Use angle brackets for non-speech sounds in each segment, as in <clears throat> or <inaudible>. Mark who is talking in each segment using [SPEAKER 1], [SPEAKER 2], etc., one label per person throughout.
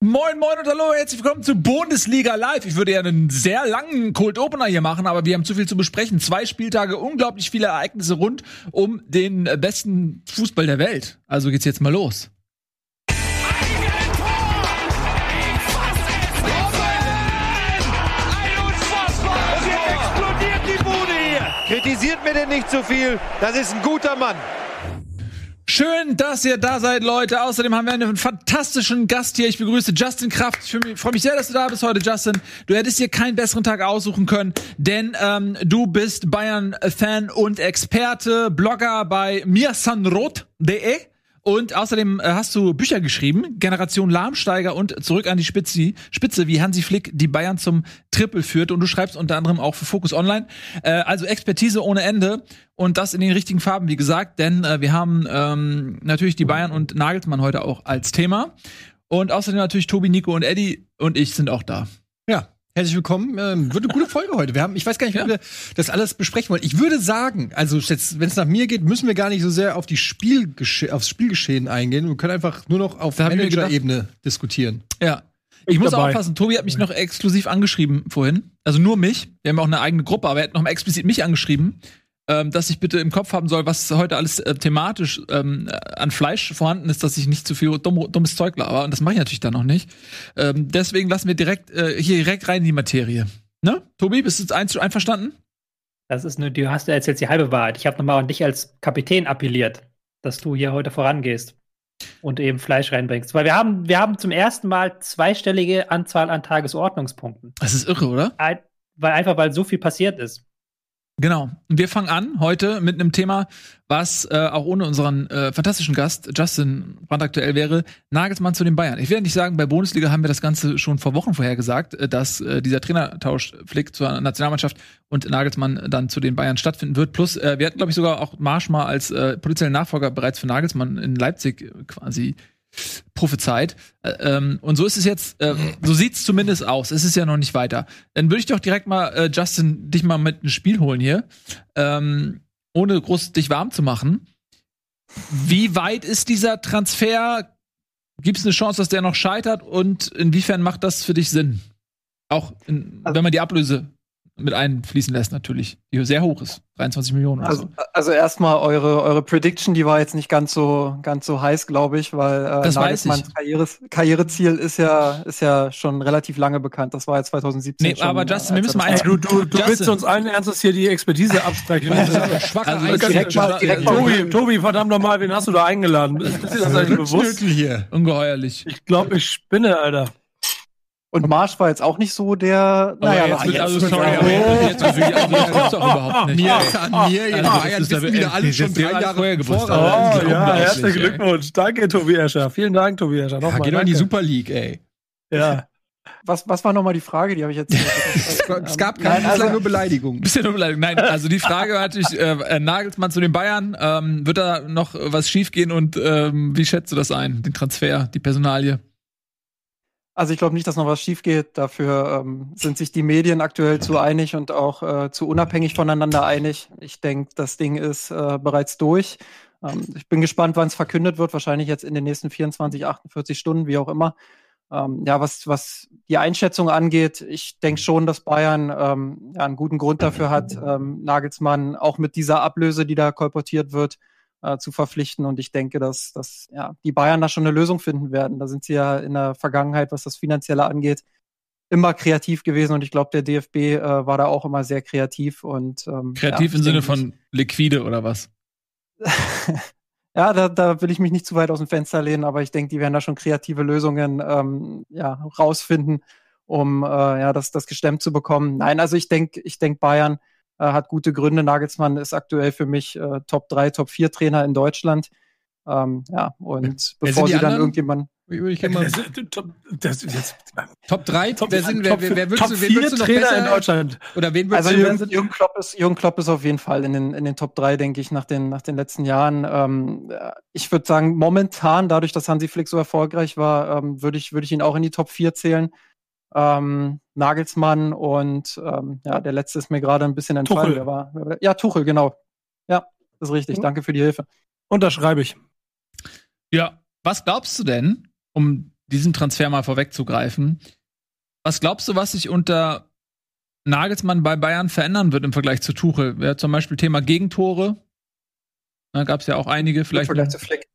[SPEAKER 1] Moin, moin und hallo, herzlich willkommen zu Bundesliga Live. Ich würde ja einen sehr langen Cold Opener hier machen, aber wir haben zu viel zu besprechen. Zwei Spieltage, unglaublich viele Ereignisse rund um den besten Fußball der Welt. Also geht's jetzt mal los.
[SPEAKER 2] Kritisiert mir denn nicht zu so viel. Das ist ein guter Mann.
[SPEAKER 1] Schön, dass ihr da seid, Leute. Außerdem haben wir einen fantastischen Gast hier. Ich begrüße Justin Kraft. Ich freue mich sehr, dass du da bist heute, Justin. Du hättest dir keinen besseren Tag aussuchen können, denn ähm, du bist Bayern-Fan und Experte, Blogger bei mirsanrot.de. Und außerdem äh, hast du Bücher geschrieben, Generation Lahmsteiger und Zurück an die Spitze, Spitze, wie Hansi Flick die Bayern zum Triple führt. Und du schreibst unter anderem auch für Focus Online. Äh, also Expertise ohne Ende und das in den richtigen Farben, wie gesagt. Denn äh, wir haben ähm, natürlich die Bayern und Nagelsmann heute auch als Thema. Und außerdem natürlich Tobi, Nico und Eddie und ich sind auch da.
[SPEAKER 3] Herzlich willkommen. Ähm, wird eine gute Folge heute. Wir haben, ich weiß gar nicht, wie ja. wir das alles besprechen wollen. Ich würde sagen, also jetzt, wenn es nach mir geht, müssen wir gar nicht so sehr auf die Spielgesche aufs Spielgeschehen eingehen. Wir können einfach nur noch auf Manager-Ebene diskutieren.
[SPEAKER 1] Ja. Ich, ich muss dabei. aufpassen, Tobi hat mich noch exklusiv angeschrieben vorhin. Also nur mich. Wir haben auch eine eigene Gruppe, aber er hat noch mal explizit mich angeschrieben ähm, dass ich bitte im Kopf haben soll, was heute alles äh, thematisch ähm, an Fleisch vorhanden ist, dass ich nicht zu viel dumm, dummes Zeug laber. Und das mache ich natürlich dann noch nicht. Ähm, deswegen lassen wir direkt äh, hier direkt rein in die Materie. Ne? Tobi, bist du ein einverstanden?
[SPEAKER 4] Das ist nur, du hast ja jetzt die halbe Wahrheit. Ich habe nochmal an dich als Kapitän appelliert, dass du hier heute vorangehst und eben Fleisch reinbringst. Weil wir haben, wir haben zum ersten Mal zweistellige Anzahl an Tagesordnungspunkten.
[SPEAKER 1] Das ist irre, oder?
[SPEAKER 4] Ein, weil einfach, weil so viel passiert ist.
[SPEAKER 1] Genau. Wir fangen an heute mit einem Thema, was äh, auch ohne unseren äh, fantastischen Gast Justin brandaktuell wäre, Nagelsmann zu den Bayern. Ich will nicht sagen, bei Bundesliga haben wir das Ganze schon vor Wochen vorher gesagt, äh, dass äh, dieser Trainertausch Flick zur Nationalmannschaft und Nagelsmann dann zu den Bayern stattfinden wird. Plus, äh, wir hatten, glaube ich, sogar auch Marsch mal als äh, potenziellen Nachfolger bereits für Nagelsmann in Leipzig quasi prophezeit. Äh, ähm, und so ist es jetzt, äh, so sieht's zumindest aus. Es ist ja noch nicht weiter. Dann würde ich doch direkt mal, äh, Justin, dich mal mit ins Spiel holen hier. Ähm, ohne groß dich warm zu machen. Wie weit ist dieser Transfer? Gibt es eine Chance, dass der noch scheitert? Und inwiefern macht das für dich Sinn? Auch in, wenn man die Ablöse mit einfließen lässt, natürlich, die sehr hoch ist. 23 Millionen oder
[SPEAKER 5] also,
[SPEAKER 1] so.
[SPEAKER 5] Also erstmal eure, eure Prediction, die war jetzt nicht ganz so, ganz so heiß, glaube ich, weil äh,
[SPEAKER 1] das Nagelsmanns
[SPEAKER 5] Karriere, Karriereziel ist ja, ist ja schon relativ lange bekannt. Das war ja 2017
[SPEAKER 1] nee,
[SPEAKER 5] schon.
[SPEAKER 1] aber Justin, wir müssen mal eins.
[SPEAKER 3] Du, du, du willst uns allen Ernstes hier die Expertise absprechen.
[SPEAKER 1] Schwache also direkt
[SPEAKER 3] mal, direkt Tobi, Tobi, verdammt nochmal, wen hast du da eingeladen? Ist dir das eigentlich bewusst?
[SPEAKER 1] Hier. Ungeheuerlich.
[SPEAKER 3] Ich glaube, ich spinne, Alter.
[SPEAKER 5] Und Marsch war jetzt auch nicht so der.
[SPEAKER 1] Naja, jetzt, jetzt, also, sorry, aber jetzt, jetzt, jetzt, also, das gibt's doch <laughs> überhaupt nicht.
[SPEAKER 3] Mir, an mir, jetzt also, Bayern wissen wieder alle schon drei Jahre vorher gewusst. Oh, ja, herzlichen Glückwunsch. Danke, Tobi Escher. Vielen Dank, Tobi Escher.
[SPEAKER 1] Nochmal, ja, geh doch in die Super League, ey.
[SPEAKER 3] Ja.
[SPEAKER 5] Was, was war nochmal die Frage? Die habe ich jetzt. <laughs>
[SPEAKER 1] es gab keine Nein, also, nur Beleidigung. <laughs> Bisschen nur Beleidigung. Nein, also die Frage war natürlich, äh, Nagelsmann zu den Bayern. Ähm, wird da noch was schiefgehen und ähm, wie schätzt du das ein? Den Transfer, die Personalie?
[SPEAKER 5] Also ich glaube nicht, dass noch was schief geht. Dafür ähm, sind sich die Medien aktuell zu einig und auch äh, zu unabhängig voneinander einig. Ich denke, das Ding ist äh, bereits durch. Ähm, ich bin gespannt, wann es verkündet wird. Wahrscheinlich jetzt in den nächsten 24, 48 Stunden, wie auch immer. Ähm, ja, was, was die Einschätzung angeht, ich denke schon, dass Bayern ähm, ja, einen guten Grund dafür hat, ähm, Nagelsmann auch mit dieser Ablöse, die da kolportiert wird, äh, zu verpflichten. Und ich denke, dass, dass ja, die Bayern da schon eine Lösung finden werden. Da sind sie ja in der Vergangenheit, was das Finanzielle angeht, immer kreativ gewesen. Und ich glaube, der DFB äh, war da auch immer sehr kreativ. Und,
[SPEAKER 1] ähm, kreativ ja, im Sinne von liquide oder was? <laughs>
[SPEAKER 5] ja, da, da will ich mich nicht zu weit aus dem Fenster lehnen, aber ich denke, die werden da schon kreative Lösungen ähm, ja, rausfinden, um äh, ja, das, das gestemmt zu bekommen. Nein, also ich denke, ich denke, Bayern hat gute Gründe. Nagelsmann ist aktuell für mich äh, Top 3, Top 4 Trainer in Deutschland. Ähm, ja, und wer bevor sie dann irgendjemand.
[SPEAKER 1] Ich mal, <laughs> das, das, Top 3?
[SPEAKER 3] Top, wer, sind, wer, wer, wer würdest, Top wen würdest du noch Trainer besser, in Deutschland?
[SPEAKER 5] Oder wen würdest also Jürgen, Jürgen, Klopp ist, Jürgen Klopp ist auf jeden Fall in den, in den Top 3, denke ich, nach den, nach den letzten Jahren. Ähm, ich würde sagen, momentan, dadurch, dass Hansi Flick so erfolgreich war, ähm, würde ich, würd ich ihn auch in die Top 4 zählen ähm, Nagelsmann und ähm, ja, der letzte ist mir gerade ein bisschen entfallen. Tuchel. War, ja, Tuchel, genau. Ja, das ist richtig. Mhm. Danke für die Hilfe.
[SPEAKER 3] Unterschreibe ich.
[SPEAKER 1] Ja, was glaubst du denn, um diesem Transfer mal vorwegzugreifen. Was glaubst du, was sich unter Nagelsmann bei Bayern verändern wird im Vergleich zu Tuchel? Ja, zum Beispiel Thema Gegentore. Da gab es ja auch einige, vielleicht.
[SPEAKER 5] Im Vergleich zu Flick.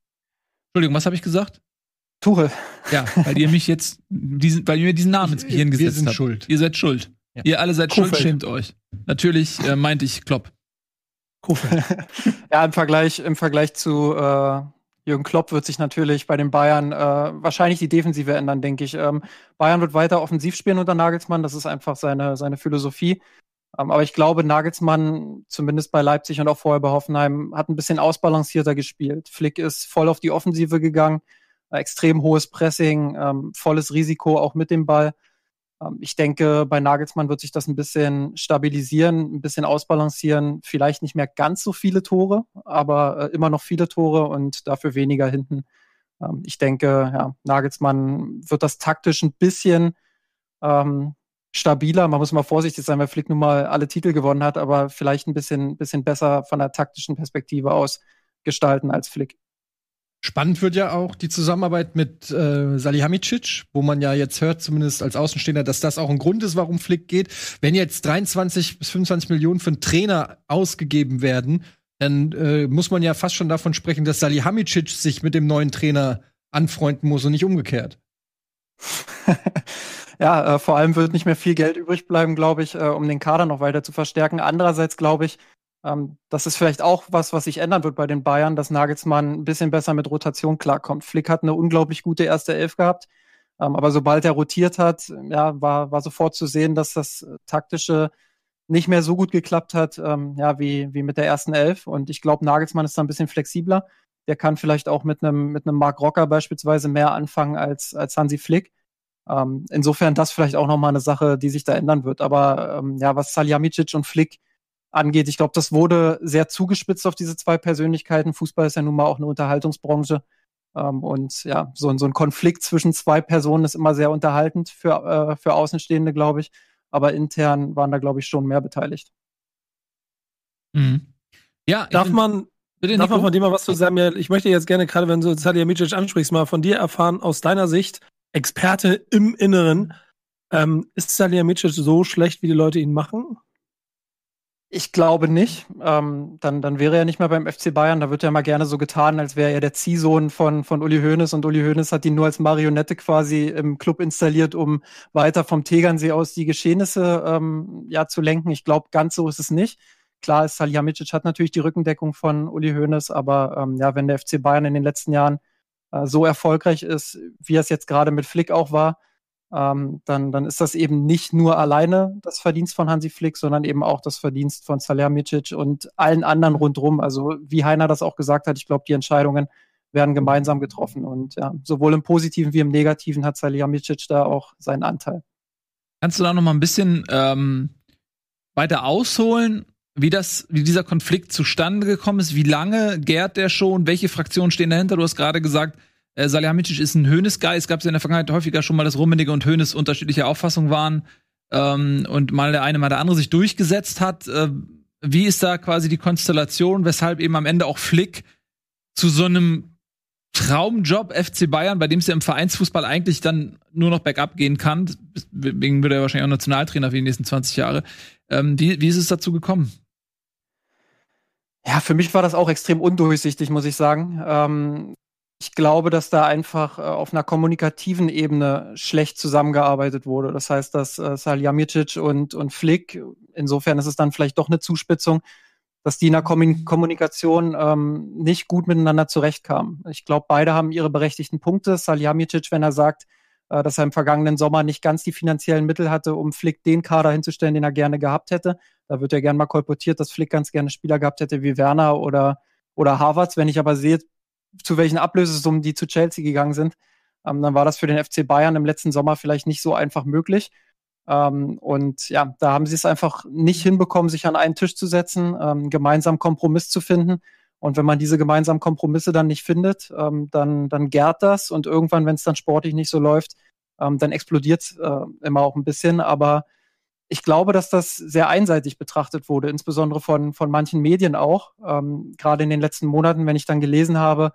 [SPEAKER 1] Entschuldigung, was habe ich gesagt?
[SPEAKER 5] Tuchel.
[SPEAKER 1] Ja, weil ihr mich jetzt, diesen, weil ihr mir diesen Namen ins Gehirn gesetzt
[SPEAKER 3] Wir sind
[SPEAKER 1] habt.
[SPEAKER 3] schuld.
[SPEAKER 1] Ihr seid schuld.
[SPEAKER 3] Ja.
[SPEAKER 1] Ihr alle seid
[SPEAKER 5] Kofeld.
[SPEAKER 1] schuld, schämt euch. Natürlich äh, meinte ich Klopp. <laughs>
[SPEAKER 5] Ja, im Vergleich, im Vergleich zu äh, Jürgen Klopp wird sich natürlich bei den Bayern äh, wahrscheinlich die Defensive ändern, denke ich. Ähm, Bayern wird weiter offensiv spielen unter Nagelsmann, das ist einfach seine, seine Philosophie. Ähm, aber ich glaube, Nagelsmann, zumindest bei Leipzig und auch vorher bei Hoffenheim, hat ein bisschen ausbalancierter gespielt. Flick ist voll auf die Offensive gegangen, extrem hohes Pressing, ähm, volles Risiko auch mit dem Ball. Ähm, ich denke, bei Nagelsmann wird sich das ein bisschen stabilisieren, ein bisschen ausbalancieren. Vielleicht nicht mehr ganz so viele Tore, aber äh, immer noch viele Tore und dafür weniger hinten. Ähm, ich denke, ja, Nagelsmann wird das taktisch ein bisschen ähm, stabiler. Man muss mal vorsichtig sein, weil Flick nun mal alle Titel gewonnen hat, aber vielleicht ein bisschen, bisschen besser von der taktischen Perspektive aus gestalten als Flick.
[SPEAKER 3] Spannend wird ja auch die Zusammenarbeit mit äh, Salihamidzic, wo man ja jetzt hört, zumindest als Außenstehender, dass das auch ein Grund ist, warum Flick geht. Wenn jetzt 23 bis 25 Millionen für einen Trainer ausgegeben werden, dann äh, muss man ja fast schon davon sprechen, dass Salihamidzic sich mit dem neuen Trainer anfreunden muss und nicht umgekehrt. <laughs>
[SPEAKER 5] ja, äh, vor allem wird nicht mehr viel Geld übrig bleiben, glaube ich, äh, um den Kader noch weiter zu verstärken. Andererseits glaube ich, ähm, das ist vielleicht auch was, was sich ändern wird bei den Bayern, dass Nagelsmann ein bisschen besser mit Rotation klarkommt. Flick hat eine unglaublich gute erste Elf gehabt, ähm, aber sobald er rotiert hat, ja, war, war sofort zu sehen, dass das äh, taktische nicht mehr so gut geklappt hat, ähm, ja, wie, wie mit der ersten Elf. Und ich glaube, Nagelsmann ist da ein bisschen flexibler. Der kann vielleicht auch mit einem mit einem Mark Rocker beispielsweise mehr anfangen als als Hansi Flick. Ähm, insofern das vielleicht auch noch mal eine Sache, die sich da ändern wird. Aber ähm, ja, was Salihamidzic und Flick angeht, ich glaube, das wurde sehr zugespitzt auf diese zwei Persönlichkeiten. Fußball ist ja nun mal auch eine Unterhaltungsbranche. Ähm, und ja, so, ein- so ein Konflikt zwischen zwei Personen ist immer sehr unterhaltend für, äh, für Außenstehende, glaube ich. Aber intern waren da, glaube ich, schon mehr beteiligt.
[SPEAKER 1] Mhm. Ja,
[SPEAKER 6] Darf man,
[SPEAKER 1] bitte,
[SPEAKER 6] darf man von dir mal was zu Samuel? Ich möchte jetzt gerne, gerade wenn du Salihamidzic ansprichst, mal von dir erfahren, aus deiner Sicht, Experte im Inneren, ähm, ist Salihamidzic so schlecht, wie die Leute ihn machen?
[SPEAKER 5] Ich glaube nicht. Ähm, dann, dann wäre er nicht mehr beim FC Bayern. Da wird ja mal gerne so getan, als wäre er der Ziehsohn von, von Uli Hoeneß und Uli Hoeneß hat ihn nur als Marionette quasi im Club installiert, um weiter vom Tegernsee aus die Geschehnisse ähm, ja, zu lenken. Ich glaube, ganz so ist es nicht. Klar ist Salihamidzic hat natürlich die Rückendeckung von Uli Hoeneß, aber ähm, ja, wenn der FC Bayern in den letzten Jahren äh, so erfolgreich ist, wie es jetzt gerade mit Flick auch war, ähm, dann, dann ist das eben nicht nur alleine das Verdienst von Hansi Flick, sondern eben auch das Verdienst von Salihamidzic und allen anderen rundrum. Also wie Heiner das auch gesagt hat, ich glaube, die Entscheidungen werden gemeinsam getroffen. Und ja, sowohl im Positiven wie im Negativen hat Salihamidzic da auch seinen Anteil.
[SPEAKER 1] Kannst du da noch mal ein bisschen ähm, weiter ausholen, wie das, wie dieser Konflikt zustande gekommen ist? Wie lange gärt der schon? Welche Fraktionen stehen dahinter? Du hast gerade gesagt, äh, Salihamidzic ist ein Hönes-Guy. Es gab ja in der Vergangenheit häufiger schon mal, dass Rummenigge und Hönes unterschiedlicher Auffassung waren ähm, und mal der eine, mal der andere sich durchgesetzt hat. Äh, wie ist da quasi die Konstellation, weshalb eben am Ende auch Flick zu so einem Traumjob FC Bayern, bei dem es ja im Vereinsfußball eigentlich dann nur noch bergab gehen kann. Deswegen wird er wahrscheinlich auch Nationaltrainer für die nächsten 20 Jahre. Ähm, wie, wie ist es dazu gekommen?
[SPEAKER 5] Ja, für mich war das auch extrem undurchsichtig, muss ich sagen. Ähm, ich glaube, dass da einfach äh, auf einer kommunikativen Ebene schlecht zusammengearbeitet wurde. Das heißt, dass äh, Salihamidzic und, und Flick, insofern ist es dann vielleicht doch eine Zuspitzung, dass die in der Kommun Kommunikation ähm, nicht gut miteinander zurechtkamen. Ich glaube, beide haben ihre berechtigten Punkte. Salihamidzic, wenn er sagt, äh, dass er im vergangenen Sommer nicht ganz die finanziellen Mittel hatte, um Flick den Kader hinzustellen, den er gerne gehabt hätte. Da wird ja gern mal kolportiert, dass Flick ganz gerne Spieler gehabt hätte wie Werner oder, oder Havertz. Wenn ich aber sehe, zu welchen Ablösesummen die zu Chelsea gegangen sind, ähm, dann war das für den FC Bayern im letzten Sommer vielleicht nicht so einfach möglich. Ähm, und ja, da haben sie es einfach nicht hinbekommen, sich an einen Tisch zu setzen, ähm, gemeinsam Kompromiss zu finden. Und wenn man diese gemeinsamen Kompromisse dann nicht findet, ähm, dann, dann gärt das. Und irgendwann, wenn es dann sportlich nicht so läuft, ähm, dann explodiert es äh, immer auch ein bisschen. Aber ich glaube, dass das sehr einseitig betrachtet wurde, insbesondere von, von manchen Medien auch. Ähm, Gerade in den letzten Monaten, wenn ich dann gelesen habe,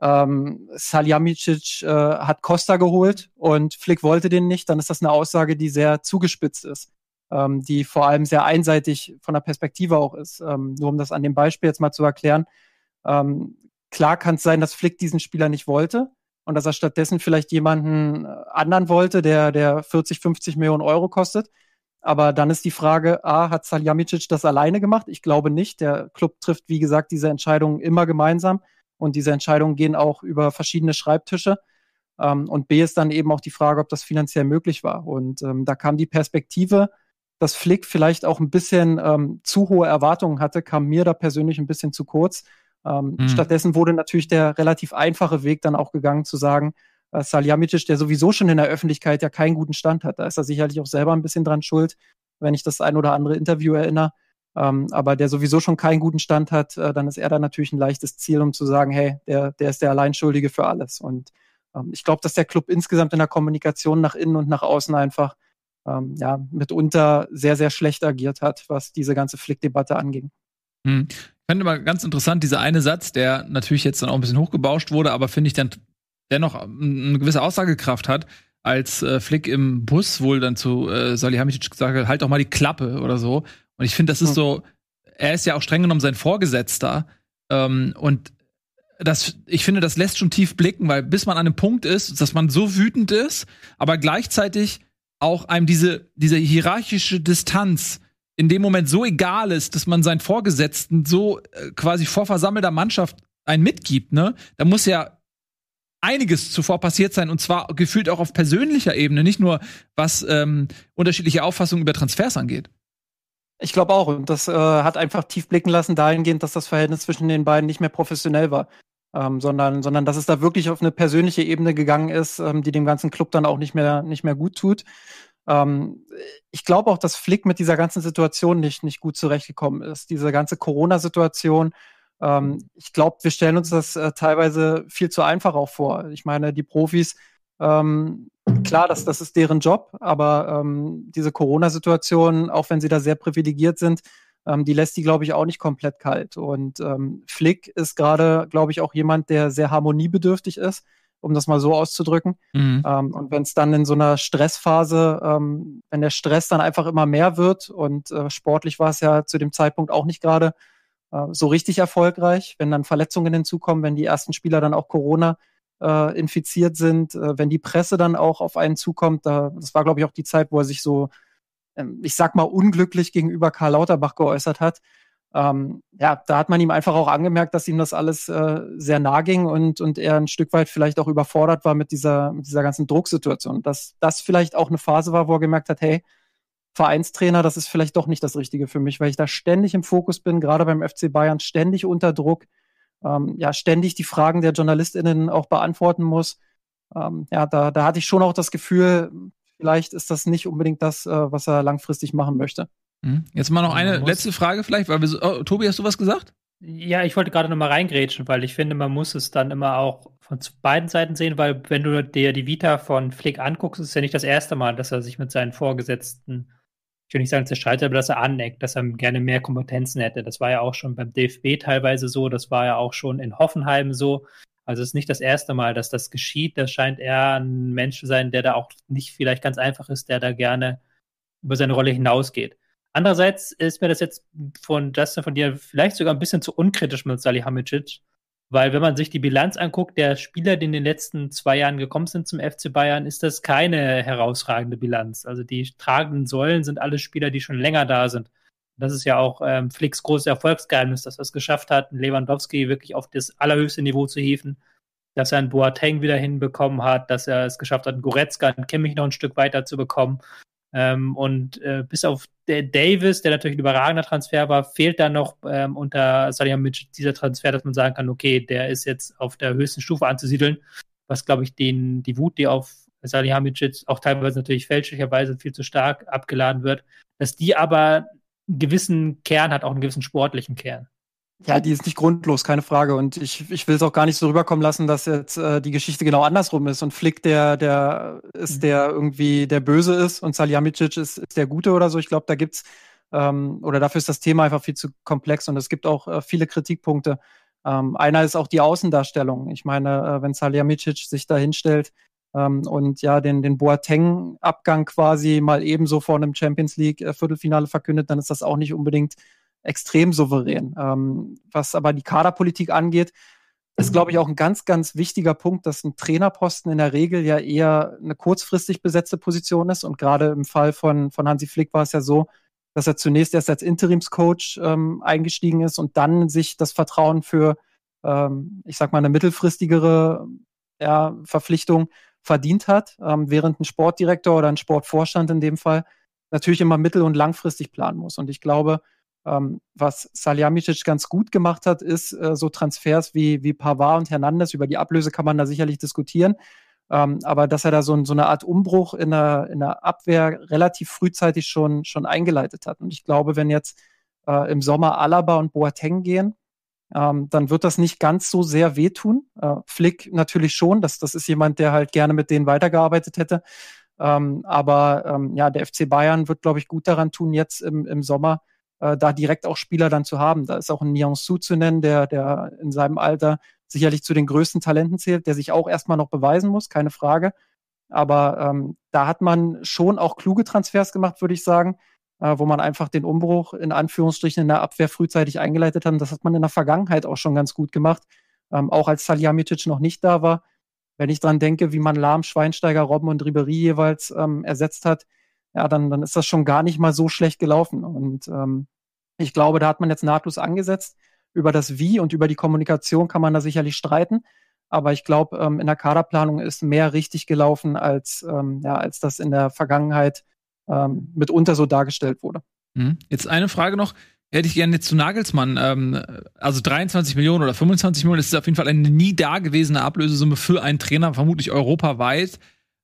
[SPEAKER 5] ähm, Salihamidzic äh, hat Costa geholt und Flick wollte den nicht, dann ist das eine Aussage, die sehr zugespitzt ist, ähm, die vor allem sehr einseitig von der Perspektive auch ist. Ähm, nur um das an dem Beispiel jetzt mal zu erklären. Ähm, klar kann es sein, dass Flick diesen Spieler nicht wollte und dass er stattdessen vielleicht jemanden äh, anderen wollte, der, der 40, 50 Millionen Euro kostet. Aber dann ist die Frage, A, hat Saljamicic das alleine gemacht? Ich glaube nicht. Der Club trifft, wie gesagt, diese Entscheidungen immer gemeinsam. Und diese Entscheidungen gehen auch über verschiedene Schreibtische. Ähm, und B ist dann eben auch die Frage, ob das finanziell möglich war. Und ähm, da kam die Perspektive, dass Flick vielleicht auch ein bisschen ähm, zu hohe Erwartungen hatte, kam mir da persönlich ein bisschen zu kurz. Ähm, mhm. Stattdessen wurde natürlich der relativ einfache Weg dann auch gegangen, zu sagen, äh, Saljamicic, der sowieso schon in der Öffentlichkeit ja keinen guten Stand hat, da ist er sicherlich auch selber ein bisschen dran schuld, wenn ich das ein oder andere Interview erinnere. Ähm, aber der sowieso schon keinen guten Stand hat, äh, dann ist er da natürlich ein leichtes Ziel, um zu sagen, hey, der, der ist der Alleinschuldige für alles. Und ähm, ich glaube, dass der Club insgesamt in der Kommunikation nach innen und nach außen einfach ähm, ja, mitunter sehr, sehr schlecht agiert hat, was diese ganze Flick-Debatte anging.
[SPEAKER 1] Hm. Ich fand immer ganz interessant, dieser eine Satz, der natürlich jetzt dann auch ein bisschen hochgebauscht wurde, aber finde ich dann dennoch eine gewisse Aussagekraft hat, als äh, Flick im Bus wohl dann zu äh, Salihamidzic gesagt hat, halt doch mal die Klappe oder so. Und ich finde, das ist hm. so, er ist ja auch streng genommen sein Vorgesetzter. Ähm, und das, ich finde, das lässt schon tief blicken, weil bis man an einem Punkt ist, dass man so wütend ist, aber gleichzeitig auch einem diese, diese hierarchische Distanz in dem Moment so egal ist, dass man seinen Vorgesetzten so äh, quasi vor versammelter Mannschaft einen mitgibt, ne? Da muss ja einiges zuvor passiert sein und zwar gefühlt auch auf persönlicher Ebene, nicht nur was ähm, unterschiedliche Auffassungen über Transfers angeht.
[SPEAKER 5] Ich glaube auch. Und das äh, hat einfach tief blicken lassen dahingehend, dass das Verhältnis zwischen den beiden nicht mehr professionell war. Ähm, sondern, sondern dass es da wirklich auf eine persönliche Ebene gegangen ist, ähm, die dem ganzen Club dann auch nicht mehr, nicht mehr gut tut. Ähm, ich glaube auch, dass Flick mit dieser ganzen Situation nicht, nicht gut zurechtgekommen ist. Diese ganze Corona-Situation. Ähm, ich glaube, wir stellen uns das äh, teilweise viel zu einfach auch vor. Ich meine, die Profis ähm, klar, das, das ist deren Job, aber ähm, diese Corona-Situation, auch wenn sie da sehr privilegiert sind, ähm, die lässt die, glaube ich, auch nicht komplett kalt. Und ähm, Flick ist gerade, glaube ich, auch jemand, der sehr harmoniebedürftig ist, um das mal so auszudrücken. Mhm. Ähm, und wenn es dann in so einer Stressphase, ähm, wenn der Stress dann einfach immer mehr wird und äh, sportlich war es ja zu dem Zeitpunkt auch nicht gerade so richtig erfolgreich, wenn dann Verletzungen hinzukommen, wenn die ersten Spieler dann auch Corona äh, infiziert sind, äh, wenn die Presse dann auch auf einen zukommt. Da, das war, glaube ich, auch die Zeit, wo er sich so, ähm, ich sag mal, unglücklich gegenüber Karl Lauterbach geäußert hat. Ähm, ja, da hat man ihm einfach auch angemerkt, dass ihm das alles äh, sehr nah ging und, und er ein Stück weit vielleicht auch überfordert war mit dieser, mit dieser ganzen Drucksituation. Dass das vielleicht auch eine Phase war, wo er gemerkt hat, hey, Vereinstrainer, das ist vielleicht doch nicht das Richtige für mich, weil ich da ständig im Fokus bin, gerade beim FC Bayern, ständig unter Druck ähm, ja ständig die Fragen der JournalistInnen auch beantworten muss. Ähm, ja, da, da hatte ich schon auch das Gefühl, vielleicht ist das nicht unbedingt das, äh, was er langfristig machen möchte.
[SPEAKER 1] Mhm. Jetzt mal noch eine letzte Frage vielleicht, weil wir so, oh, Tobi, hast du was gesagt?
[SPEAKER 4] Ja, ich wollte gerade noch mal reingrätschen, weil ich finde, man muss es dann immer auch von beiden Seiten sehen, weil wenn du dir die Vita von Flick anguckst, ist es ja nicht das erste Mal, dass er sich mit seinen Vorgesetzten ich will nicht sagen zerstreitet, aber dass er aneckt, dass er gerne mehr Kompetenzen hätte. Das war ja auch schon beim DFB teilweise so, das war ja auch schon in Hoffenheim so. Also es ist nicht das erste Mal, dass das geschieht. Das scheint eher ein Mensch zu sein, der da auch nicht vielleicht ganz einfach ist, der da gerne über seine Rolle hinausgeht. Andererseits ist mir das jetzt von Justin, von dir vielleicht sogar ein bisschen zu unkritisch mit Salihamidzic, weil wenn man sich die Bilanz anguckt, der Spieler, die in den letzten zwei Jahren gekommen sind zum FC Bayern, ist das keine herausragende Bilanz. Also die tragenden Säulen sind alle Spieler, die schon länger da sind. Das ist ja auch ähm, Flicks großes Erfolgsgeheimnis, dass er es geschafft hat, Lewandowski wirklich auf das allerhöchste Niveau zu hieven, dass er einen Boateng wieder hinbekommen hat, dass er es geschafft hat, einen Goretzka, einen Kimmich noch ein Stück weiter zu bekommen. Ähm, und äh, bis auf Davis, der natürlich ein überragender Transfer war, fehlt da noch ähm, unter Salihamidzic dieser Transfer, dass man sagen kann, okay, der ist jetzt auf der höchsten Stufe anzusiedeln, was, glaube ich, den, die Wut, die auf Salihamidzic auch teilweise natürlich fälschlicherweise viel zu stark abgeladen wird, dass die aber einen gewissen Kern hat, auch einen gewissen sportlichen Kern.
[SPEAKER 5] Ja, die ist nicht grundlos, keine Frage. Und ich, ich will es auch gar nicht so rüberkommen lassen, dass jetzt äh, die Geschichte genau andersrum ist und Flick der, der ist, mhm. der irgendwie der Böse ist und Salihamidzic ist, ist der Gute oder so. Ich glaube, da gibt's ähm, oder dafür ist das Thema einfach viel zu komplex und es gibt auch äh, viele Kritikpunkte. Ähm, einer ist auch die Außendarstellung. Ich meine, äh, wenn Salihamidzic sich da hinstellt ähm, und ja den, den Boateng-Abgang quasi mal ebenso vor einem Champions League-Viertelfinale äh, verkündet, dann ist das auch nicht unbedingt extrem souverän. Ähm, was aber die Kaderpolitik angeht, ist, glaube ich, auch ein ganz, ganz wichtiger Punkt, dass ein Trainerposten in der Regel ja eher eine kurzfristig besetzte Position ist. Und gerade im Fall von, von Hansi Flick war es ja so, dass er zunächst erst als Interimscoach ähm, eingestiegen ist und dann sich das Vertrauen für, ähm, ich sag mal, eine mittelfristigere ja, Verpflichtung verdient hat, ähm, während ein Sportdirektor oder ein Sportvorstand in dem Fall natürlich immer mittel- und langfristig planen muss. Und ich glaube, ähm, was Salihamidzic ganz gut gemacht hat, ist äh, so Transfers wie, wie Pavard und Hernandez. Über die Ablöse kann man da sicherlich diskutieren. Ähm, aber dass er da so, so eine Art Umbruch in der, in der Abwehr relativ frühzeitig schon, schon eingeleitet hat. Und ich glaube, wenn jetzt äh, im Sommer Alaba und Boateng gehen, ähm, dann wird das nicht ganz so sehr wehtun. Äh, Flick natürlich schon, das, das ist jemand, der halt gerne mit denen weitergearbeitet hätte. Ähm, aber ähm, ja, der FC Bayern wird, glaube ich, gut daran tun, jetzt im, im Sommer äh, da direkt auch Spieler dann zu haben. Da ist auch ein Niang Su zu nennen, der, der in seinem Alter sicherlich zu den größten Talenten zählt, der sich auch erstmal noch beweisen muss, keine Frage. Aber ähm, da hat man schon auch kluge Transfers gemacht, würde ich sagen, äh, wo man einfach den Umbruch in Anführungsstrichen in der Abwehr frühzeitig eingeleitet hat. Und das hat man in der Vergangenheit auch schon ganz gut gemacht, ähm, auch als Salihamidzic noch nicht da war. Wenn ich dran denke, wie man Lahm, Schweinsteiger, Robben und Ribery jeweils ähm, ersetzt hat, ja, dann, dann ist das schon gar nicht mal so schlecht gelaufen. Und ähm, ich glaube, da hat man jetzt nahtlos angesetzt. Über das Wie und über die Kommunikation kann man da sicherlich streiten. Aber ich glaube, ähm, in der Kaderplanung ist mehr richtig gelaufen, als, ähm, ja, als das in der Vergangenheit ähm, mitunter so dargestellt wurde.
[SPEAKER 1] Mhm. Jetzt eine Frage noch. Hätte ich gerne zu Nagelsmann. Ähm, also 23 Millionen oder 25 Millionen, das ist auf jeden Fall eine nie dagewesene Ablösesumme für einen Trainer, vermutlich europaweit.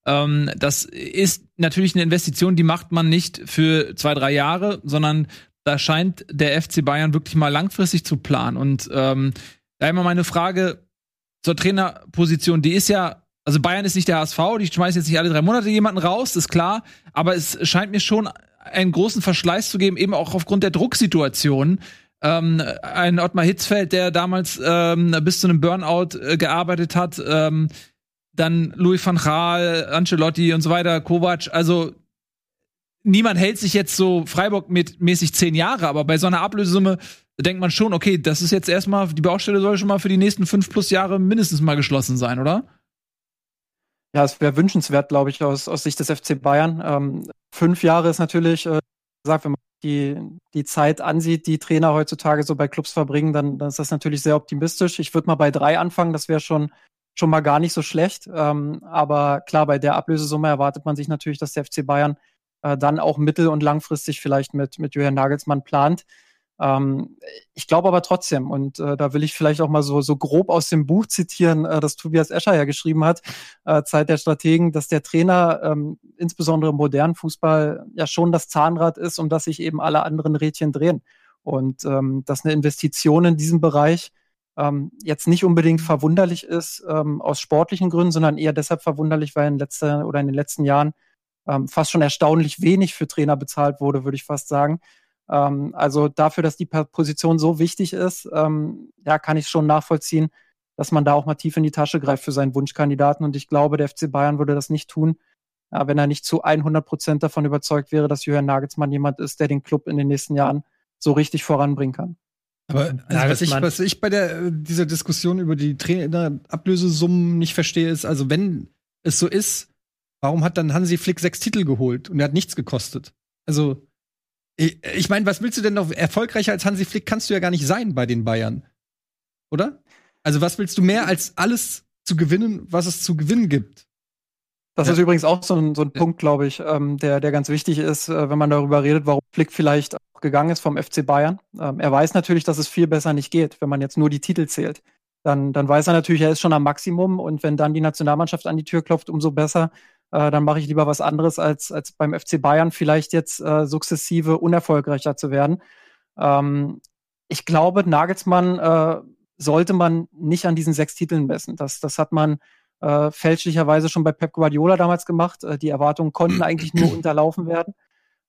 [SPEAKER 1] Ähm, das ist natürlich eine Investition, die macht man nicht für zwei, drei Jahre, sondern da scheint der FC Bayern wirklich mal langfristig zu planen. Und ähm, da immer meine Frage zur Trainerposition, die ist ja, also Bayern ist nicht der HSV, die schmeißen jetzt nicht alle drei Monate jemanden raus, ist klar, aber es scheint mir schon einen großen Verschleiß zu geben, eben auch aufgrund der Drucksituation. Ähm, ein Ottmar Hitzfeld, der damals ähm, bis zu einem Burnout äh, gearbeitet hat, ähm, dann Louis van Gaal, Ancelotti und so weiter, Kovac. Also niemand hält sich jetzt so Freiburg-mäßig zehn Jahre, aber bei so einer Ablösesumme denkt man schon, okay, das ist jetzt erstmal, die Baustelle soll schon mal für die nächsten fünf plus Jahre mindestens mal geschlossen sein, oder?
[SPEAKER 5] Ja, es wäre wünschenswert, glaube ich, aus, aus Sicht des FC Bayern. Ähm, fünf Jahre ist natürlich, äh, gesagt, wenn man die, die Zeit ansieht, die Trainer heutzutage so bei Clubs verbringen, dann, dann ist das natürlich sehr optimistisch. Ich würde mal bei drei anfangen, das wäre schon schon mal gar nicht so schlecht. Ähm, aber klar, bei der Ablösesumme erwartet man sich natürlich, dass der FC Bayern äh, dann auch mittel- und langfristig vielleicht mit, mit Julian Nagelsmann plant. Ähm, ich glaube aber trotzdem, und äh, da will ich vielleicht auch mal so, so grob aus dem Buch zitieren, äh, das Tobias Escher ja geschrieben hat, äh, Zeit der Strategen, dass der Trainer ähm, insbesondere im modernen Fußball ja schon das Zahnrad ist, um das sich eben alle anderen Rädchen drehen. Und ähm, dass eine Investition in diesem Bereich ähm, jetzt nicht unbedingt verwunderlich ist ähm, aus sportlichen Gründen, sondern eher deshalb verwunderlich, weil in letzter oder in den letzten Jahren ähm, fast schon erstaunlich wenig für Trainer bezahlt wurde, würde ich fast sagen. Ähm, also dafür, dass die Position so wichtig ist, ähm, ja, kann ich schon nachvollziehen, dass man da auch mal tief in die Tasche greift für seinen Wunschkandidaten. Und ich glaube, der FC Bayern würde das nicht tun, ja, wenn er nicht zu 100 Prozent davon überzeugt wäre, dass Jürgen Nagelsmann jemand ist, der den Club in den nächsten Jahren so richtig voranbringen kann.
[SPEAKER 3] Aber also, was, ich, was ich bei der, äh, dieser Diskussion über die Trainer-Ablösesummen nicht verstehe, ist, also wenn es so ist, warum hat dann Hansi Flick sechs Titel geholt und er hat nichts gekostet? Also, ich, ich meine, was willst du denn noch erfolgreicher als Hansi Flick kannst du ja gar nicht sein bei den Bayern. Oder? Also, was willst du mehr als alles zu gewinnen, was es zu gewinnen gibt?
[SPEAKER 5] Das ja. ist übrigens auch so ein, so ein Punkt, glaube ich, ähm, der, der ganz wichtig ist, äh, wenn man darüber redet, warum Flick vielleicht auch gegangen ist vom FC Bayern. Ähm, er weiß natürlich, dass es viel besser nicht geht, wenn man jetzt nur die Titel zählt. Dann, dann weiß er natürlich, er ist schon am Maximum und wenn dann die Nationalmannschaft an die Tür klopft, umso besser. Äh, dann mache ich lieber was anderes, als, als beim FC Bayern vielleicht jetzt äh, sukzessive unerfolgreicher zu werden. Ähm, ich glaube, Nagelsmann äh, sollte man nicht an diesen sechs Titeln messen. Das, das hat man äh, fälschlicherweise schon bei Pep Guardiola damals gemacht. Äh, die Erwartungen konnten <clears throat> eigentlich nur unterlaufen werden.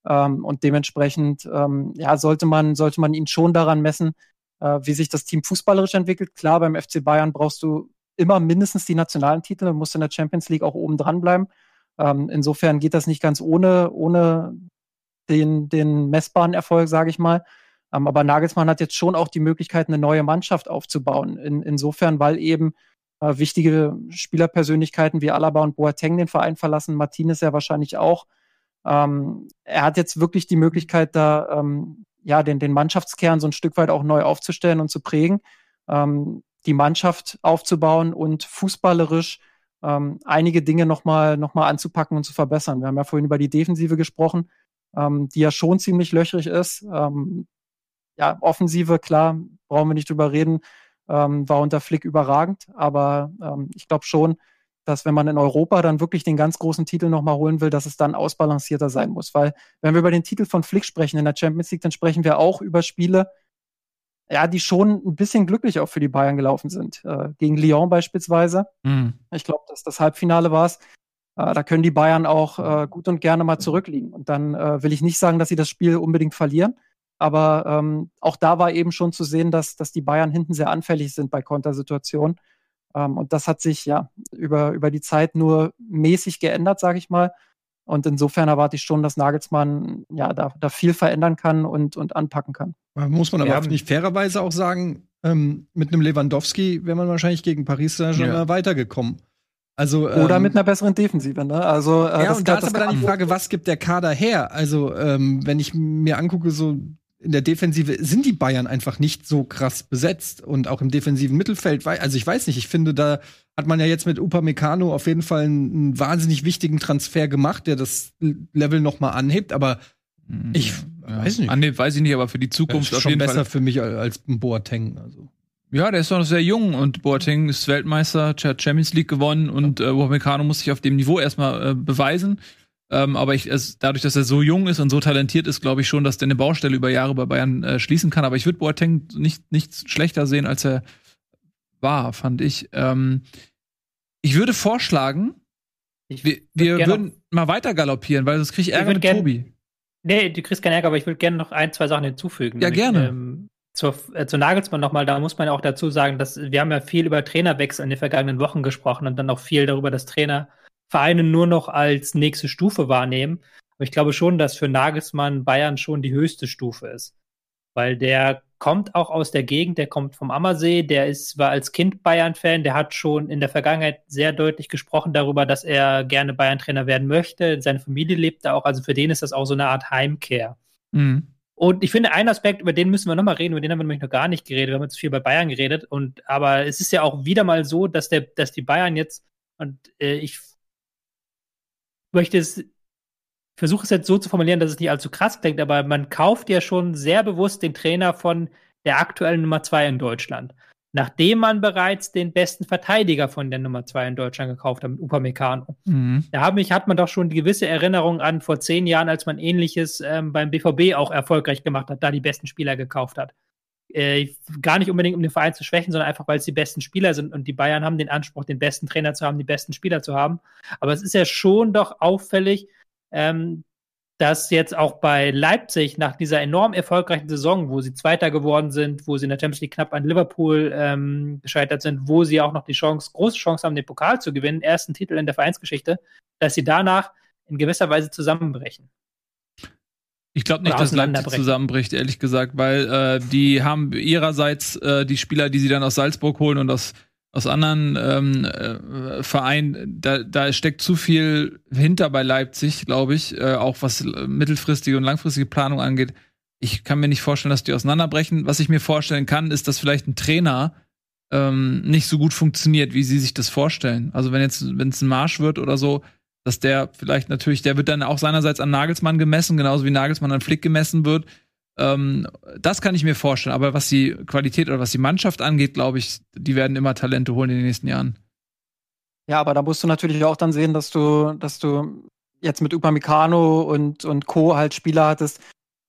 [SPEAKER 5] Ähm, und dementsprechend ähm, ja, sollte, man, sollte man ihn schon daran messen, äh, wie sich das Team fußballerisch entwickelt. Klar, beim FC Bayern brauchst du immer mindestens die nationalen Titel und musst in der Champions League auch oben dran bleiben. Ähm, insofern geht das nicht ganz ohne, ohne den, den messbaren Erfolg, sage ich mal. Ähm, aber Nagelsmann hat jetzt schon auch die Möglichkeit, eine neue Mannschaft aufzubauen. In, insofern, weil eben äh, wichtige Spielerpersönlichkeiten wie Alaba und Boateng den Verein verlassen, Martinez ja wahrscheinlich auch. Ähm, er hat jetzt wirklich die Möglichkeit, da ähm, ja den, den Mannschaftskern so ein Stück weit auch neu aufzustellen und zu prägen, ähm, die Mannschaft aufzubauen und fußballerisch ähm, einige Dinge nochmal noch mal anzupacken und zu verbessern. Wir haben ja vorhin über die Defensive gesprochen, ähm, die ja schon ziemlich löchrig ist. Ähm, ja, Offensive, klar, brauchen wir nicht drüber reden, ähm, war unter Flick überragend, aber ähm, ich glaube schon, dass wenn man in Europa dann wirklich den ganz großen Titel nochmal holen will, dass es dann ausbalancierter sein muss. Weil wenn wir über den Titel von Flick sprechen in der Champions League, dann sprechen wir auch über Spiele, ja, die schon ein bisschen glücklich auch für die Bayern gelaufen sind. Äh, gegen Lyon beispielsweise. Mhm. Ich glaube, dass das Halbfinale war es. Äh, da können die Bayern auch äh, gut und gerne mal zurückliegen. Und dann äh, will ich nicht sagen, dass sie das Spiel unbedingt verlieren. Aber ähm, auch da war eben schon zu sehen, dass, dass die Bayern hinten sehr anfällig sind bei Kontersituationen. Ähm, und das hat sich ja über, über die Zeit nur mäßig geändert, sage ich mal. Und insofern erwarte ich schon, dass Nagelsmann ja da, da viel verändern kann und, und anpacken kann.
[SPEAKER 3] Muss man aber ja. nicht fairerweise auch sagen, ähm, mit einem Lewandowski wäre man wahrscheinlich gegen Paris Saint-Germain ja. weitergekommen. Also,
[SPEAKER 5] Oder ähm, mit einer besseren Defensive, ne? Also,
[SPEAKER 3] äh, ja, und da ist aber dann die Frage, was gibt der Kader her? Also, ähm, wenn ich mir angucke, so in der Defensive sind die Bayern einfach nicht so krass besetzt und auch im defensiven Mittelfeld. Also ich weiß nicht, ich finde, da hat man ja jetzt mit Upamecano auf jeden Fall einen, wahnsinnig wichtigen Transfer gemacht, der das Level noch mal anhebt, aber
[SPEAKER 1] hm, ich ja. weiß nicht. Anhebt weiß ich nicht, aber für die Zukunft
[SPEAKER 3] das ist schon besser Fall. für mich als ein Boateng, also.
[SPEAKER 1] Ja, der ist doch noch sehr jung und Boateng ist Weltmeister, hat Champions League gewonnen und äh, Upamecano muss sich auf dem Niveau erstmal äh, beweisen. Ähm, aber ich, es, dadurch, dass er so jung ist und so talentiert ist, glaube ich schon, dass der eine Baustelle über Jahre bei Bayern äh, schließen kann. Aber ich würde Boateng nicht, nicht schlechter sehen, als er war, fand ich. Ähm, ich würde vorschlagen, ich wir, wir würden mal weiter galoppieren, weil sonst kriege ich Ärger ich mit Tobi.
[SPEAKER 4] Nee, du kriegst keinen Ärger, aber ich würde gerne noch ein, zwei Sachen hinzufügen.
[SPEAKER 1] Ja, gerne. Ähm,
[SPEAKER 4] zur, äh, zu Nagelsmann nochmal, da muss man ja auch dazu sagen, dass wir haben ja viel über Trainerwechsel in den vergangenen Wochen gesprochen und dann auch viel darüber, dass Trainer Vereine nur noch als nächste Stufe wahrnehmen. Aber ich glaube schon, dass für Nagelsmann Bayern schon die höchste Stufe ist. Weil der kommt auch aus der Gegend, der kommt vom Ammersee, der ist, war als Kind Bayern-Fan, der hat schon in der Vergangenheit sehr deutlich gesprochen darüber, dass er gerne Bayern-Trainer werden möchte. Seine Familie lebt da auch, also für den ist das auch so eine Art Heimkehr. Mhm. Und ich finde, ein Aspekt, über den müssen wir nochmal reden, über den haben wir nämlich noch gar nicht geredet, wir haben jetzt viel bei Bayern geredet. Und aber es ist ja auch wieder mal so, dass der, dass die Bayern jetzt, und äh, ich möchte es, versuche es jetzt so zu formulieren, dass es nicht allzu krass klingt, aber man kauft ja schon sehr bewusst den Trainer von der aktuellen Nummer zwei in Deutschland. Nachdem man bereits den besten Verteidiger von der Nummer zwei in Deutschland gekauft hat, mit Upamecano. Mhm. Da hat man doch schon die gewisse Erinnerung an vor zehn Jahren, als man ähnliches ähm, beim BVB auch erfolgreich gemacht hat, da die besten Spieler gekauft hat. Äh, gar nicht unbedingt, um den Verein zu schwächen, sondern einfach, weil es die besten Spieler sind und die Bayern haben den Anspruch, den besten Trainer zu haben, die besten Spieler zu haben. Aber es ist ja schon doch auffällig, ähm, dass jetzt auch bei Leipzig nach dieser enorm erfolgreichen Saison, wo sie Zweiter geworden sind, wo sie in der Champions League knapp an Liverpool ähm, gescheitert sind, wo sie auch noch die Chance, große Chance haben, den Pokal zu gewinnen, ersten Titel in der Vereinsgeschichte, dass sie danach in gewisser Weise zusammenbrechen.
[SPEAKER 1] Ich glaube nicht, dass Leipzig zusammenbricht, ehrlich gesagt, weil äh, die haben ihrerseits äh, die Spieler, die sie dann aus Salzburg holen und aus, aus anderen ähm, äh, Vereinen, da, da steckt zu viel hinter bei Leipzig, glaube ich, äh, auch was mittelfristige und langfristige Planung angeht. Ich kann mir nicht vorstellen, dass die auseinanderbrechen. Was ich mir vorstellen kann, ist, dass vielleicht ein Trainer ähm, nicht so gut funktioniert, wie sie sich das vorstellen. Also wenn jetzt, wenn es ein Marsch wird oder so, dass der vielleicht natürlich, der wird dann auch seinerseits an Nagelsmann gemessen, genauso wie Nagelsmann an Flick gemessen wird. Ähm, das kann ich mir vorstellen. Aber was die Qualität oder was die Mannschaft angeht, glaube ich, die werden immer Talente holen in den nächsten Jahren.
[SPEAKER 5] Ja, aber da musst du natürlich auch dann sehen, dass du, dass du jetzt mit Upamecano und, und Co. halt Spieler hattest,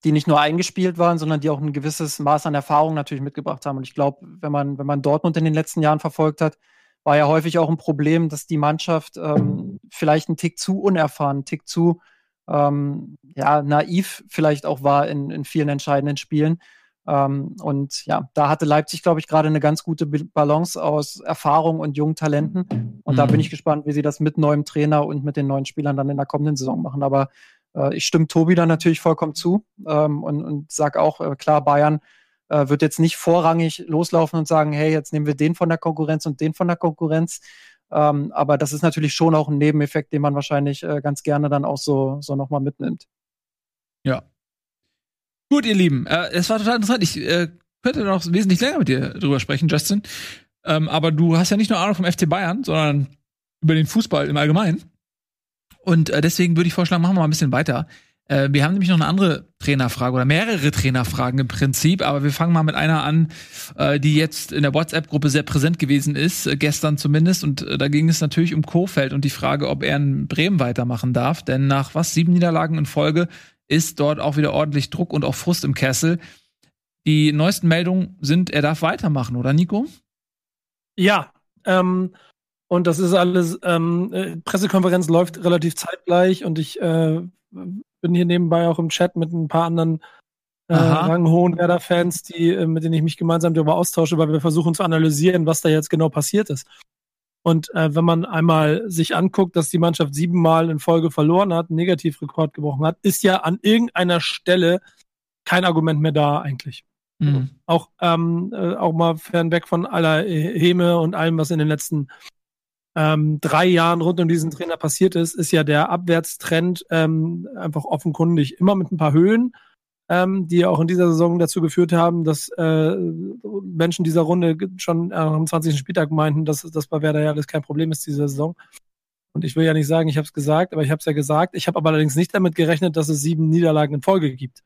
[SPEAKER 5] die nicht nur eingespielt waren, sondern die auch ein gewisses Maß an Erfahrung natürlich mitgebracht haben. Und ich glaube, wenn man, wenn man Dortmund in den letzten Jahren verfolgt hat, war ja häufig auch ein Problem, dass die Mannschaft ähm, vielleicht einen Tick zu unerfahren, einen Tick zu ähm, ja, naiv vielleicht auch war in, in vielen entscheidenden Spielen. Ähm, und ja, da hatte Leipzig, glaube ich, gerade eine ganz gute Balance aus Erfahrung und jungen Talenten. Und mhm. da bin ich gespannt, wie sie das mit neuem Trainer und mit den neuen Spielern dann in der kommenden Saison machen. Aber äh, ich stimme Tobi da natürlich vollkommen zu ähm, und, und sag auch, äh, klar, Bayern äh, wird jetzt nicht vorrangig loslaufen und sagen, hey, jetzt nehmen wir den von der Konkurrenz und den von der Konkurrenz. Ähm, aber das ist natürlich schon auch ein Nebeneffekt, den man wahrscheinlich äh, ganz gerne dann auch so, so nochmal mitnimmt.
[SPEAKER 1] Ja. Gut, ihr Lieben, äh, es war total interessant. Ich äh, könnte noch wesentlich länger mit dir drüber sprechen, Justin. Ähm, aber du hast ja nicht nur Ahnung vom FC Bayern, sondern über den Fußball im Allgemeinen. Und äh, deswegen würde ich vorschlagen, machen wir mal ein bisschen weiter. Äh, wir haben nämlich noch eine andere Trainerfrage oder mehrere Trainerfragen im Prinzip, aber wir fangen mal mit einer an, äh, die jetzt in der WhatsApp-Gruppe sehr präsent gewesen ist, äh, gestern zumindest. Und äh, da ging es natürlich um Kofeld und die Frage, ob er in Bremen weitermachen darf. Denn nach was sieben Niederlagen in Folge ist dort auch wieder ordentlich Druck und auch Frust im Kessel. Die neuesten Meldungen sind, er darf weitermachen, oder Nico?
[SPEAKER 6] Ja, ähm, und das ist alles, ähm, äh, Pressekonferenz läuft relativ zeitgleich und ich äh, bin hier nebenbei auch im Chat mit ein paar anderen äh, ranghohen Werder-Fans, die, äh, mit denen ich mich gemeinsam darüber austausche, weil wir versuchen zu analysieren, was da jetzt genau passiert ist. Und äh, wenn man einmal sich anguckt, dass die Mannschaft siebenmal in Folge verloren hat, einen Negativrekord gebrochen hat, ist ja an irgendeiner Stelle kein Argument mehr da eigentlich. Mhm. Auch, ähm, äh, auch mal fernweg von aller Häme und allem, was in den letzten ähm, drei Jahren rund um diesen Trainer passiert ist, ist ja der Abwärtstrend ähm, einfach offenkundig. Immer mit ein paar Höhen, ähm, die auch in dieser Saison dazu geführt haben, dass äh, Menschen dieser Runde schon äh, am 20. Spieltag meinten, dass das bei Werder ja alles kein Problem ist diese Saison. Und ich will ja nicht sagen, ich habe es gesagt, aber ich habe es ja gesagt. Ich habe aber allerdings nicht damit gerechnet, dass es sieben Niederlagen in Folge gibt.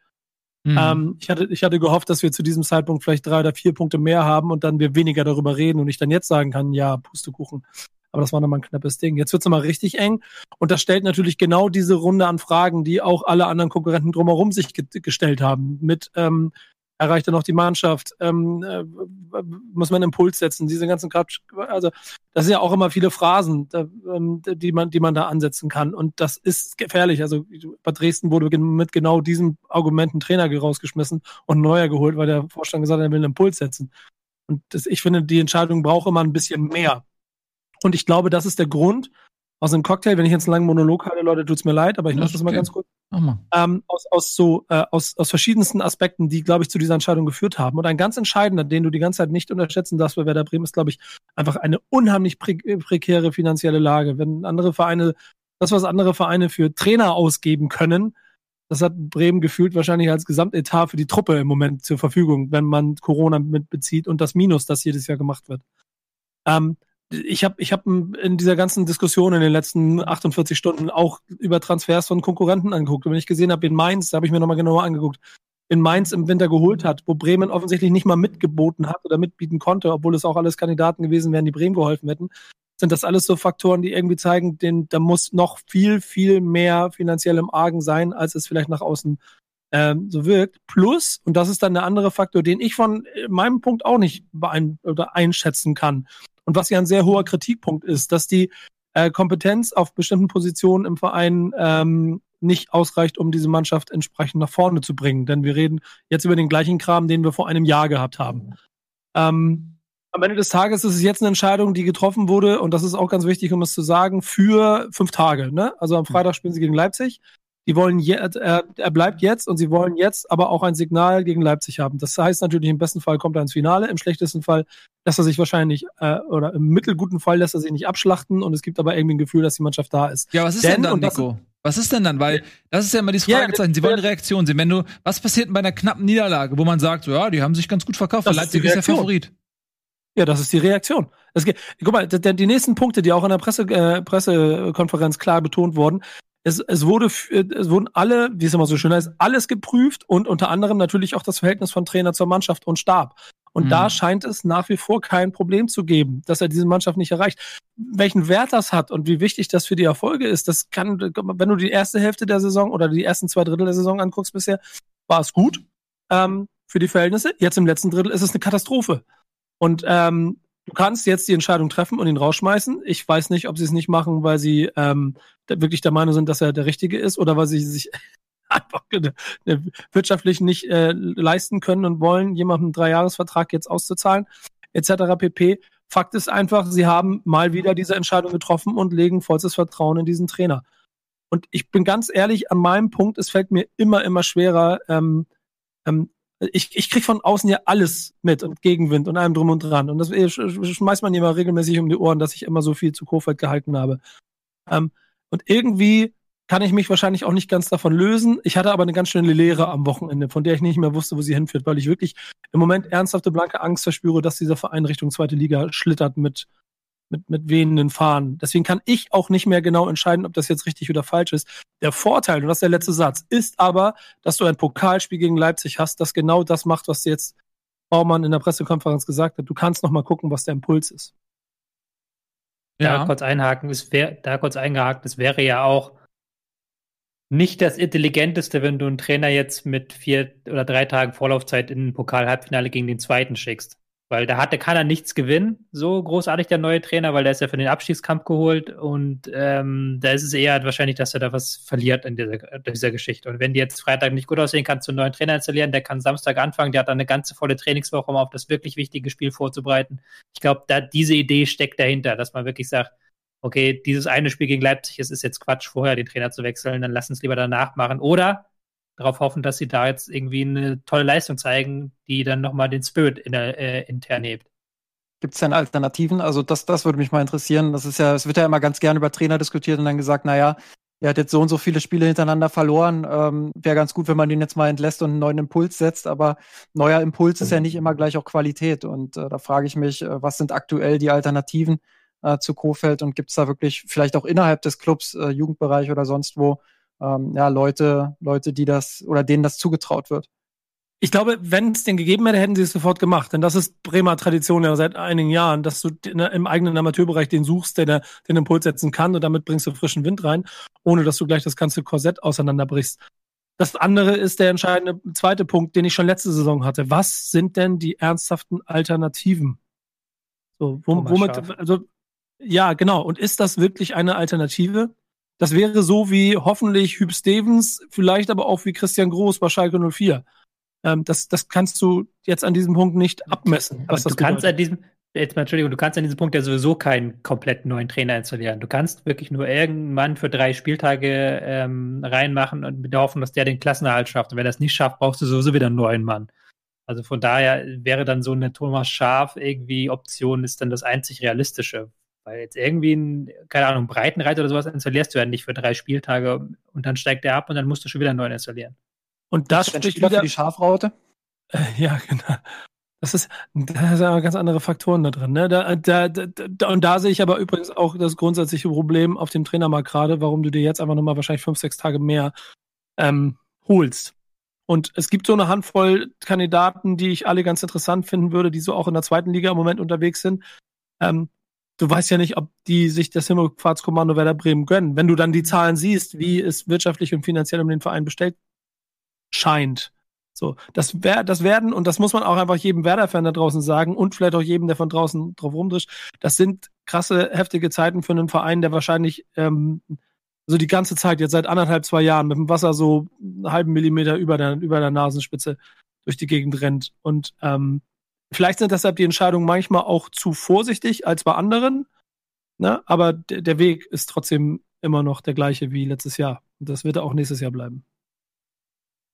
[SPEAKER 6] Mhm. Ähm, ich, hatte, ich hatte gehofft, dass wir zu diesem Zeitpunkt vielleicht drei oder vier Punkte mehr haben und dann wir weniger darüber reden und ich dann jetzt sagen kann, ja, Pustekuchen. Aber das war nochmal ein knappes Ding. Jetzt wird's nochmal richtig eng. Und das stellt natürlich genau diese Runde an Fragen, die auch alle anderen Konkurrenten drumherum sich ge gestellt haben. Mit ähm, erreicht er noch die Mannschaft? Ähm, äh, muss man einen Impuls setzen? Diese ganzen Quatsch. Also, das sind ja auch immer viele Phrasen, da, ähm, die, man, die man da ansetzen kann. Und das ist gefährlich. Also, bei Dresden wurde mit genau diesem Argument ein Trainer rausgeschmissen und neuer geholt, weil der Vorstand gesagt hat, er will einen Impuls setzen. Und das, ich finde, die Entscheidung braucht immer ein bisschen mehr. Und ich glaube, das ist der Grund aus einem Cocktail, wenn ich jetzt einen langen Monolog halte, Leute, tut's mir leid, aber ich mache das mal ganz kurz. Ähm, aus, aus so äh, aus, aus verschiedensten Aspekten, die, glaube ich, zu dieser Entscheidung geführt haben. Und ein ganz entscheidender, den du die ganze Zeit nicht unterschätzen darfst bei Werder Bremen, ist, glaube ich, einfach eine unheimlich pre prekäre finanzielle Lage. Wenn andere Vereine, das, was andere Vereine für Trainer ausgeben können, das hat Bremen gefühlt wahrscheinlich als Gesamtetat für die Truppe im Moment zur Verfügung, wenn man Corona mitbezieht und das Minus, das jedes Jahr gemacht wird. Ähm, ich habe ich hab in dieser ganzen Diskussion in den letzten 48 Stunden auch über Transfers von Konkurrenten angeguckt. Und wenn ich gesehen habe, in Mainz, da habe ich mir nochmal genauer angeguckt, in Mainz im Winter geholt hat, wo Bremen offensichtlich nicht mal mitgeboten hat oder mitbieten konnte, obwohl es auch alles Kandidaten gewesen wären, die Bremen geholfen hätten, sind das alles so Faktoren, die irgendwie zeigen, den, da muss noch viel, viel mehr finanziell im Argen sein, als es vielleicht nach außen ähm, so wirkt. Plus, und das ist dann der andere Faktor, den ich von meinem Punkt auch nicht oder einschätzen kann, und was ja ein sehr hoher Kritikpunkt ist, dass die äh, Kompetenz auf bestimmten Positionen im Verein ähm, nicht ausreicht, um diese Mannschaft entsprechend nach vorne zu bringen. Denn wir reden jetzt über den gleichen Kram, den wir vor einem Jahr gehabt haben. Ähm, am Ende des Tages ist es jetzt eine Entscheidung, die getroffen wurde, und das ist auch ganz wichtig, um es zu sagen, für fünf Tage. Ne? Also am Freitag spielen sie gegen Leipzig. Die wollen jetzt, er, er bleibt jetzt und sie wollen jetzt aber auch ein Signal gegen Leipzig haben. Das heißt natürlich, im besten Fall kommt er ins Finale, im schlechtesten Fall lässt er sich wahrscheinlich, äh, oder im mittelguten Fall lässt er sich nicht abschlachten und es gibt aber irgendwie ein Gefühl, dass die Mannschaft da ist.
[SPEAKER 1] Ja, was ist denn, denn dann, Nico? Was ist denn dann? Weil das ist ja immer dieses Fragezeichen. Sie wollen Reaktion sehen. Wenn du, was passiert denn bei einer knappen Niederlage, wo man sagt, so, ja, die haben sich ganz gut verkauft, weil Leipzig ist der Favorit.
[SPEAKER 6] Ja, das ist die Reaktion. Es geht, guck mal, die nächsten Punkte, die auch in der Presse, äh, Pressekonferenz klar betont wurden, es, es wurde, es wurden alle, wie es immer so schön heißt, alles geprüft und unter anderem natürlich auch das Verhältnis von Trainer zur Mannschaft und Stab. Und mhm. da scheint es nach wie vor kein Problem zu geben, dass er diese Mannschaft nicht erreicht. Welchen Wert das hat und wie wichtig das für die Erfolge ist, das kann, wenn du die erste Hälfte der Saison oder die ersten zwei Drittel der Saison anguckst bisher, war es gut ähm, für die Verhältnisse. Jetzt im letzten Drittel ist es eine Katastrophe. Und ähm, Du kannst jetzt die Entscheidung treffen und ihn rausschmeißen. Ich weiß nicht, ob sie es nicht machen, weil sie ähm, wirklich der Meinung sind, dass er der Richtige ist oder weil sie sich <laughs> einfach ne, ne, wirtschaftlich nicht äh, leisten können und wollen, jemandem einen Dreijahresvertrag jetzt auszuzahlen, etc. pp. Fakt ist einfach, sie haben mal wieder diese Entscheidung getroffen und legen vollstes Vertrauen in diesen Trainer. Und ich bin ganz ehrlich, an meinem Punkt, es fällt mir immer, immer schwerer, ähm, ähm, ich, ich krieg von außen ja alles mit und Gegenwind und allem drum und dran. Und das äh, schmeißt man immer regelmäßig um die Ohren, dass ich immer so viel zu Kofeld gehalten habe. Ähm, und irgendwie kann ich mich wahrscheinlich auch nicht ganz davon lösen. Ich hatte aber eine ganz schöne Lehre am Wochenende, von der ich nicht mehr wusste, wo sie hinführt, weil ich wirklich im Moment ernsthafte blanke Angst verspüre, dass dieser Verein Richtung zweite Liga schlittert mit, mit, mit wehenden Fahnen. Deswegen kann ich auch nicht mehr genau entscheiden, ob das jetzt richtig oder falsch ist. Der Vorteil, und das ist der letzte Satz, ist aber, dass du ein Pokalspiel gegen Leipzig hast, das genau das macht, was jetzt Baumann in der Pressekonferenz gesagt hat. Du kannst noch mal gucken, was der Impuls ist.
[SPEAKER 4] Ja. Da kurz einhaken, es wäre, da kurz eingehakt, es wäre ja auch nicht das Intelligenteste, wenn du einen Trainer jetzt mit vier oder drei Tagen Vorlaufzeit in ein Pokal-Halbfinale gegen den zweiten schickst. Weil da hatte, kann er nichts gewinnen, so großartig der neue Trainer, weil der ist ja für den Abstiegskampf geholt und ähm, da ist es eher wahrscheinlich, dass er da was verliert in dieser, dieser Geschichte. Und wenn die jetzt Freitag nicht gut aussehen, kannst du einen neuen Trainer installieren, der kann Samstag anfangen, der hat dann eine ganze volle Trainingswoche, um auf das wirklich wichtige Spiel vorzubereiten. Ich glaube, da diese Idee steckt dahinter, dass man wirklich sagt, okay, dieses eine Spiel gegen Leipzig, es ist jetzt Quatsch, vorher den Trainer zu wechseln, dann lass uns lieber danach machen. Oder darauf hoffen, dass sie da jetzt irgendwie eine tolle Leistung zeigen, die dann nochmal den Spirit in der, äh, intern hebt.
[SPEAKER 5] Gibt es denn Alternativen? Also das, das würde mich mal interessieren. Das ist ja, es wird ja immer ganz gerne über Trainer diskutiert und dann gesagt, naja, er hat jetzt so und so viele Spiele hintereinander verloren. Ähm, Wäre ganz gut, wenn man den jetzt mal entlässt und einen neuen Impuls setzt. Aber neuer Impuls ist ja nicht immer gleich auch Qualität. Und äh, da frage ich mich, äh, was sind aktuell die Alternativen? äh, zu Kofeld und gibt es da wirklich vielleicht auch innerhalb des Clubs, äh, Jugendbereich oder sonst wo, ähm, ja, Leute, Leute, die das oder denen das zugetraut wird?
[SPEAKER 6] Ich glaube, wenn es den gegeben hätte, hätten sie es sofort gemacht. Denn das ist Bremer Tradition ja seit einigen Jahren, dass du im eigenen Amateurbereich den suchst, der, der den Impuls setzen kann und damit bringst du frischen Wind rein, ohne dass du gleich das ganze Korsett auseinanderbrichst. Das andere ist der entscheidende zweite Punkt, den ich schon letzte Saison hatte. Was sind denn die ernsthaften Alternativen? So, womit, also ja, genau. Und ist das wirklich eine Alternative? Das wäre so wie hoffentlich Hüb Stevens, vielleicht aber auch wie Christian Groß bei Schalke 04. Ähm, das, das kannst du jetzt an diesem Punkt nicht abmessen.
[SPEAKER 4] Aber du kannst an diesem, jetzt mal Entschuldigung, du kannst an diesem Punkt ja sowieso keinen komplett neuen Trainer installieren. Du kannst wirklich nur irgendwann für drei Spieltage ähm, reinmachen und mit der Hoffnung, dass der den Klassenerhalt schafft. Und wenn er das nicht schafft, brauchst du sowieso wieder einen neuen Mann. Also von daher wäre dann so eine Thomas Schaf irgendwie Option, ist dann das einzig realistische. Weil jetzt irgendwie ein, keine Ahnung, Breitenreiter oder sowas installierst du ja nicht für drei Spieltage und dann steigt der ab und dann musst du schon wieder einen neuen installieren.
[SPEAKER 6] Und das spricht wieder
[SPEAKER 5] für die Schafraute?
[SPEAKER 6] Äh, ja, genau. Das ist, da sind aber ganz andere Faktoren da drin. Ne? Da, da, da, und da sehe ich aber übrigens auch das grundsätzliche Problem auf dem Trainermarkt gerade, warum du dir jetzt einfach nochmal wahrscheinlich fünf, sechs Tage mehr ähm, holst. Und es gibt so eine Handvoll Kandidaten, die ich alle ganz interessant finden würde, die so auch in der zweiten Liga im Moment unterwegs sind. Ähm, du weißt ja nicht, ob die sich das Himmelfahrtskommando Werder Bremen gönnen. Wenn du dann die Zahlen siehst, wie es wirtschaftlich und finanziell um den Verein bestellt scheint. So, das, wär, das werden, und das muss man auch einfach jedem Werder-Fan da draußen sagen und vielleicht auch jedem, der von draußen drauf rumdrischt, das sind krasse, heftige Zeiten für einen Verein, der wahrscheinlich ähm, so die ganze Zeit, jetzt seit anderthalb, zwei Jahren, mit dem Wasser so einen halben Millimeter über der, über der Nasenspitze durch die Gegend rennt. Und ähm, Vielleicht sind deshalb die Entscheidungen manchmal auch zu vorsichtig als bei anderen, ne? aber der Weg ist trotzdem immer noch der gleiche wie letztes Jahr. Und das wird auch nächstes Jahr bleiben.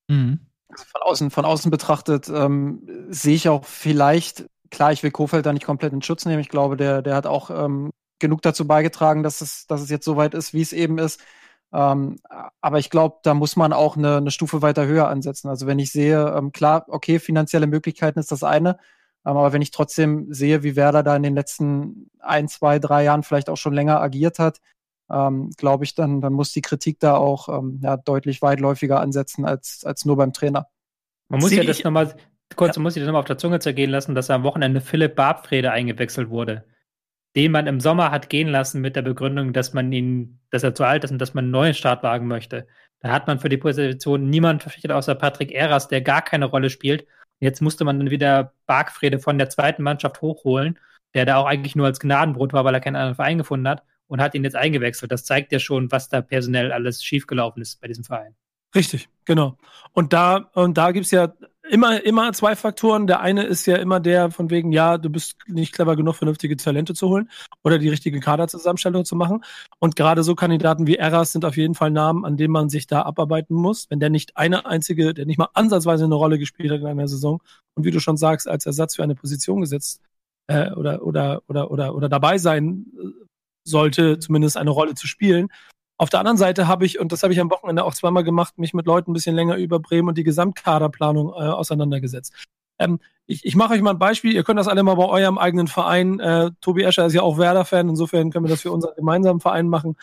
[SPEAKER 5] Mhm. Also von außen, von außen betrachtet ähm, sehe ich auch vielleicht, klar, ich will Kofeld da nicht komplett in Schutz nehmen. Ich glaube, der, der hat auch ähm, genug dazu beigetragen, dass es, dass es jetzt so weit ist, wie es eben ist. Ähm, aber ich glaube, da muss man auch eine, eine Stufe weiter höher ansetzen. Also wenn ich sehe, ähm, klar, okay, finanzielle Möglichkeiten ist das eine, aber wenn ich trotzdem sehe, wie Werder da in den letzten ein, zwei, drei Jahren vielleicht auch schon länger agiert hat, ähm, glaube ich, dann, dann muss die Kritik da auch ähm, ja, deutlich weitläufiger ansetzen als, als nur beim Trainer.
[SPEAKER 4] Man muss Sie ja das nochmal, kurz, ja. muss ich das nochmal auf der Zunge zergehen lassen, dass am Wochenende Philipp Barbfrede eingewechselt wurde, den man im Sommer hat gehen lassen mit der Begründung, dass man ihn, dass er zu alt ist und dass man einen neuen Start wagen möchte. Da hat man für die Position niemand verpflichtet außer Patrick Eras, der gar keine Rolle spielt Jetzt musste man dann wieder Bargfrede von der zweiten Mannschaft hochholen, der da auch eigentlich nur als Gnadenbrot war, weil er keinen anderen Verein gefunden hat und hat ihn jetzt eingewechselt. Das zeigt ja schon, was da personell alles schiefgelaufen ist bei diesem Verein.
[SPEAKER 6] Richtig, genau. Und da, und da gibt's ja immer, immer zwei Faktoren. Der eine ist ja immer der von wegen, ja, du bist nicht clever genug, vernünftige Talente zu holen oder die richtige Kaderzusammenstellung zu machen. Und gerade so Kandidaten wie Eras sind auf jeden Fall Namen, an denen man sich da abarbeiten muss. Wenn der nicht eine einzige, der nicht mal ansatzweise eine Rolle gespielt hat in einer Saison und wie du schon sagst, als Ersatz für eine Position gesetzt äh, oder, oder, oder, oder, oder dabei sein äh, sollte, zumindest eine Rolle zu spielen, auf der anderen Seite habe ich, und das habe ich am Wochenende auch zweimal gemacht, mich mit Leuten ein bisschen länger über Bremen und die Gesamtkaderplanung äh, auseinandergesetzt. Ähm, ich, ich mache euch mal ein Beispiel. Ihr könnt das alle mal bei eurem eigenen Verein. Äh, Tobi Escher ist ja auch Werder-Fan. Insofern können wir das für unseren gemeinsamen Verein machen.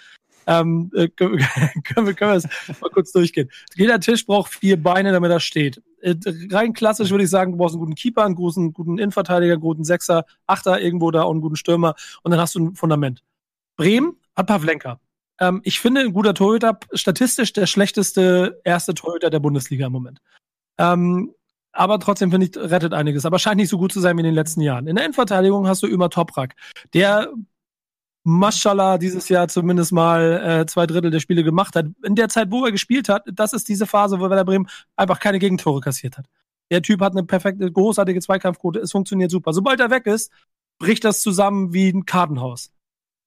[SPEAKER 6] Ähm, äh, <laughs> können, können, wir, können wir das mal kurz durchgehen. Jeder Tisch braucht vier Beine, damit er steht. Äh, rein klassisch würde ich sagen, du brauchst einen guten Keeper, einen guten, guten Innenverteidiger, einen guten Sechser, Achter irgendwo da und einen guten Stürmer. Und dann hast du ein Fundament. Bremen hat Pavlenka. Ähm, ich finde, ein guter Torhüter, statistisch der schlechteste erste Torhüter der Bundesliga im Moment. Ähm, aber trotzdem finde ich, rettet einiges. Aber scheint nicht so gut zu sein wie in den letzten Jahren. In der Endverteidigung hast du immer Toprak, der Maschallah dieses Jahr zumindest mal äh, zwei Drittel der Spiele gemacht hat. In der Zeit, wo er gespielt hat, das ist diese Phase, wo Werder Bremen einfach keine Gegentore kassiert hat. Der Typ hat eine perfekte, großartige Zweikampfquote, es funktioniert super. Sobald er weg ist, bricht das zusammen wie ein Kartenhaus.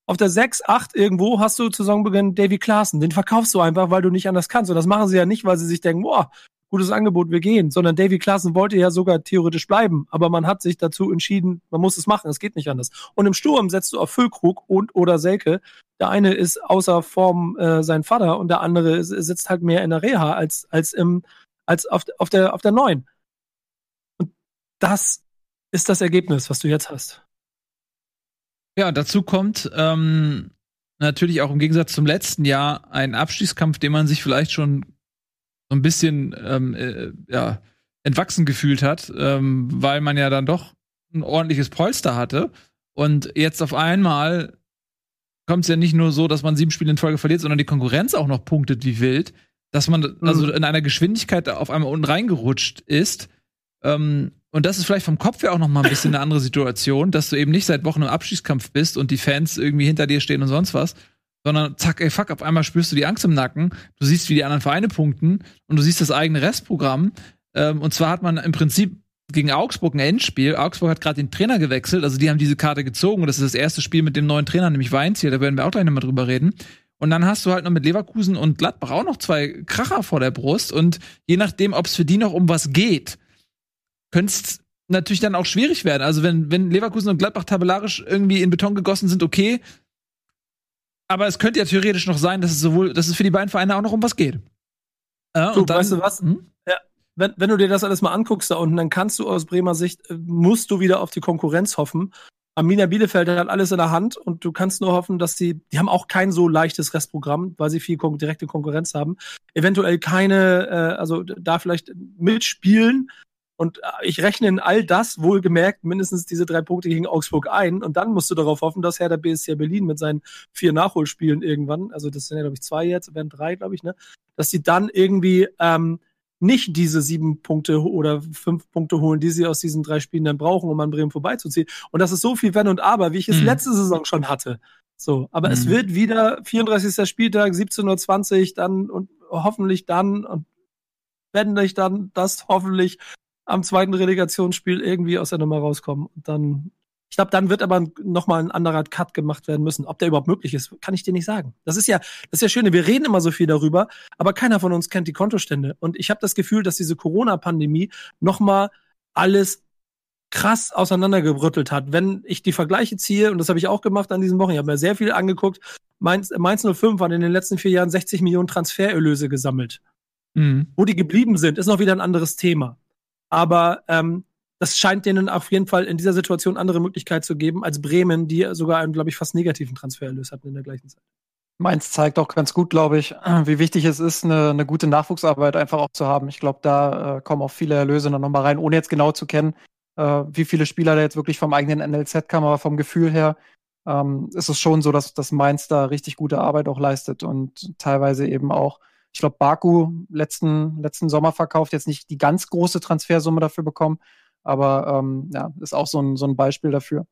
[SPEAKER 6] Auf der 6, 8 irgendwo hast du zu Saisonbeginn Davy Klaassen. Den verkaufst du einfach, weil du nicht anders kannst. Und das machen sie ja nicht, weil sie sich denken, boah, gutes Angebot, wir gehen. Sondern Davy Klaassen wollte ja sogar theoretisch bleiben. Aber man hat sich dazu entschieden, man muss es machen. Es geht nicht anders. Und im Sturm setzt du auf Füllkrug und oder Selke. Der eine ist außer Form äh, sein Vater und der andere sitzt halt mehr in der Reha als, als im, als auf, auf der, auf der 9. Und das ist das Ergebnis, was du jetzt hast.
[SPEAKER 1] Ja, dazu kommt ähm, natürlich auch im Gegensatz zum letzten Jahr ein Abstiegskampf, den man sich vielleicht schon so ein bisschen ähm, äh, ja, entwachsen gefühlt hat, ähm, weil man ja dann doch ein ordentliches Polster hatte. Und jetzt auf einmal kommt es ja nicht nur so, dass man sieben Spiele in Folge verliert, sondern die Konkurrenz auch noch punktet wie wild, dass man mhm. also in einer Geschwindigkeit auf einmal unten reingerutscht ist. Ähm, und das ist vielleicht vom Kopf her auch noch mal ein bisschen eine andere Situation, dass du eben nicht seit Wochen im Abschießkampf bist und die Fans irgendwie hinter dir stehen und sonst was, sondern zack, ey, fuck, auf einmal spürst du die Angst im Nacken, du siehst, wie die anderen Vereine punkten und du siehst das eigene Restprogramm. Ähm, und zwar hat man im Prinzip gegen Augsburg ein Endspiel. Augsburg hat gerade den Trainer gewechselt, also die haben diese Karte gezogen und das ist das erste Spiel mit dem neuen Trainer, nämlich Weinziel, da werden wir auch gleich nochmal drüber reden. Und dann hast du halt noch mit Leverkusen und Gladbach auch noch zwei Kracher vor der Brust und je nachdem, ob es für die noch um was geht, könnte es natürlich dann auch schwierig werden. Also wenn, wenn Leverkusen und Gladbach tabellarisch irgendwie in Beton gegossen sind, okay. Aber es könnte ja theoretisch noch sein, dass es sowohl, dass es für die beiden Vereine auch noch um was geht.
[SPEAKER 6] Ja, du, dann, weißt du was? Hm? Ja, wenn, wenn du dir das alles mal anguckst da unten, dann kannst du aus Bremer Sicht, äh, musst du wieder auf die Konkurrenz hoffen. Arminia Bielefeld hat alles in der Hand und du kannst nur hoffen, dass sie, die haben auch kein so leichtes Restprogramm, weil sie viel direkte Konkurrenz haben. Eventuell keine, äh, also da vielleicht mitspielen, und äh, ich rechne in all das wohlgemerkt mindestens diese drei Punkte gegen Augsburg ein. Und dann musst du darauf hoffen, dass Herr der BSC Berlin mit seinen vier Nachholspielen irgendwann, also das sind ja, glaube ich, zwei jetzt, werden drei, glaube ich, ne, dass sie dann irgendwie ähm, nicht diese sieben Punkte oder fünf Punkte holen, die sie aus diesen drei Spielen dann brauchen, um an Bremen vorbeizuziehen. Und das ist so viel Wenn und Aber, wie ich es mhm. letzte Saison schon hatte. So, aber mhm. es wird wieder 34. Spieltag, 17.20 Uhr, dann und hoffentlich dann und wenn ich dann das hoffentlich am zweiten Relegationsspiel irgendwie aus der Nummer rauskommen. Und dann, ich glaube, dann wird aber nochmal ein anderer Cut gemacht werden müssen. Ob der überhaupt möglich ist, kann ich dir nicht sagen. Das ist ja, das ist ja schön. Wir reden immer so viel darüber, aber keiner von uns kennt die Kontostände. Und ich habe das Gefühl, dass diese Corona-Pandemie nochmal alles krass auseinandergebrüttelt hat. Wenn ich die Vergleiche ziehe, und das habe ich auch gemacht an diesen Wochen, ich habe mir sehr viel angeguckt, Mainz, Mainz 05 hat in den letzten vier Jahren 60 Millionen Transfererlöse gesammelt. Mhm. Wo die geblieben sind, ist noch wieder ein anderes Thema. Aber ähm, das scheint denen auf jeden Fall in dieser Situation andere Möglichkeit zu geben als Bremen, die sogar einen, glaube ich, fast negativen Transfererlös hatten in der gleichen Zeit.
[SPEAKER 5] Mainz zeigt auch ganz gut, glaube ich, <clears throat> wie wichtig es ist, eine, eine gute Nachwuchsarbeit einfach auch zu haben. Ich glaube, da äh, kommen auch viele Erlöse noch mal rein, ohne jetzt genau zu kennen, äh, wie viele Spieler da jetzt wirklich vom eigenen NLZ kamen, aber vom Gefühl her ähm, ist es schon so, dass, dass Mainz da richtig gute Arbeit auch leistet und teilweise eben auch ich glaube, Baku letzten, letzten Sommer verkauft, jetzt nicht die ganz große Transfersumme dafür bekommen, aber ähm, ja, ist auch so ein, so ein Beispiel dafür.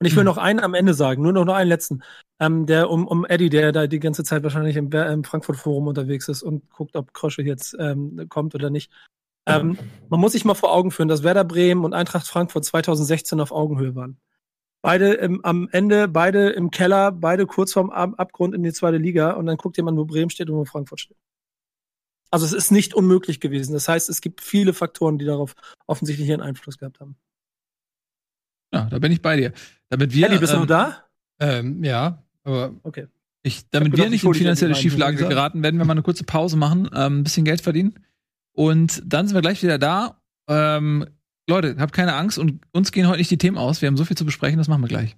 [SPEAKER 6] Und ich will
[SPEAKER 1] Hm.
[SPEAKER 6] noch einen am Ende sagen, nur noch, noch einen letzten. Ähm, der um, um Eddie, der da die ganze Zeit wahrscheinlich im, Wer- im Frankfurt-Forum unterwegs ist und guckt, ob Krosche jetzt ähm, kommt oder nicht. Ähm, man muss sich mal vor Augen führen, dass Werder Bremen und Eintracht Frankfurt 2016 auf Augenhöhe waren. Beide im, am Ende, beide im Keller, beide kurz vorm Ab Abgrund in die zweite Liga und dann guckt jemand, wo Bremen steht und wo Frankfurt steht. Also es ist nicht unmöglich gewesen. Das heißt, es gibt viele Faktoren, die darauf offensichtlich ihren Einfluss gehabt haben.
[SPEAKER 1] Ja, da bin ich bei dir. Damit wir,
[SPEAKER 6] Eddie, bist du
[SPEAKER 1] ähm,
[SPEAKER 6] noch da?
[SPEAKER 3] Ähm, ja, aber
[SPEAKER 6] Okay.
[SPEAKER 1] Ich, damit
[SPEAKER 6] gedacht,
[SPEAKER 1] wir nicht
[SPEAKER 6] ich
[SPEAKER 1] in finanzielle
[SPEAKER 6] rein,
[SPEAKER 1] Schieflage geraten, werden wir mal eine kurze Pause machen, ähm, ein bisschen Geld verdienen. Und dann sind wir gleich wieder da. Ähm, Leute, habt keine Angst und uns gehen heute nicht die Themen aus. Wir haben so viel zu besprechen, das machen wir gleich.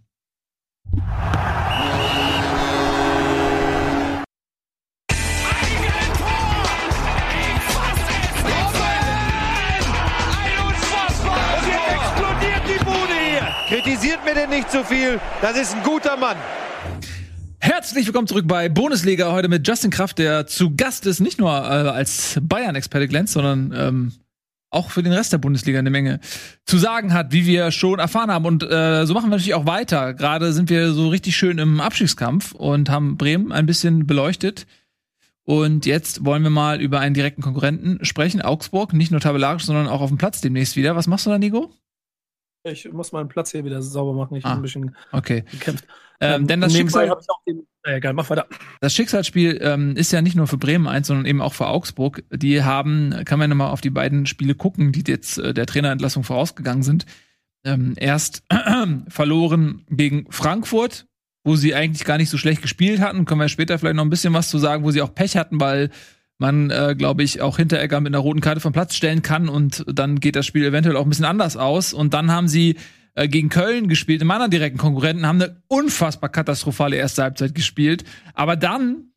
[SPEAKER 2] Mir denn nicht zu viel. Das ist ein guter Mann.
[SPEAKER 1] Herzlich willkommen zurück bei Bundesliga heute mit Justin Kraft, der zu Gast ist, nicht nur äh, als Bayern-Experte glänzt, sondern ähm, auch für den Rest der Bundesliga eine Menge zu sagen hat, wie wir schon erfahren haben. Und äh, so machen wir natürlich auch weiter. Gerade sind wir so richtig schön im Abstiegskampf und haben Bremen ein bisschen beleuchtet. Und jetzt wollen wir mal über einen direkten Konkurrenten sprechen, Augsburg, nicht nur tabellarisch, sondern auch auf dem Platz demnächst wieder. Was machst du da, Nico?
[SPEAKER 6] Ich muss meinen Platz hier wieder sauber machen. Ich
[SPEAKER 1] Ah.
[SPEAKER 6] habe ein bisschen
[SPEAKER 1] Okay.
[SPEAKER 6] gekämpft.
[SPEAKER 1] Ähm, denn das Schicksal
[SPEAKER 6] ich auch den. Na egal, mach weiter.
[SPEAKER 1] das Schicksalsspiel ähm, ist ja nicht nur für Bremen eins, sondern eben auch für Augsburg. Die haben, kann man nochmal auf die beiden Spiele gucken, die jetzt äh, der Trainerentlassung vorausgegangen sind. Ähm, erst <clears throat> verloren gegen Frankfurt, wo sie eigentlich gar nicht so schlecht gespielt hatten. Können wir später vielleicht noch ein bisschen was zu sagen, wo sie auch Pech hatten, weil man, äh, glaube ich, auch Hinteregger mit einer roten Karte vom Platz stellen kann und dann geht das Spiel eventuell auch ein bisschen anders aus. Und dann haben sie äh, gegen Köln gespielt, im anderen direkten Konkurrenten, haben eine unfassbar katastrophale erste Halbzeit gespielt. Aber dann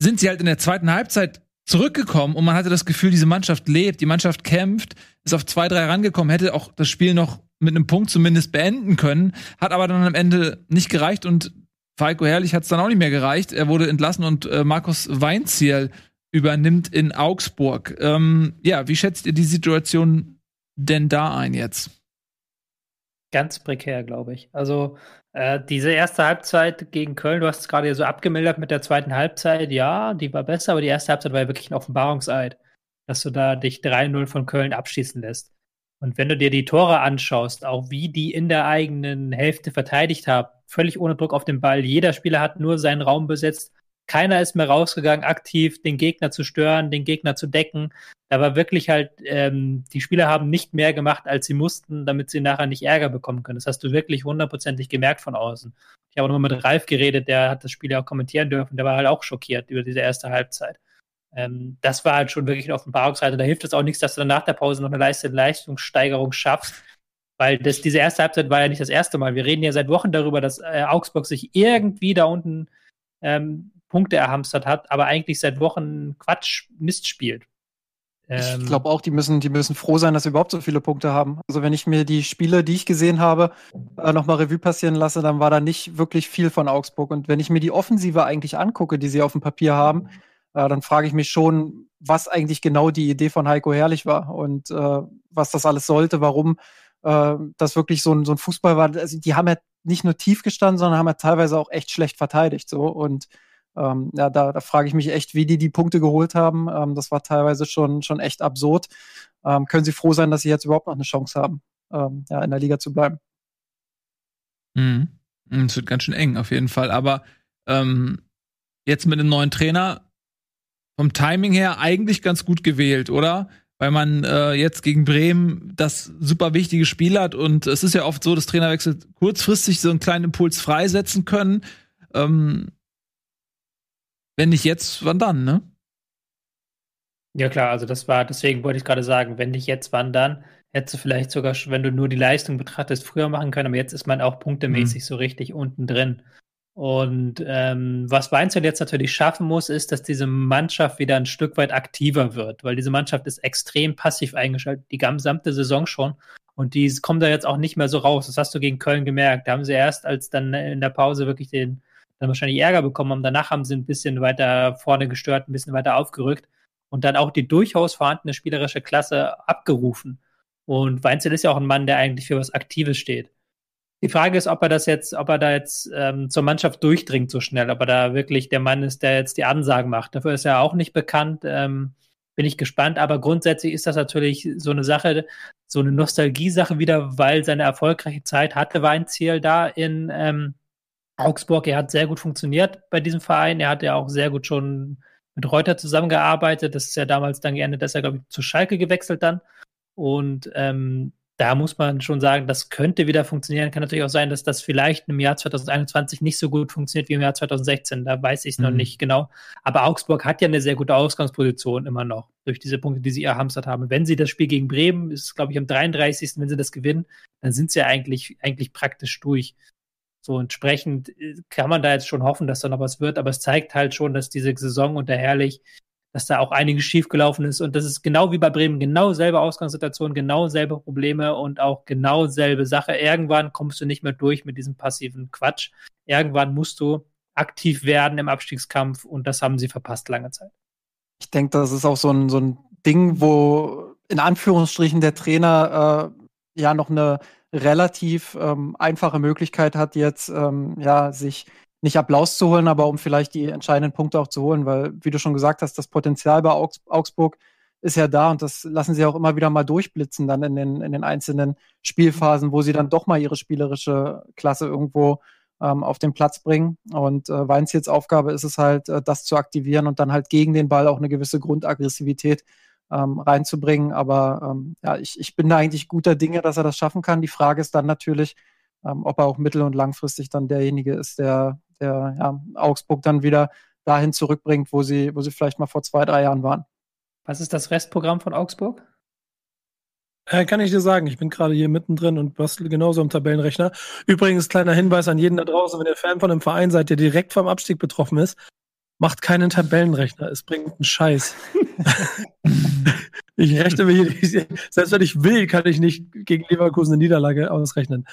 [SPEAKER 1] sind sie halt in der zweiten Halbzeit zurückgekommen und man hatte das Gefühl, diese Mannschaft lebt, die Mannschaft kämpft, ist auf zwei, drei rangekommen, hätte auch das Spiel noch mit einem Punkt zumindest beenden können, hat aber dann am Ende nicht gereicht und Falco Herrlich hat es dann auch nicht mehr gereicht. Er wurde entlassen und äh, Markus Weinziel übernimmt in Augsburg. Ähm, ja, wie schätzt ihr die Situation denn da ein jetzt?
[SPEAKER 4] Ganz prekär, glaube ich. Also äh, diese erste Halbzeit gegen Köln, du hast es gerade so abgemildert mit der zweiten Halbzeit, ja, die war besser, aber die erste Halbzeit war ja wirklich ein Offenbarungseid, dass du da dich 3-0 von Köln abschießen lässt. Und wenn du dir die Tore anschaust, auch wie die in der eigenen Hälfte verteidigt haben, völlig ohne Druck auf den Ball, jeder Spieler hat nur seinen Raum besetzt, keiner ist mehr rausgegangen, aktiv den Gegner zu stören, den Gegner zu decken. Da war wirklich halt, ähm, die Spieler haben nicht mehr gemacht, als sie mussten, damit sie nachher nicht Ärger bekommen können. Das hast du wirklich hundertprozentig gemerkt von außen. Ich habe nochmal mit Ralf geredet, der hat das Spiel ja auch kommentieren dürfen, der war halt auch schockiert über diese erste Halbzeit. Ähm, das war halt schon wirklich eine Offenbarungsseite. Da hilft es auch nichts, dass du dann nach der Pause noch eine Leist Leistungssteigerung schaffst, weil das, diese erste Halbzeit war ja nicht das erste Mal. Wir reden ja seit Wochen darüber, dass äh, Augsburg sich irgendwie da unten ähm, Punkte erhamstert hat, aber eigentlich seit Wochen Quatsch Mist spielt. Ähm,
[SPEAKER 5] Ich glaube auch, die müssen, die müssen froh sein, dass sie überhaupt so viele Punkte haben. Also wenn ich mir die Spiele, die ich gesehen habe, äh, nochmal Revue passieren lasse, dann war da nicht wirklich viel von Augsburg. Und wenn ich mir die Offensive eigentlich angucke, die sie auf dem Papier haben, äh, dann frage ich mich schon, was eigentlich genau die Idee von Heiko Herrlich war und äh, was das alles sollte, warum äh, das wirklich so ein, so ein Fußball war. Also die haben ja nicht nur tief gestanden, sondern haben ja teilweise auch echt schlecht verteidigt. So und ähm, ja, da, da frage ich mich echt, wie die die Punkte geholt haben. Ähm, das war teilweise schon, schon echt absurd. Ähm, können sie froh sein, dass sie jetzt überhaupt noch eine Chance haben, ähm, ja, in der Liga zu bleiben.
[SPEAKER 1] Mhm. Es wird ganz schön eng, auf jeden Fall. Aber ähm, jetzt mit einem neuen Trainer vom Timing her eigentlich ganz gut gewählt, oder? Weil man äh, jetzt gegen Bremen das super wichtige Spiel hat und es ist ja oft so, dass Trainerwechsel kurzfristig so einen kleinen Impuls freisetzen können. Ähm, wenn nicht jetzt, wann dann, ne?
[SPEAKER 4] Ja klar, also das war, deswegen wollte ich gerade sagen, wenn nicht jetzt, wann dann, hättest du vielleicht sogar, schon, wenn du nur die Leistung betrachtest, früher machen können, aber jetzt ist man auch punktemäßig
[SPEAKER 1] Mhm.
[SPEAKER 4] so richtig unten drin. Und ähm, was Weinzel jetzt natürlich schaffen muss, ist, dass diese Mannschaft wieder ein Stück weit aktiver wird, weil diese Mannschaft ist extrem passiv eingeschaltet, die gesamte Saison schon. Und die kommen da jetzt auch nicht mehr so raus. Das hast du gegen Köln gemerkt. Da haben sie erst, als dann in der Pause wirklich den, dann wahrscheinlich Ärger bekommen haben, danach haben sie ein bisschen weiter vorne gestört, ein bisschen weiter aufgerückt und dann auch die durchaus vorhandene spielerische Klasse abgerufen. Und Weinzel ist ja auch ein Mann, der eigentlich für was Aktives steht. Die Frage ist, ob er das jetzt, ob er da jetzt ähm, zur Mannschaft durchdringt so schnell, ob er da wirklich der Mann ist, der jetzt die Ansagen macht. Dafür ist er auch nicht bekannt. Ähm, bin ich gespannt. Aber grundsätzlich ist das natürlich so eine Sache, so eine Nostalgie-Sache wieder, weil seine erfolgreiche Zeit hatte war ein Ziel da in ähm, Augsburg. Er hat sehr gut funktioniert bei diesem Verein. Er hat ja auch sehr gut schon mit Reuter zusammengearbeitet. Das ist ja damals dann geendet, dass er, glaube ich, zu Schalke gewechselt dann. Und ähm, da muss man schon sagen, das könnte wieder funktionieren. Kann natürlich auch sein, dass das vielleicht im Jahr 2021 nicht so gut funktioniert wie im Jahr 2016. Da weiß ich es mhm. noch nicht genau. Aber Augsburg hat ja eine sehr gute Ausgangsposition immer noch durch diese Punkte, die sie erhamstert haben. wenn sie das Spiel gegen Bremen, ist glaube ich am 33. wenn sie das gewinnen, dann sind sie ja eigentlich, eigentlich praktisch durch. So entsprechend äh, kann man da jetzt schon hoffen, dass da noch was wird. Aber es zeigt halt schon, dass diese Saison unter Herrlich dass da auch einiges schiefgelaufen ist. Und das ist genau wie bei Bremen, genau selbe Ausgangssituation, genau selbe Probleme und auch genau selbe Sache. Irgendwann kommst du nicht mehr durch mit diesem passiven Quatsch. Irgendwann musst du aktiv werden im Abstiegskampf und das haben sie verpasst lange Zeit.
[SPEAKER 5] Ich denke, das ist auch so ein, so ein Ding, wo in Anführungsstrichen der Trainer äh, ja noch eine relativ ähm, einfache Möglichkeit hat, jetzt ähm, ja sich nicht Applaus zu holen, aber um vielleicht die entscheidenden Punkte auch zu holen, weil, wie du schon gesagt hast, das Potenzial bei Augs Augsburg ist ja da und das lassen sie auch immer wieder mal durchblitzen dann in den, in den einzelnen Spielphasen, wo sie dann doch mal ihre spielerische Klasse irgendwo ähm, auf den Platz bringen. Und äh, Weins jetzt Aufgabe ist es halt, äh, das zu aktivieren und dann halt gegen den Ball auch eine gewisse Grundaggressivität ähm, reinzubringen. Aber ähm, ja, ich, ich bin da eigentlich guter Dinge, dass er das schaffen kann. Die Frage ist dann natürlich, ähm, ob er auch mittel- und langfristig dann derjenige ist, der, der ja, Augsburg dann wieder dahin zurückbringt, wo sie, wo sie vielleicht mal vor zwei, drei Jahren waren.
[SPEAKER 4] Was ist das Restprogramm von Augsburg?
[SPEAKER 6] Äh, kann ich dir sagen, ich bin gerade hier mittendrin und bastel genauso am Tabellenrechner. Übrigens, kleiner Hinweis an jeden da draußen, wenn ihr Fan von einem Verein seid, der direkt vom Abstieg betroffen ist, macht keinen Tabellenrechner. Es bringt einen Scheiß. <laughs> ich <laughs> rechne mir hier, selbst wenn ich will, kann ich nicht gegen Leverkusen eine Niederlage ausrechnen.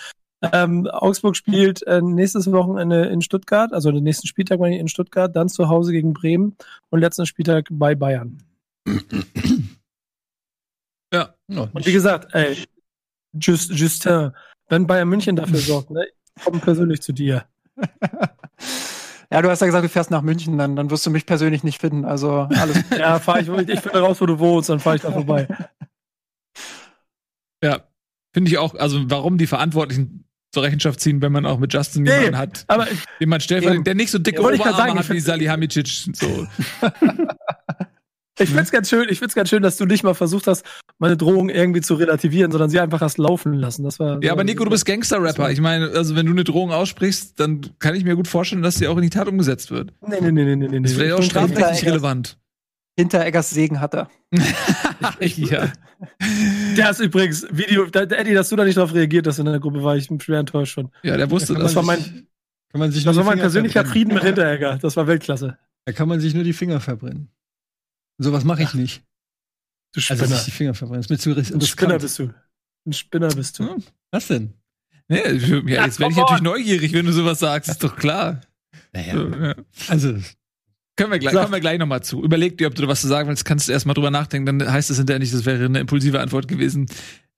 [SPEAKER 6] Ähm, Augsburg spielt äh, nächstes Wochenende in Stuttgart, also den nächsten Spieltag meine ich in Stuttgart, dann zu Hause gegen Bremen und letzten Spieltag bei Bayern.
[SPEAKER 1] Ja.
[SPEAKER 6] Und wie gesagt, ey, Just, Justin, wenn Bayern München dafür sorgt, ne, ich komme persönlich zu dir. <laughs>
[SPEAKER 5] Ja, du hast ja gesagt, du fährst nach München, dann, dann wirst du mich persönlich nicht finden. Also alles. <laughs>
[SPEAKER 6] ja, fahr ich, ich finde raus, wo du wohnst, dann fahre ich da vorbei. <laughs>
[SPEAKER 1] Ja, finde ich auch, also warum die Verantwortlichen zur Rechenschaft ziehen, wenn man auch mit Justin nee, jemanden hat, aber den man stellt, der nicht so dicke Oberarme sagen, hat wie Salihamidzic. So. <laughs>
[SPEAKER 6] Ich finde es ganz schön, ich find's ganz schön, dass du nicht mal versucht hast, meine Drohung irgendwie zu relativieren, sondern sie einfach hast laufen lassen. Das war,
[SPEAKER 1] ja, aber Nico, du bist Gangster-Rapper. Ich meine, also wenn du eine Drohung aussprichst, dann kann ich mir gut vorstellen, dass sie auch in die Tat umgesetzt wird.
[SPEAKER 6] Nee, nee, nee, nee, nee. nee.
[SPEAKER 1] Das ist vielleicht auch strafrechtlich relevant.
[SPEAKER 5] Hintereggers Segen hat er. <laughs>
[SPEAKER 1] ja.
[SPEAKER 6] Der ist übrigens Video, da, Eddie, dass du da nicht darauf reagiert hast in der Gruppe, war ich schwer enttäuscht schon.
[SPEAKER 1] Ja, der wusste
[SPEAKER 6] das. Das war mein, kann man sich das war mein persönlicher Frieden mit Hinteregger. Das war Weltklasse.
[SPEAKER 3] Da kann man sich nur die Finger verbrennen. Sowas mache ich nicht.
[SPEAKER 6] Du Spinner.
[SPEAKER 3] Also sich die Finger
[SPEAKER 6] riskant. Ein Spinner bist du. Ein Spinner bist du. Hm,
[SPEAKER 3] was denn?
[SPEAKER 1] Nee, ja, jetzt werde ich natürlich neugierig, wenn du sowas sagst. Ist doch klar.
[SPEAKER 3] Naja. Also,
[SPEAKER 1] können wir gleich, kommen wir gleich nochmal zu. Überleg dir, ob du was zu sagen willst, kannst du erstmal drüber nachdenken, dann heißt es hinterher nicht, das wäre eine impulsive Antwort gewesen.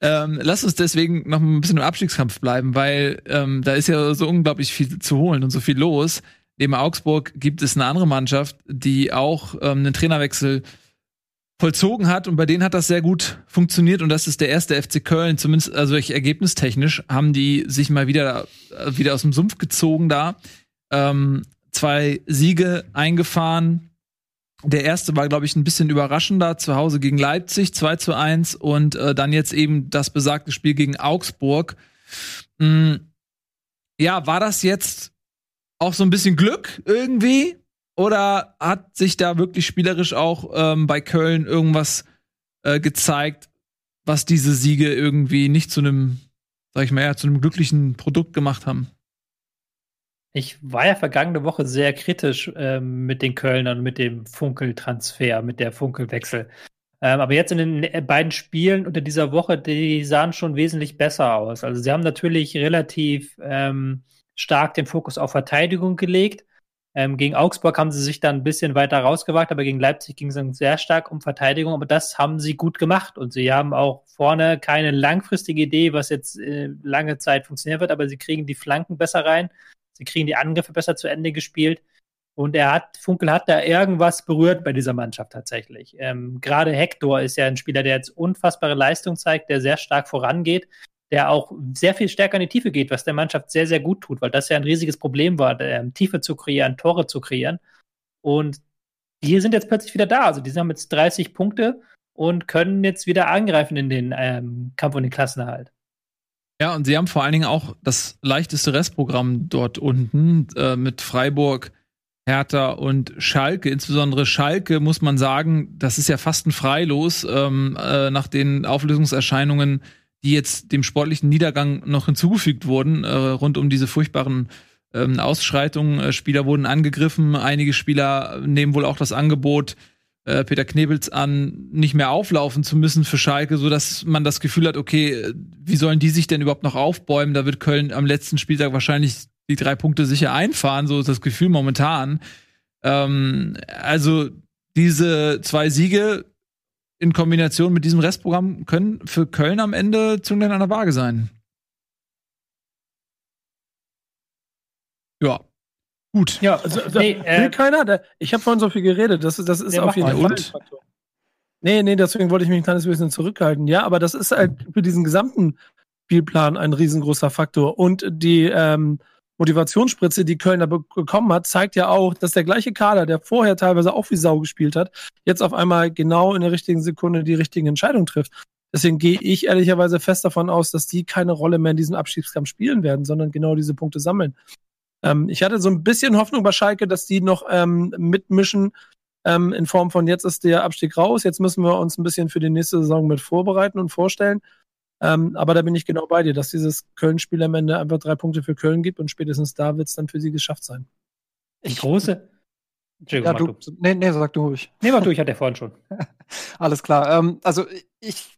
[SPEAKER 1] Ähm, lass uns deswegen noch ein bisschen im Abstiegskampf bleiben, weil ähm, da ist ja so unglaublich viel zu holen und so viel los. Neben Augsburg gibt es eine andere Mannschaft, die auch ähm, einen Trainerwechsel vollzogen hat und bei denen hat das sehr gut funktioniert und das ist der erste FC Köln, zumindest also ergebnistechnisch haben die sich mal wieder äh, wieder aus dem Sumpf gezogen da. Ähm, zwei Siege eingefahren. Der erste war, glaube ich, ein bisschen überraschender, zu Hause gegen Leipzig, 2 zu 1 und äh, dann jetzt eben das besagte Spiel gegen Augsburg. Mhm. Ja, war das jetzt auch so ein bisschen Glück irgendwie? Oder hat sich da wirklich spielerisch auch ähm, bei Köln irgendwas äh, gezeigt, was diese Siege irgendwie nicht zu einem, sag ich mal, ja, zu einem glücklichen Produkt gemacht haben?
[SPEAKER 4] Ich war ja vergangene Woche sehr kritisch ähm, mit den Kölnern, mit dem Funkeltransfer, mit der Funkelwechsel. Ähm, aber jetzt in den äh, beiden Spielen unter dieser Woche, die sahen schon wesentlich besser aus. Also sie haben natürlich relativ ähm, stark den Fokus auf Verteidigung gelegt. Ähm, gegen Augsburg haben sie sich dann ein bisschen weiter rausgewagt, aber gegen Leipzig ging es dann sehr stark um Verteidigung. Aber das haben sie gut gemacht und sie haben auch vorne keine langfristige Idee, was jetzt äh, lange Zeit funktionieren wird, aber sie kriegen die Flanken besser rein, sie kriegen die Angriffe besser zu Ende gespielt. Und er hat, Funkel hat da irgendwas berührt bei dieser Mannschaft tatsächlich. Ähm, Gerade Hector ist ja ein Spieler, der jetzt unfassbare Leistung zeigt, der sehr stark vorangeht, der auch sehr viel stärker in die Tiefe geht, was der Mannschaft sehr, sehr gut tut, weil das ja ein riesiges Problem war, ähm, Tiefe zu kreieren, Tore zu kreieren. Und die sind jetzt plötzlich wieder da. Also die haben jetzt 30 Punkte und können jetzt wieder angreifen in den ähm, Kampf um den Klassenerhalt.
[SPEAKER 1] Ja, und sie haben vor allen Dingen auch das leichteste Restprogramm dort unten äh, mit Freiburg, Hertha und Schalke. Insbesondere Schalke muss man sagen, das ist ja fast ein Freilos ähm, äh, nach den Auflösungserscheinungen, die jetzt dem sportlichen Niedergang noch hinzugefügt wurden, äh, rund um diese furchtbaren ähm, Ausschreitungen. Äh, Spieler wurden angegriffen, einige Spieler nehmen wohl auch das Angebot äh, Peter Knebels an, nicht mehr auflaufen zu müssen für Schalke, so dass man das Gefühl hat, okay, wie sollen die sich denn überhaupt noch aufbäumen? Da wird Köln am letzten Spieltag wahrscheinlich die drei Punkte sicher einfahren, so ist das Gefühl momentan. Ähm, also diese zwei Siege in Kombination mit diesem Restprogramm können für Köln am Ende Zünglein an der Waage sein. Ja. Gut.
[SPEAKER 6] Ja, also, also nee, will äh, keiner. Der, ich habe vorhin so viel geredet. Das, das ist auf jeden Fall. Nee, nee, deswegen wollte ich mich ein kleines bisschen zurückhalten. Ja, aber das ist halt für diesen gesamten Spielplan ein riesengroßer Faktor. Und die ähm, Motivationsspritze, die Kölner bekommen hat, zeigt ja auch, dass der gleiche Kader, der vorher teilweise auch wie Sau gespielt hat, jetzt auf einmal genau in der richtigen Sekunde die richtigen Entscheidungen trifft. Deswegen gehe ich ehrlicherweise fest davon aus, dass die keine Rolle mehr in diesem Abstiegskampf spielen werden, sondern genau diese Punkte sammeln. Ähm, ich hatte so ein bisschen Hoffnung bei Schalke, dass die noch ähm, mitmischen ähm, in Form von jetzt ist der Abstieg raus, jetzt müssen wir uns ein bisschen für die nächste Saison mit vorbereiten und vorstellen. Ähm, aber da bin ich genau bei dir, dass dieses Köln-Spiel am Ende einfach drei Punkte für Köln gibt und spätestens da wird es dann für sie geschafft sein.
[SPEAKER 4] Ich große.
[SPEAKER 5] Ja, du, du. Nee, nee, sag du ruhig.
[SPEAKER 4] Nee, mach du, ich hatte ja vorhin schon. <laughs>
[SPEAKER 5] Alles klar. Ähm, also ich,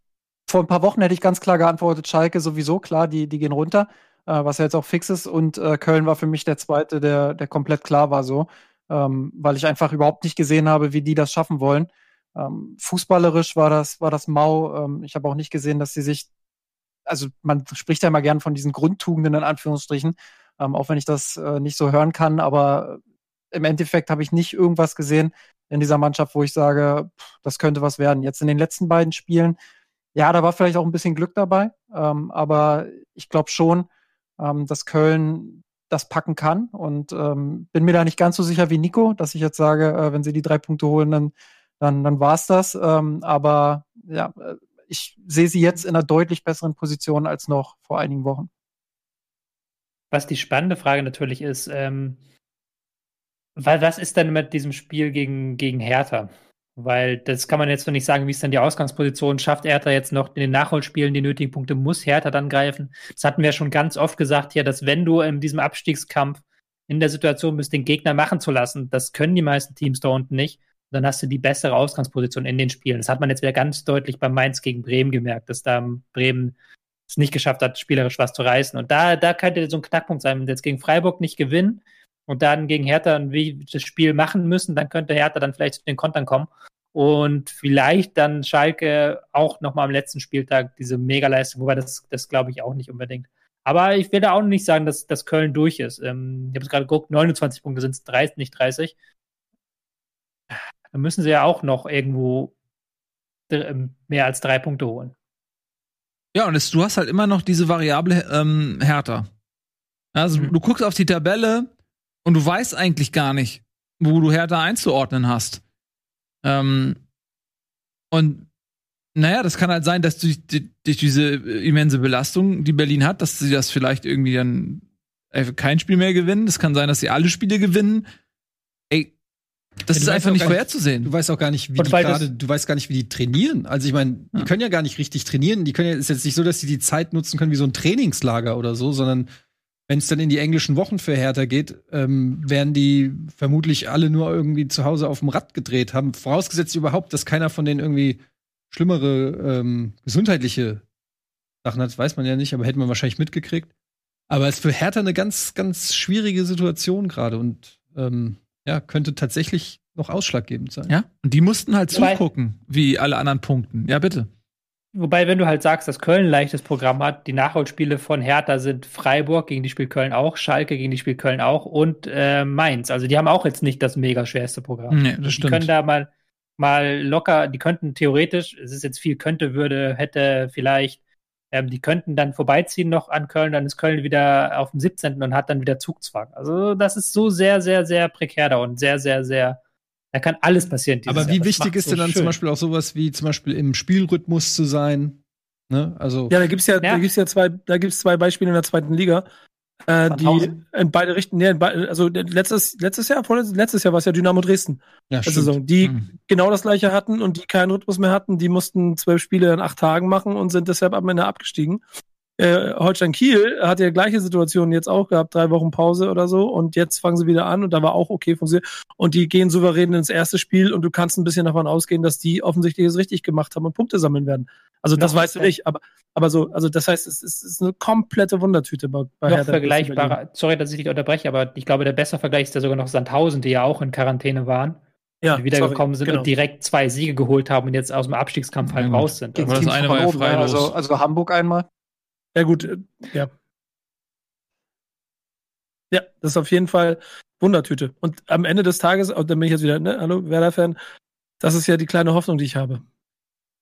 [SPEAKER 5] vor ein paar Wochen hätte ich ganz klar geantwortet, Schalke sowieso, klar, die, die gehen runter, äh, was ja jetzt auch fix ist. Und äh, Köln war für mich der zweite, der, der komplett klar war so, ähm, weil ich einfach überhaupt nicht gesehen habe, wie die das schaffen wollen. Ähm, fußballerisch war das, war das mau. Ähm, ich habe auch nicht gesehen, dass sie sich also man spricht ja immer gern von diesen Grundtugenden in Anführungsstrichen, ähm, auch wenn ich das äh, nicht so hören kann, aber im Endeffekt habe ich nicht irgendwas gesehen in dieser Mannschaft, wo ich sage, pff, das könnte was werden. Jetzt in den letzten beiden Spielen, ja, da war vielleicht auch ein bisschen Glück dabei, ähm, aber ich glaube schon, ähm, dass Köln das packen kann und ähm, bin mir da nicht ganz so sicher wie Nico, dass ich jetzt sage, äh, wenn sie die drei Punkte holen, dann dann, dann war es das. Ähm, aber ja, äh, ich sehe sie jetzt in einer deutlich besseren Position als noch vor einigen Wochen.
[SPEAKER 4] Was die spannende Frage natürlich ist, ähm, weil was ist denn mit diesem Spiel gegen, gegen Hertha? Weil das kann man jetzt noch nicht sagen, wie ist denn die Ausgangsposition? Schafft Hertha jetzt noch in den Nachholspielen die nötigen Punkte? Muss Hertha dann greifen? Das hatten wir schon ganz oft gesagt hier, dass wenn du in diesem Abstiegskampf in der Situation bist, den Gegner machen zu lassen, das können die meisten Teams da unten nicht dann hast du die bessere Ausgangsposition in den Spielen. Das hat man jetzt wieder ganz deutlich bei Mainz gegen Bremen gemerkt, dass da Bremen es nicht geschafft hat, spielerisch was zu reißen. Und da, da könnte so ein Knackpunkt sein, wenn sie jetzt gegen Freiburg nicht gewinnen und dann gegen Hertha das Spiel machen müssen, dann könnte Hertha dann vielleicht zu den Kontern kommen und vielleicht dann Schalke auch nochmal am letzten Spieltag diese Megaleistung, wobei das, das glaube ich auch nicht unbedingt. Aber ich will da auch nicht sagen, dass, dass Köln durch ist. Ähm, ich habe es gerade geguckt, 29 Punkte sind es, nicht 30 dann müssen sie ja auch noch irgendwo ähm, mehr als drei Punkte holen.
[SPEAKER 1] Ja, und es, du hast halt immer noch diese Variable ähm, härter. Also mhm. du guckst auf die Tabelle und du weißt eigentlich gar nicht, wo du härter einzuordnen hast. Ähm, und naja, das kann halt sein, dass durch, durch diese immense Belastung, die Berlin hat, dass sie das vielleicht irgendwie dann kein Spiel mehr gewinnen. Das kann sein, dass sie alle Spiele gewinnen. Das ja, ist einfach nicht vorherzusehen.
[SPEAKER 3] Du weißt auch gar nicht, wie und die gerade, du weißt gar nicht, wie die trainieren. Also ich meine, die ja. können ja gar nicht richtig trainieren. Die können ja, ist jetzt nicht so, dass sie die Zeit nutzen können wie so ein Trainingslager oder so, sondern wenn es dann in die englischen Wochen für Hertha geht, ähm, werden die vermutlich alle nur irgendwie zu Hause auf dem Rad gedreht haben. Vorausgesetzt überhaupt, dass keiner von denen irgendwie schlimmere ähm, gesundheitliche Sachen hat, weiß man ja nicht, aber hätte man wahrscheinlich mitgekriegt. Aber es ist für Hertha eine ganz, ganz schwierige Situation gerade und ähm, ja, könnte tatsächlich noch ausschlaggebend sein.
[SPEAKER 1] Ja, und die mussten halt
[SPEAKER 4] Wobei-
[SPEAKER 1] zugucken, wie alle anderen punkten. Ja, bitte.
[SPEAKER 4] Wobei, wenn du halt sagst, dass Köln ein leichtes Programm hat, die Nachholspiele von Hertha sind Freiburg, gegen die spielt Köln auch, Schalke, gegen die spielt Köln auch und äh, Mainz. Also die haben auch jetzt nicht das mega schwerste Programm.
[SPEAKER 1] Nee, das
[SPEAKER 4] die
[SPEAKER 1] stimmt.
[SPEAKER 4] können da mal, mal locker, die könnten theoretisch, es ist jetzt viel könnte, würde, hätte, vielleicht, ähm, die könnten dann vorbeiziehen noch an Köln, dann ist Köln wieder auf dem 17. und hat dann wieder Zugzwang. Also das ist so sehr, sehr, sehr prekär da und sehr, sehr, sehr, da kann alles passieren.
[SPEAKER 3] Aber
[SPEAKER 4] Jahr.
[SPEAKER 3] wie
[SPEAKER 4] Das
[SPEAKER 3] wichtig ist
[SPEAKER 4] so
[SPEAKER 3] denn dann
[SPEAKER 4] schön.
[SPEAKER 3] zum Beispiel auch sowas wie zum Beispiel im Spielrhythmus zu sein? Ne? Also
[SPEAKER 6] Ja, da gibt's ja,
[SPEAKER 4] Ja.
[SPEAKER 6] da gibt's ja zwei, da gibt's zwei Beispiele in der zweiten Liga, äh, die in beide Richtungen, nee, be- also letztes, letztes Jahr, vorletztes, letztes Jahr war es ja Dynamo Dresden,
[SPEAKER 3] ja.
[SPEAKER 6] Saison, die
[SPEAKER 1] Mhm.
[SPEAKER 6] genau das gleiche hatten und die keinen Rhythmus mehr hatten, die mussten zwölf Spiele in acht Tagen machen und sind deshalb am Ende abgestiegen. Äh, Holstein Kiel hat ja gleiche Situation jetzt auch gehabt, drei Wochen Pause oder so und jetzt fangen sie wieder an und da war auch okay funktioniert und die gehen souverän ins erste Spiel und du kannst ein bisschen davon ausgehen, dass die offensichtlich es richtig gemacht haben und Punkte sammeln werden. Also das
[SPEAKER 4] Noch
[SPEAKER 6] weißt du nicht, aber aber so, also das heißt, es ist, es ist eine komplette Wundertüte bei, bei
[SPEAKER 4] noch
[SPEAKER 6] Hertha
[SPEAKER 4] vergleichbarer, sorry, dass ich dich unterbreche, aber ich glaube, der bessere Vergleich ist ja sogar noch Sandhausen, die ja auch in Quarantäne waren,
[SPEAKER 6] Ja,
[SPEAKER 4] die wiedergekommen
[SPEAKER 6] sorry,
[SPEAKER 4] sind
[SPEAKER 6] genau.
[SPEAKER 4] und direkt zwei Siege geholt haben und jetzt aus dem Abstiegskampf halt
[SPEAKER 1] Ja,
[SPEAKER 4] raus sind.
[SPEAKER 1] Aber das eine war ja
[SPEAKER 5] ne?
[SPEAKER 1] freilos.
[SPEAKER 5] Also, also Hamburg einmal.
[SPEAKER 6] Ja, gut, äh, ja. Ja, das ist auf jeden Fall Wundertüte. Und am Ende des Tages, und dann bin ich jetzt wieder, ne, hallo, Werder-Fan, das ist ja die kleine Hoffnung, die ich habe.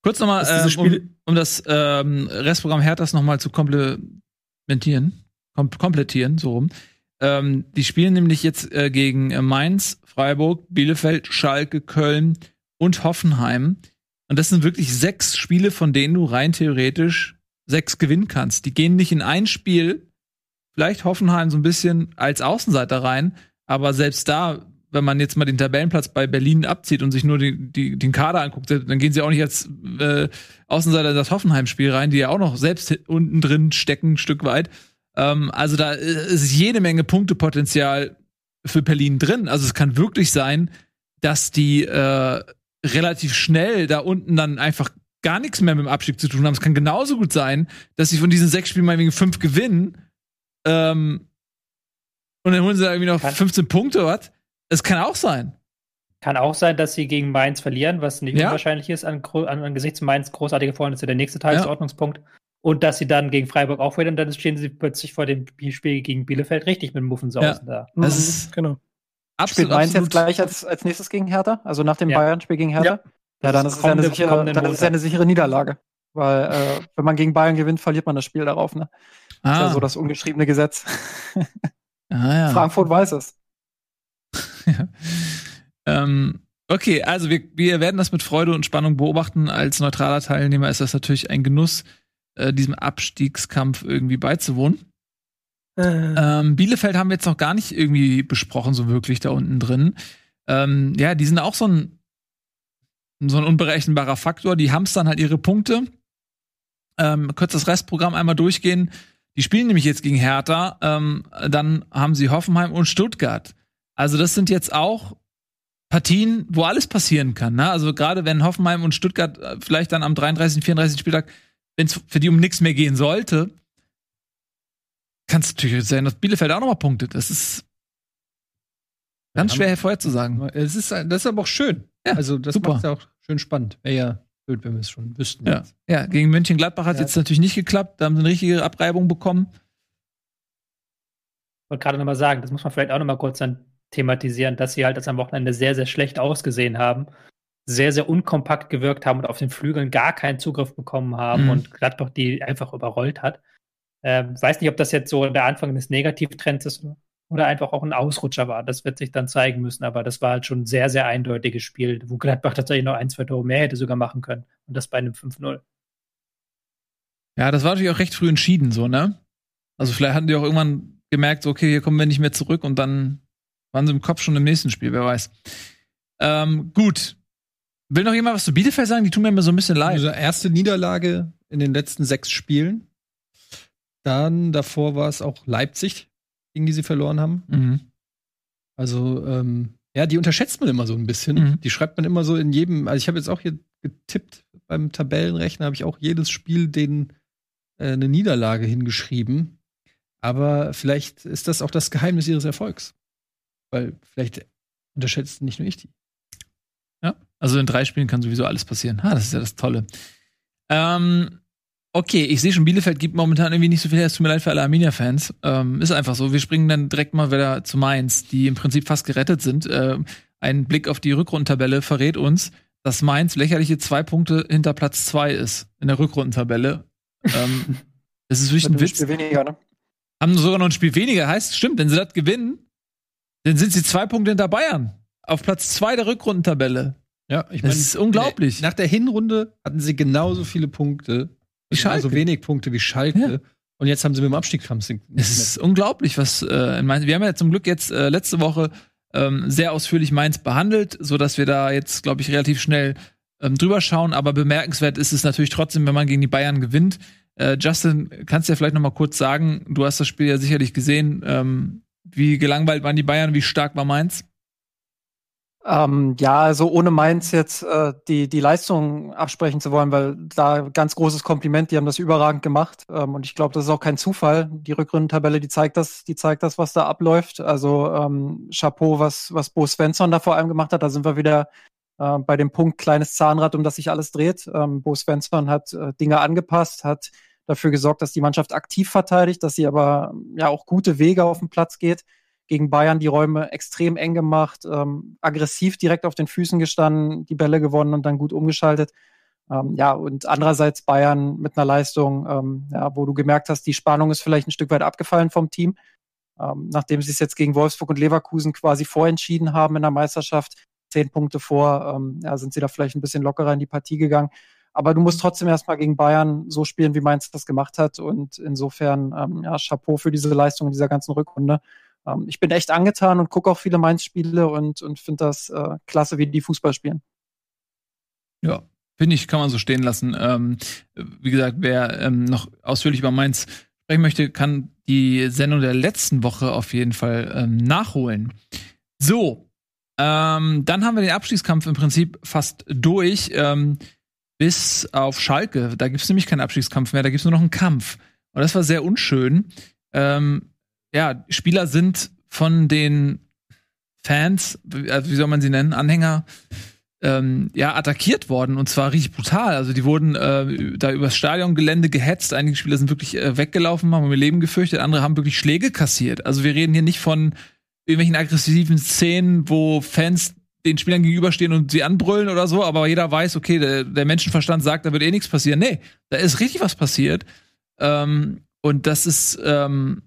[SPEAKER 1] Kurz nochmal, ähm, um, um das ähm, Restprogramm Herthas nochmal zu komplementieren, kom komplettieren, so rum. Ähm, die spielen nämlich jetzt äh, gegen äh, Mainz, Freiburg, Bielefeld, Schalke, Köln und Hoffenheim. Und das sind wirklich sechs Spiele, von denen du rein theoretisch sechs gewinnen kannst. Die gehen nicht in ein Spiel, vielleicht Hoffenheim so ein bisschen als Außenseiter rein, aber selbst da, wenn man jetzt mal den Tabellenplatz bei Berlin abzieht und sich nur die, die, den Kader anguckt, dann gehen sie auch nicht als äh, Außenseiter in das Hoffenheim-Spiel rein, die ja auch noch selbst unten drin stecken, ein Stück weit. Ähm, also da ist jede Menge Punktepotenzial für Berlin drin. Also es kann wirklich sein, dass die äh, relativ schnell da unten dann einfach gar nichts mehr mit dem Abstieg zu tun haben. Es kann genauso gut sein, dass sie von diesen sechs Spielen mal wegen fünf gewinnen ähm, und dann holen sie da irgendwie noch
[SPEAKER 4] Kann-
[SPEAKER 1] 15 Punkte, oder was? Es kann auch sein.
[SPEAKER 4] Kann auch sein, dass sie gegen Mainz verlieren, was nicht
[SPEAKER 1] Ja.
[SPEAKER 4] unwahrscheinlich ist an, an, angesichts Mainz großartige Freunde ist ja der nächste Tagesordnungspunkt. Und dass sie dann gegen Freiburg auch wieder und dann stehen sie plötzlich vor dem Spiel gegen Bielefeld richtig mit Muffensausen da.
[SPEAKER 1] Das
[SPEAKER 6] Mhm,
[SPEAKER 1] ist
[SPEAKER 6] genau.
[SPEAKER 5] Spielt
[SPEAKER 1] absolut,
[SPEAKER 5] Mainz jetzt
[SPEAKER 1] absolut.
[SPEAKER 5] gleich als, als nächstes gegen Hertha? Also nach dem
[SPEAKER 4] Ja.
[SPEAKER 5] Bayern-Spiel gegen Hertha? Ja,
[SPEAKER 4] Das
[SPEAKER 5] dann
[SPEAKER 4] ist
[SPEAKER 5] ist es ja eine
[SPEAKER 4] kommende-
[SPEAKER 5] sichere, dann ist es ja eine sichere Niederlage. Weil äh, wenn man gegen Bayern gewinnt, verliert man das Spiel darauf. Ne? Das ist
[SPEAKER 1] Ah,
[SPEAKER 5] ja so das ungeschriebene Gesetz.
[SPEAKER 1] ah, ja.
[SPEAKER 5] Frankfurt weiß es. <laughs>
[SPEAKER 1] Ähm, okay, also wir, wir werden das mit Freude und Spannung beobachten. Als neutraler Teilnehmer ist das natürlich ein Genuss, äh, diesem Abstiegskampf irgendwie beizuwohnen.
[SPEAKER 6] Äh,
[SPEAKER 1] Ähm, Bielefeld haben wir jetzt noch gar nicht irgendwie besprochen, so wirklich da unten drin. Ähm, ja, die sind auch so ein, so ein unberechenbarer Faktor. Die hamstern halt ihre Punkte. Ähm, kurz das Restprogramm einmal durchgehen. Die spielen nämlich jetzt gegen Hertha. Ähm, dann haben sie Hoffenheim und Stuttgart. Also das sind jetzt auch Partien, wo alles passieren kann. Ne? Also gerade wenn Hoffenheim und Stuttgart äh, vielleicht dann am 33., 34. Spieltag, wenn es für die um nichts mehr gehen sollte, kann es natürlich sein, dass Bielefeld auch nochmal punktet. Das ist ganz schwer vorherzusagen.
[SPEAKER 3] Es ist, das ist aber auch schön.
[SPEAKER 1] Ja,
[SPEAKER 3] also das macht ja auch schön spannend. Wäre ja blöd, wenn wir es schon wüssten.
[SPEAKER 1] Ja. ja, gegen Mönchengladbach hat es
[SPEAKER 5] Ja.
[SPEAKER 1] jetzt natürlich nicht geklappt. Da haben sie eine richtige Abreibung bekommen.
[SPEAKER 4] wollte gerade nochmal sagen, das muss man vielleicht auch nochmal kurz dann thematisieren, dass sie halt das am Wochenende sehr, sehr schlecht ausgesehen haben, sehr, sehr unkompakt gewirkt haben und auf den Flügeln gar keinen Zugriff bekommen haben
[SPEAKER 1] Mhm.
[SPEAKER 4] und Gladbach die einfach überrollt hat. Ähm, weiß nicht, ob das jetzt so der Anfang des Negativtrends ist oder einfach auch ein Ausrutscher war. Das wird sich dann zeigen müssen, aber das war halt schon ein sehr, sehr eindeutiges Spiel, wo Gladbach tatsächlich noch ein, zwei Tore mehr hätte sogar machen können. Und das bei einem 5-0.
[SPEAKER 1] Ja, das war natürlich auch recht früh entschieden, so, ne? Also vielleicht hatten die auch irgendwann gemerkt, so, okay, hier kommen wir nicht mehr zurück und dann waren sie im Kopf schon im nächsten Spiel, wer weiß. Ähm, gut. Will noch jemand was zu Bielefeld sagen? Die tun mir immer so ein bisschen leid.
[SPEAKER 3] Also erste Niederlage in den letzten sechs Spielen. Dann davor war es auch Leipzig, gegen die sie verloren haben.
[SPEAKER 1] Mhm.
[SPEAKER 3] Also, ähm, ja, die unterschätzt man immer so ein bisschen.
[SPEAKER 1] Mhm.
[SPEAKER 3] Die schreibt man immer so in jedem, also ich habe jetzt auch hier getippt, beim Tabellenrechner habe ich auch jedes Spiel den äh, eine Niederlage hingeschrieben. Aber vielleicht ist das auch das Geheimnis ihres Erfolgs. Weil vielleicht unterschätzt nicht nur ich die.
[SPEAKER 1] Ja, also in drei Spielen kann sowieso alles passieren. Ah, das ist ja das Tolle. Ähm, okay, ich sehe schon, Bielefeld gibt momentan irgendwie nicht so viel her. Es tut mir leid für alle Arminia-Fans. Ähm, ist einfach so. Wir springen dann direkt mal wieder zu Mainz, die im Prinzip fast gerettet sind. Ähm, ein Blick auf die Rückrundentabelle verrät uns, dass Mainz lächerliche zwei Punkte hinter Platz zwei ist in der Rückrundentabelle. ähm, <laughs> das ist wirklich ein Witz.
[SPEAKER 5] Weniger, ne?
[SPEAKER 1] Haben sogar noch ein Spiel weniger. Heißt, stimmt, wenn sie das gewinnen, dann sind sie zwei Punkte hinter Bayern. Auf Platz zwei der Rückrundentabelle.
[SPEAKER 3] Ja, ich
[SPEAKER 1] Das ist unglaublich.
[SPEAKER 3] Nach der Hinrunde hatten sie genauso viele Punkte,
[SPEAKER 1] Wie Schalke.
[SPEAKER 3] so wenig Punkte wie Schalke.
[SPEAKER 1] Ja.
[SPEAKER 3] Und jetzt haben sie mit dem Abstiegskampf
[SPEAKER 1] Es ist unglaublich, was äh, in Mainz. Wir haben ja zum Glück jetzt äh, letzte Woche ähm, sehr ausführlich Mainz behandelt, so dass wir da jetzt, glaube ich, relativ schnell ähm, drüber schauen. Aber bemerkenswert ist es natürlich trotzdem, wenn man gegen die Bayern gewinnt. Äh, Justin, kannst du ja vielleicht noch mal kurz sagen, du hast das Spiel ja sicherlich gesehen. Ähm, wie gelangweilt waren die Bayern? Wie stark war Mainz?
[SPEAKER 5] Ähm, ja, also ohne Mainz jetzt äh, die, die Leistung absprechen zu wollen, weil da ganz großes Kompliment, die haben das überragend gemacht. Ähm, und ich glaube, das ist auch kein Zufall. Die Rückrundentabelle, die zeigt das, die zeigt das, was da abläuft. Also ähm, Chapeau, was, was Bo Svensson da vor allem gemacht hat. Da sind wir wieder äh, bei dem Punkt kleines Zahnrad, um das sich alles dreht. Ähm, Bo Svensson hat äh, Dinge angepasst, hat dafür gesorgt, dass die Mannschaft aktiv verteidigt, dass sie aber ja auch gute Wege auf den Platz geht gegen Bayern die Räume extrem eng gemacht, ähm, aggressiv direkt auf den Füßen gestanden, die Bälle gewonnen und dann gut umgeschaltet. Ähm, ja, und andererseits Bayern mit einer Leistung, ähm, ja, wo du gemerkt hast, die Spannung ist vielleicht ein Stück weit abgefallen vom Team. Ähm, nachdem sie es jetzt gegen Wolfsburg und Leverkusen quasi vorentschieden haben in der Meisterschaft, zehn Punkte vor, ähm, ja, sind sie da vielleicht ein bisschen lockerer in die Partie gegangen. Aber du musst trotzdem erstmal gegen Bayern so spielen, wie Mainz das gemacht hat. Und insofern, ähm, ja, Chapeau für diese Leistung in dieser ganzen Rückrunde. Ähm, ich bin echt angetan und gucke auch viele Mainz-Spiele und, und finde das äh, klasse, wie die Fußball spielen.
[SPEAKER 1] Ja, finde ich, kann man so stehen lassen. Ähm, wie gesagt, wer ähm, noch ausführlich über Mainz sprechen möchte, kann die Sendung der letzten Woche auf jeden Fall ähm, nachholen. So, ähm, dann haben wir den Abstiegskampf im Prinzip fast durch. Ähm, bis auf Schalke. Da gibt es nämlich keinen Abstiegskampf mehr, da gibt es nur noch einen Kampf. Und das war sehr unschön. Ähm, ja, Spieler sind von den Fans, also wie soll man sie nennen, Anhänger, ähm, ja, attackiert worden und zwar richtig brutal. Also die wurden äh, da übers Stadiongelände gehetzt. Einige Spieler sind wirklich äh, weggelaufen, haben um ihr Leben gefürchtet, andere haben wirklich Schläge kassiert. Also wir reden hier nicht von irgendwelchen aggressiven Szenen, wo Fans den Spielern gegenüberstehen und sie anbrüllen oder so, aber jeder weiß, okay, der, der Menschenverstand sagt, da wird eh nichts passieren. Nee, da ist richtig was passiert. Ähm, und das ist, ähm,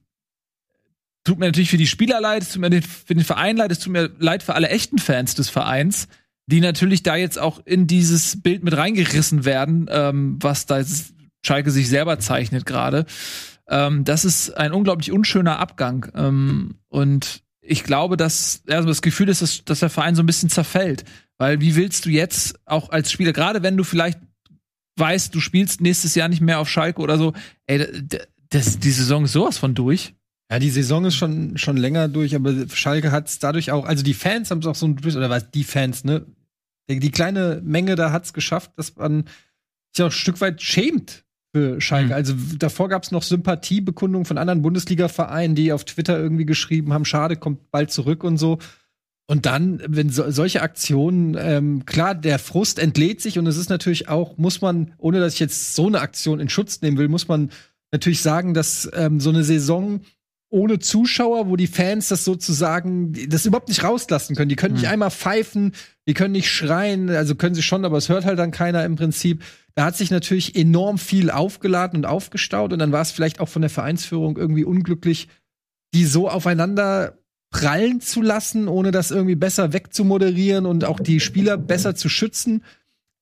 [SPEAKER 1] tut mir natürlich für die Spieler leid, es tut mir für den Verein leid, es tut mir leid für alle echten Fans des Vereins, die natürlich da jetzt auch in dieses Bild mit reingerissen werden, ähm, was da jetzt Schalke sich selber zeichnet gerade. Ähm, das ist ein unglaublich unschöner Abgang. Ähm, und ich glaube, dass also das Gefühl ist, dass, dass der Verein so ein bisschen zerfällt. Weil wie willst du jetzt auch als Spieler, gerade wenn du vielleicht weißt, du spielst nächstes Jahr nicht mehr auf Schalke oder so, ey, das, die Saison ist sowas von durch.
[SPEAKER 3] Ja, die Saison ist schon, schon länger durch, aber Schalke hat es dadurch auch, also die Fans haben es auch so ein bisschen, oder was, die Fans, ne? Die, die kleine Menge da hat es geschafft, dass man sich auch ein Stück weit schämt für Schalke.
[SPEAKER 1] Mhm.
[SPEAKER 3] Also davor gab es noch Sympathiebekundungen von anderen Bundesliga-Vereinen, die auf Twitter irgendwie geschrieben haben, schade, kommt bald zurück und so. Und dann, wenn so, solche Aktionen, ähm, klar, der Frust entlädt sich und es ist natürlich auch, muss man, ohne dass ich jetzt so eine Aktion in Schutz nehmen will, muss man natürlich sagen, dass ähm, so eine Saison ohne Zuschauer, wo die Fans das sozusagen, das überhaupt nicht rauslassen können. Die können nicht
[SPEAKER 1] Mhm.
[SPEAKER 3] einmal pfeifen, die können nicht schreien, also können sie schon, aber es hört halt dann keiner im Prinzip. Da hat sich natürlich enorm viel aufgeladen und aufgestaut und dann war es vielleicht auch von der Vereinsführung irgendwie unglücklich, die so aufeinander prallen zu lassen, ohne das irgendwie besser wegzumoderieren und auch die Spieler besser zu schützen.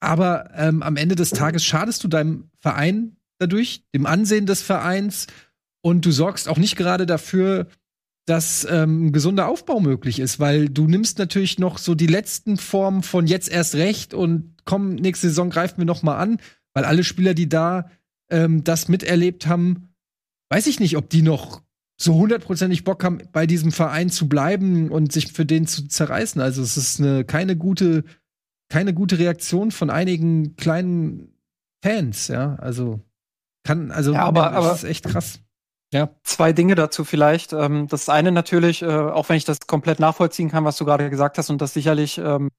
[SPEAKER 3] Aber ähm, am Ende des Tages schadest du deinem Verein dadurch, dem Ansehen des Vereins und du sorgst auch nicht gerade dafür, dass ähm, ein gesunder Aufbau möglich ist, weil du nimmst natürlich noch so die letzten Formen von jetzt erst recht und komm, nächste Saison greifen wir noch mal an, weil alle Spieler, die da ähm, das miterlebt haben, weiß ich nicht, ob die noch so hundertprozentig Bock haben, bei diesem Verein zu bleiben und sich für den zu zerreißen. Also es ist eine keine gute, keine gute Reaktion von einigen kleinen Fans, ja. Also kann, also
[SPEAKER 5] Ja, aber-
[SPEAKER 3] das
[SPEAKER 5] aber-
[SPEAKER 3] ist echt krass. Ja.
[SPEAKER 5] Zwei Dinge dazu vielleicht. Ähm, das eine natürlich, äh, auch wenn ich das komplett nachvollziehen kann, was du gerade gesagt hast und das sicherlich ähm,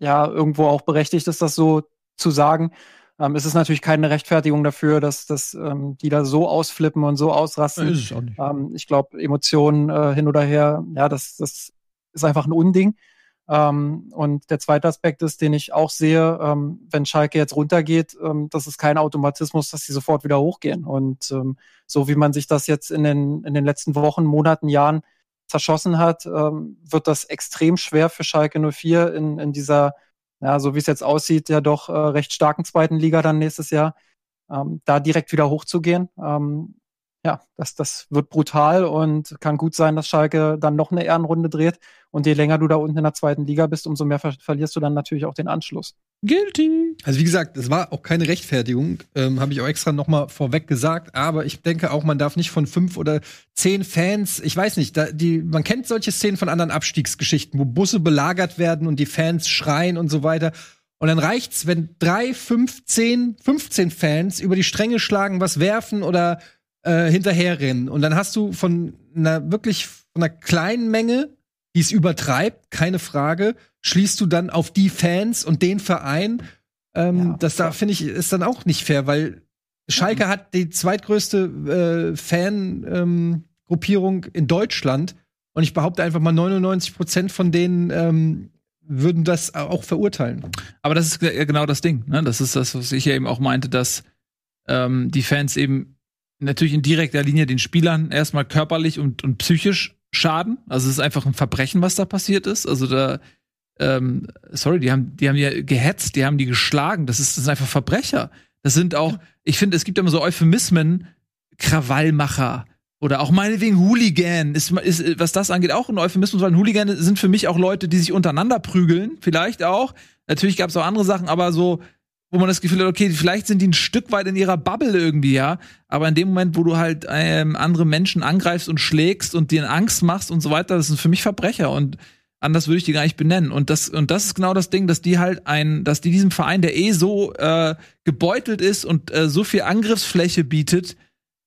[SPEAKER 5] ja irgendwo auch berechtigt ist, das so zu sagen, ähm, ist es natürlich keine Rechtfertigung dafür, dass, dass ähm, die da so ausflippen und so ausrasten.
[SPEAKER 3] ist es auch nicht.
[SPEAKER 5] Ähm, ich glaube, Emotionen äh, hin oder her, ja, das, das ist einfach ein Unding. Ähm, und der zweite Aspekt ist, den ich auch sehe, ähm, wenn Schalke jetzt runtergeht, ähm, das ist kein Automatismus, dass sie sofort wieder hochgehen. Und so wie man sich das jetzt in den, in den letzten Wochen, Monaten, Jahren zerschossen hat, wird das extrem schwer für Schalke 04 in, in dieser, ja, so wie es jetzt aussieht, ja doch äh, recht starken zweiten Liga dann nächstes Jahr, da direkt wieder hochzugehen. Ja, das, das wird brutal und kann gut sein, dass Schalke dann noch eine Ehrenrunde dreht. Und je länger du da unten in der zweiten Liga bist, umso mehr ver verlierst du dann natürlich auch den Anschluss.
[SPEAKER 1] Guilty.
[SPEAKER 3] Also wie gesagt, es war auch keine Rechtfertigung, ähm, habe ich auch extra noch mal vorweg gesagt. Aber ich denke auch, man darf nicht von fünf oder zehn Fans, ich weiß nicht, da, die, man kennt solche Szenen von anderen Abstiegsgeschichten, wo Busse belagert werden und die Fans schreien und so weiter. Und dann reicht's, wenn drei, fünf, zehn, 15 Fans über die Stränge schlagen, was werfen oder äh, hinterherrennen. Und dann hast du von einer wirklich von einer kleinen Menge, die es übertreibt, keine Frage, schließt du dann auf die Fans und den Verein. Ähm,
[SPEAKER 5] Ja,
[SPEAKER 3] das da finde ich ist dann auch nicht fair, weil Schalke hat die zweitgrößte äh, Fan-Gruppierung in Deutschland und ich behaupte einfach mal 99 Prozent von denen ähm, würden das auch verurteilen.
[SPEAKER 1] Aber das ist genau das Ding. Ne? Das ist das, was ich ja eben auch meinte, dass ähm, die Fans eben natürlich in direkter Linie den Spielern erstmal körperlich und, und psychisch schaden. Also es ist einfach ein Verbrechen, was da passiert ist. Also da, ähm, sorry, die haben, die haben ja gehetzt, die haben die geschlagen. Das ist, das sind einfach Verbrecher. Das sind auch, ich finde, es gibt immer so Euphemismen, Krawallmacher oder auch meinetwegen Hooligan ist, ist, was das angeht, auch ein Euphemismus, weil Hooligan sind für mich auch Leute, die sich untereinander prügeln, vielleicht auch. Natürlich gab es auch andere Sachen, aber so, wo man das Gefühl hat, okay, vielleicht sind die ein Stück weit in ihrer Bubble irgendwie, ja. Aber in dem Moment, wo du halt ähm, andere Menschen angreifst und schlägst und dir Angst machst und so weiter, das sind für mich Verbrecher und anders würde ich die gar nicht benennen. Und das, und das ist genau das Ding, dass die halt ein, dass die diesem Verein, der eh so äh, gebeutelt ist und äh, so viel Angriffsfläche bietet,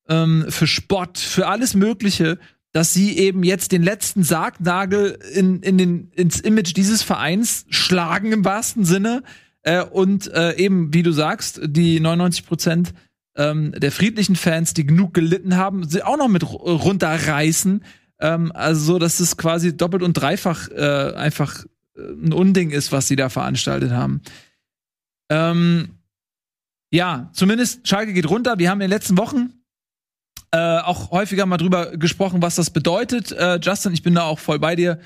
[SPEAKER 1] ähm, für Spott, für alles Mögliche, dass sie eben jetzt den letzten Sargnagel in, in den, ins Image dieses Vereins schlagen im wahrsten Sinne äh, und äh, eben, wie du sagst, die 99 Prozent ähm, der friedlichen Fans, die genug gelitten haben, sie auch noch mit ru- runterreißen. Ähm, also so, dass es quasi doppelt und dreifach äh, einfach äh, ein Unding ist, was sie da veranstaltet haben. Ähm, ja, zumindest Schalke geht runter. Wir haben in den letzten Wochen äh, auch häufiger mal drüber gesprochen, was das bedeutet. Äh, Justin, ich bin da auch voll bei dir.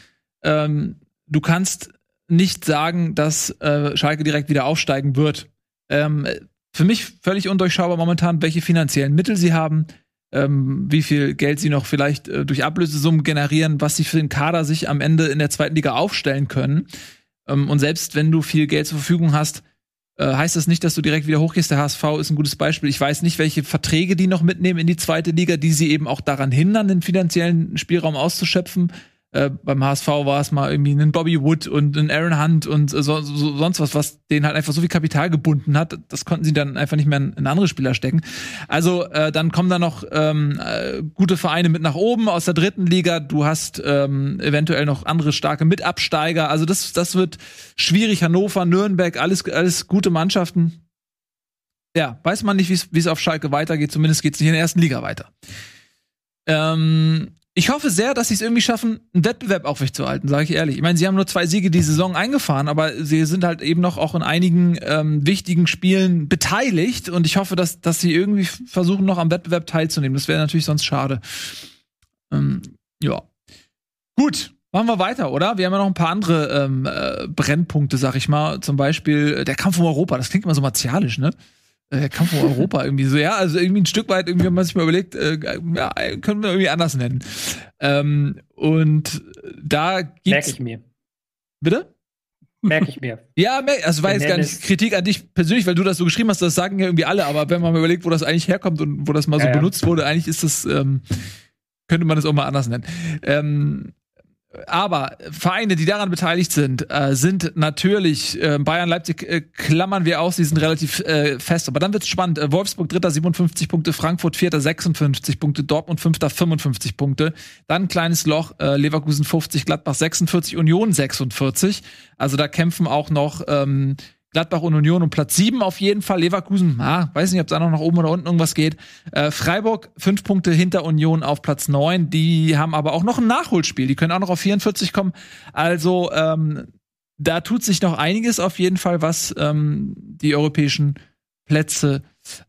[SPEAKER 1] Ähm, du kannst nicht sagen, dass äh, Schalke direkt wieder aufsteigen wird. Ähm, für mich völlig undurchschaubar momentan, welche finanziellen Mittel sie haben, ähm, wie viel Geld sie noch vielleicht äh, durch Ablösesummen generieren, was sie für den Kader sich am Ende in der zweiten Liga aufstellen können. Ähm, und selbst wenn du viel Geld zur Verfügung hast, äh, heißt das nicht, dass du direkt wieder hochgehst. Der HSV ist ein gutes Beispiel. Ich weiß nicht, welche Verträge die noch mitnehmen in die zweite Liga, die sie eben auch daran hindern, den finanziellen Spielraum auszuschöpfen. Äh, beim HSV war es mal irgendwie ein Bobby Wood und ein Aaron Hunt und äh, so, so, sonst was, was denen halt einfach so viel Kapital gebunden hat. Das konnten sie dann einfach nicht mehr in, in andere Spieler stecken. Also äh, dann kommen da noch ähm, äh, gute Vereine mit nach oben aus der dritten Liga. Du hast ähm, eventuell noch andere starke Mitabsteiger. Also das, das wird schwierig. Hannover, Nürnberg, alles, alles gute Mannschaften. Ja, weiß man nicht, wie es auf Schalke weitergeht. Zumindest geht es nicht in der ersten Liga weiter. Ähm, ich hoffe sehr, dass sie es irgendwie schaffen, einen Wettbewerb aufrechtzuerhalten, sage ich ehrlich. Ich meine, sie haben nur zwei Siege die Saison eingefahren, aber sie sind halt eben noch auch in einigen ähm, wichtigen Spielen beteiligt und ich hoffe, dass, dass sie irgendwie versuchen, noch am Wettbewerb teilzunehmen. Das wäre natürlich sonst schade. Ähm, ja. Gut, machen wir weiter, oder? Wir haben ja noch ein paar andere ähm, äh, Brennpunkte, sag ich mal. Zum Beispiel äh, der Kampf um Europa. Das klingt immer so martialisch, ne? Äh, Der Kampf um Europa irgendwie so, ja, also irgendwie ein Stück weit, irgendwie, wenn man sich mal überlegt, äh, ja, können wir irgendwie anders nennen. Ähm, und da
[SPEAKER 4] Merke
[SPEAKER 1] gibt's.
[SPEAKER 4] ich mir.
[SPEAKER 1] Bitte?
[SPEAKER 4] Merke ich mir. <laughs>
[SPEAKER 1] Ja, mer- also war jetzt gar nicht Kritik an dich persönlich, weil du das so geschrieben hast, das sagen ja irgendwie alle, aber wenn man mal überlegt, wo das eigentlich herkommt und wo das mal so
[SPEAKER 4] Ja, ja.
[SPEAKER 1] benutzt wurde, eigentlich ist das, ähm, könnte man das auch mal anders nennen. Ähm, aber Vereine, die daran beteiligt sind, äh, sind natürlich äh, Bayern, Leipzig äh, klammern wir aus, die sind relativ äh, fest. Aber dann wird's spannend. Äh, Wolfsburg dritter 57 Punkte, Frankfurt vierter 56 Punkte, Dortmund fünfter 55 Punkte. Dann ein kleines Loch, äh, Leverkusen 50, Gladbach 46, Union 46. Also da kämpfen auch noch ähm, Gladbach und Union um Platz 7 auf jeden Fall. Leverkusen, ah, weiß nicht, ob da noch nach oben oder unten irgendwas geht. Äh, Freiburg, fünf Punkte hinter Union auf Platz 9. Die haben aber auch noch ein Nachholspiel. Die können auch noch auf 44 kommen. Also, ähm, da tut sich noch einiges auf jeden Fall, was ähm, die europäischen Plätze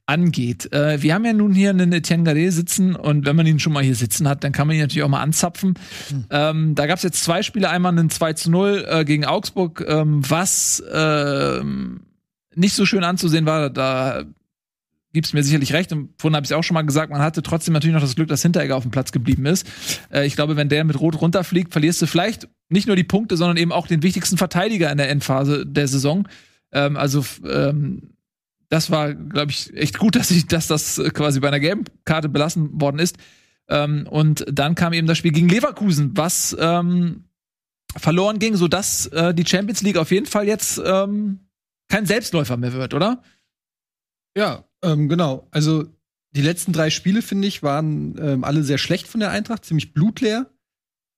[SPEAKER 1] angeht. Äh, wir haben ja nun hier einen Etienne Gardet sitzen und wenn man ihn schon mal hier sitzen hat, dann kann man ihn natürlich auch mal anzapfen. Mhm. Ähm, da gab es jetzt zwei Spiele, einmal einen 2 zu 0 äh, gegen Augsburg, ähm, was äh, nicht so schön anzusehen war. Da gibt's mir sicherlich recht und vorhin habe ich auch schon mal gesagt, man hatte trotzdem natürlich noch das Glück, dass Hinteregger auf dem Platz geblieben ist. Äh, ich glaube, wenn der mit Rot runterfliegt, verlierst du vielleicht nicht nur die Punkte, sondern eben auch den wichtigsten Verteidiger in der Endphase der Saison. Ähm, also ähm, das war, glaube ich, echt gut, <laughs> dass ich, dass das quasi bei einer gelben Karte belassen worden ist. Ähm, und dann kam eben das Spiel gegen Leverkusen, was ähm, verloren ging, so dass äh, die Champions League auf jeden Fall jetzt ähm, kein Selbstläufer mehr wird, oder?
[SPEAKER 3] Ja, ähm, genau. Also die letzten drei Spiele, finde ich, waren ähm, alle sehr schlecht von der Eintracht, ziemlich blutleer.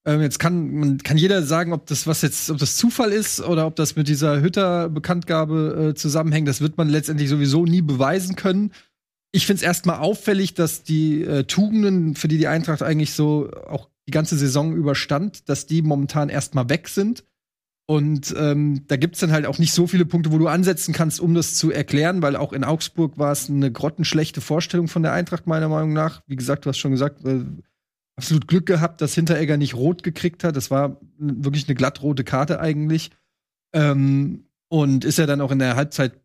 [SPEAKER 3] Ähm, jetzt kann, man, kann jeder sagen, ob das was jetzt, ob das Zufall ist oder ob das mit dieser Hütter-Bekanntgabe äh, zusammenhängt. Das wird man letztendlich sowieso nie beweisen können. Ich finde es erstmal auffällig, dass die äh, Tugenden, für die die Eintracht eigentlich so auch die ganze Saison überstand, dass die momentan erstmal weg sind. Und ähm, da gibt's dann halt auch nicht so viele Punkte, wo du ansetzen kannst, um das zu erklären, weil auch in Augsburg war es eine grottenschlechte Vorstellung von der Eintracht, meiner Meinung nach. Wie gesagt, du hast schon gesagt, äh, absolut Glück gehabt, dass Hinteregger nicht rot gekriegt hat. Das war wirklich eine glattrote Karte eigentlich. Ähm, und ist er dann auch in der Halbzeit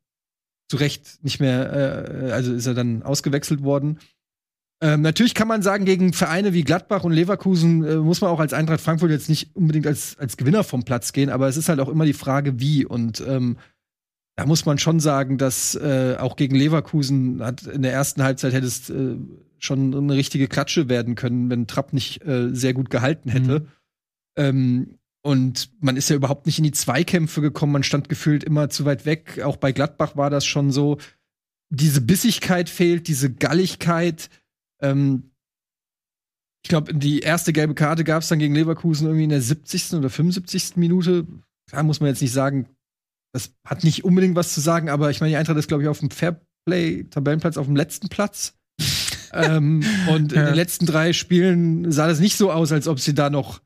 [SPEAKER 3] zu Recht nicht mehr, äh, also ist er dann ausgewechselt worden. Ähm, natürlich kann man sagen, gegen Vereine wie Gladbach und Leverkusen äh, muss man auch als Eintracht Frankfurt jetzt nicht unbedingt als, als Gewinner vom Platz gehen, aber es ist halt auch immer die Frage, wie. Und ähm, da muss man schon sagen, dass äh, auch gegen Leverkusen hat in der ersten Halbzeit hättest äh, schon eine richtige Klatsche werden können, wenn Trapp nicht äh, sehr gut gehalten hätte. Mhm. Ähm, und man ist ja überhaupt nicht in die Zweikämpfe gekommen, man stand gefühlt immer zu weit weg. Auch bei Gladbach war das schon so. Diese Bissigkeit fehlt, diese Galligkeit. Ähm, ich glaube, die erste gelbe Karte gab es dann gegen Leverkusen irgendwie in der 70. oder 75. Minute. Da muss man jetzt nicht sagen, das hat nicht unbedingt was zu sagen, aber ich meine, die Eintracht ist, glaube ich, auf dem Fairplay-Tabellenplatz auf dem letzten Platz ähm, und in den letzten drei Spielen sah das nicht so aus, als ob sie da noch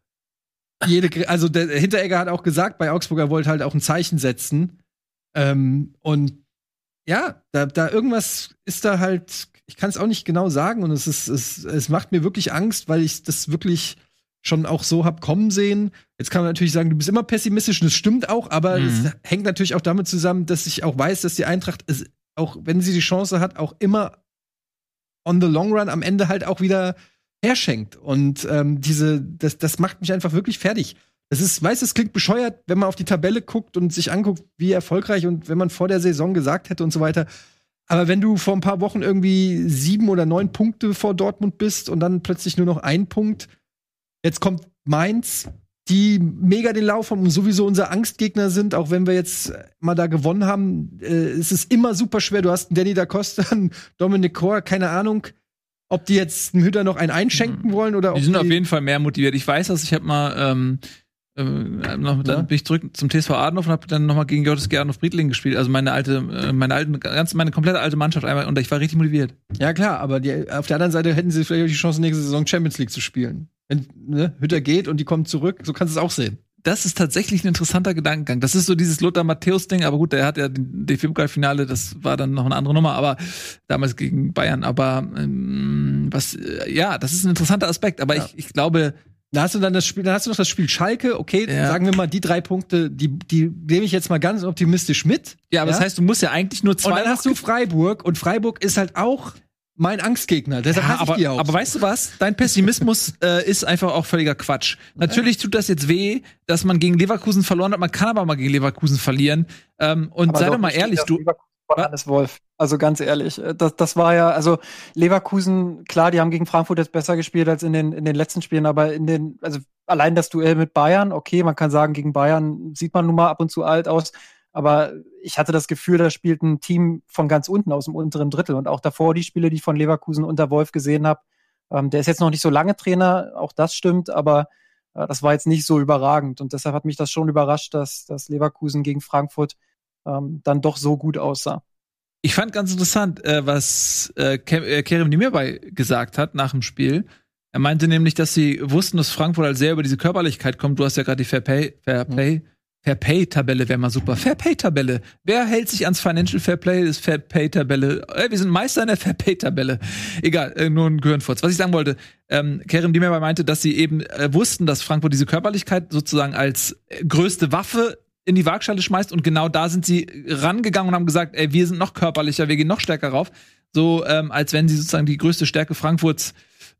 [SPEAKER 3] jede, also der Hinteregger hat auch gesagt, bei Augsburg er wollte halt auch ein Zeichen setzen. Ähm, und ja, da, da irgendwas ist da halt, ich kann es auch nicht genau sagen und es ist, es, es macht mir wirklich Angst, weil ich das wirklich schon auch so hab kommen sehen. Jetzt kann man natürlich sagen, du bist immer pessimistisch und das stimmt auch, aber es mhm. hängt natürlich auch damit zusammen, dass ich auch weiß, dass die Eintracht es auch wenn sie die Chance hat, auch immer on the long run am Ende halt auch wieder herschenkt. Und ähm, diese, das, das macht mich einfach wirklich fertig. Das ist, weiß, es klingt bescheuert, wenn man auf die Tabelle guckt und sich anguckt, wie erfolgreich und wenn man vor der Saison gesagt hätte und so weiter. Aber wenn du vor ein paar Wochen irgendwie sieben oder neun Punkte vor Dortmund bist und dann plötzlich nur noch ein Punkt, jetzt kommt Mainz, die mega den Lauf haben und sowieso unser Angstgegner sind, auch wenn wir jetzt mal da gewonnen haben, äh, ist es immer super schwer. Du hast einen Danny da Costa, <laughs> einen Dominic Kor, keine Ahnung, ob die jetzt einen Hütter noch einen einschenken mhm. wollen oder
[SPEAKER 1] Die sind auf jeden Fall mehr motiviert. Ich weiß, dass ich habe mal ähm, äh, noch, dann bin ich zurück zum TSV Adenhof und habe dann noch mal gegen JSG Adenhof Briedling gespielt. Also meine alte, äh, meine alten, ganz meine komplette alte Mannschaft einmal und ich war richtig motiviert.
[SPEAKER 3] Ja klar, aber die, auf der anderen Seite hätten sie vielleicht die Chance nächste Saison Champions League zu spielen. Wenn ne, Hütter geht und die kommen zurück, so kannst du es auch sehen.
[SPEAKER 1] Das ist tatsächlich ein interessanter Gedankengang. Das ist so dieses Lothar Matthäus-Ding, aber gut, der hat ja den DFB-Pokalfinale, das war dann noch eine andere Nummer, aber damals gegen Bayern. Aber ähm, was, äh, ja, das ist ein interessanter Aspekt. Aber ja. ich, ich glaube,
[SPEAKER 3] da hast du dann das Spiel, dann hast du noch das Spiel Schalke, okay, ja. sagen wir mal, die drei Punkte, die, die nehme ich jetzt mal ganz optimistisch mit.
[SPEAKER 1] Ja, aber ja? das heißt, du musst ja eigentlich nur zwei.
[SPEAKER 3] Und dann hast du Freiburg und Freiburg ist halt auch mein Angstgegner. Deshalb ja,
[SPEAKER 1] aber,
[SPEAKER 3] ich die auch.
[SPEAKER 1] aber weißt du was? Dein Pessimismus <laughs> äh, ist einfach auch völliger Quatsch. Natürlich tut das jetzt weh, dass man gegen Leverkusen verloren hat. Man kann aber mal gegen Leverkusen verlieren. Ähm, und aber sei doch mal ehrlich, du.
[SPEAKER 5] Von Hannes Wolf. Also ganz ehrlich, äh, das, das war ja, also Leverkusen, klar, die haben gegen Frankfurt jetzt besser gespielt als in den, in den letzten Spielen, aber in den, also allein das Duell mit Bayern, okay, man kann sagen, gegen Bayern sieht man nun mal ab und zu alt aus, aber ich hatte das Gefühl, da spielt ein Team von ganz unten aus dem unteren Drittel und auch davor die Spiele, die ich von Leverkusen unter Wolf gesehen habe. Ähm, der ist jetzt noch nicht so lange Trainer, auch das stimmt, aber äh, das war jetzt nicht so überragend und deshalb hat mich das schon überrascht, dass, dass Leverkusen gegen Frankfurt ähm, dann doch so gut aussah.
[SPEAKER 1] Ich fand ganz interessant, äh, was äh, äh Kerem Demirbay gesagt hat nach dem Spiel. Er meinte nämlich, dass sie wussten, dass Frankfurt halt sehr über diese Körperlichkeit kommt. Du hast ja gerade die Fair Pay, Fair mhm. Play, Fair Pay Tabelle wäre mal super. Fair Pay Tabelle. Wer hält sich ans Financial Fair Play? Das Fair Pay Tabelle. Äh, wir sind Meister in der Fair Pay Tabelle. Egal, äh, nur ein Gehirnfurz. Was ich sagen wollte, ähm, Kerem Demirbay meinte, dass sie eben äh, wussten, dass Frankfurt diese Körperlichkeit sozusagen als größte Waffe in die Waagschale schmeißt und genau da sind sie rangegangen und haben gesagt, ey, wir sind noch körperlicher, wir gehen noch stärker rauf. So, ähm, als wenn sie sozusagen die größte Stärke Frankfurts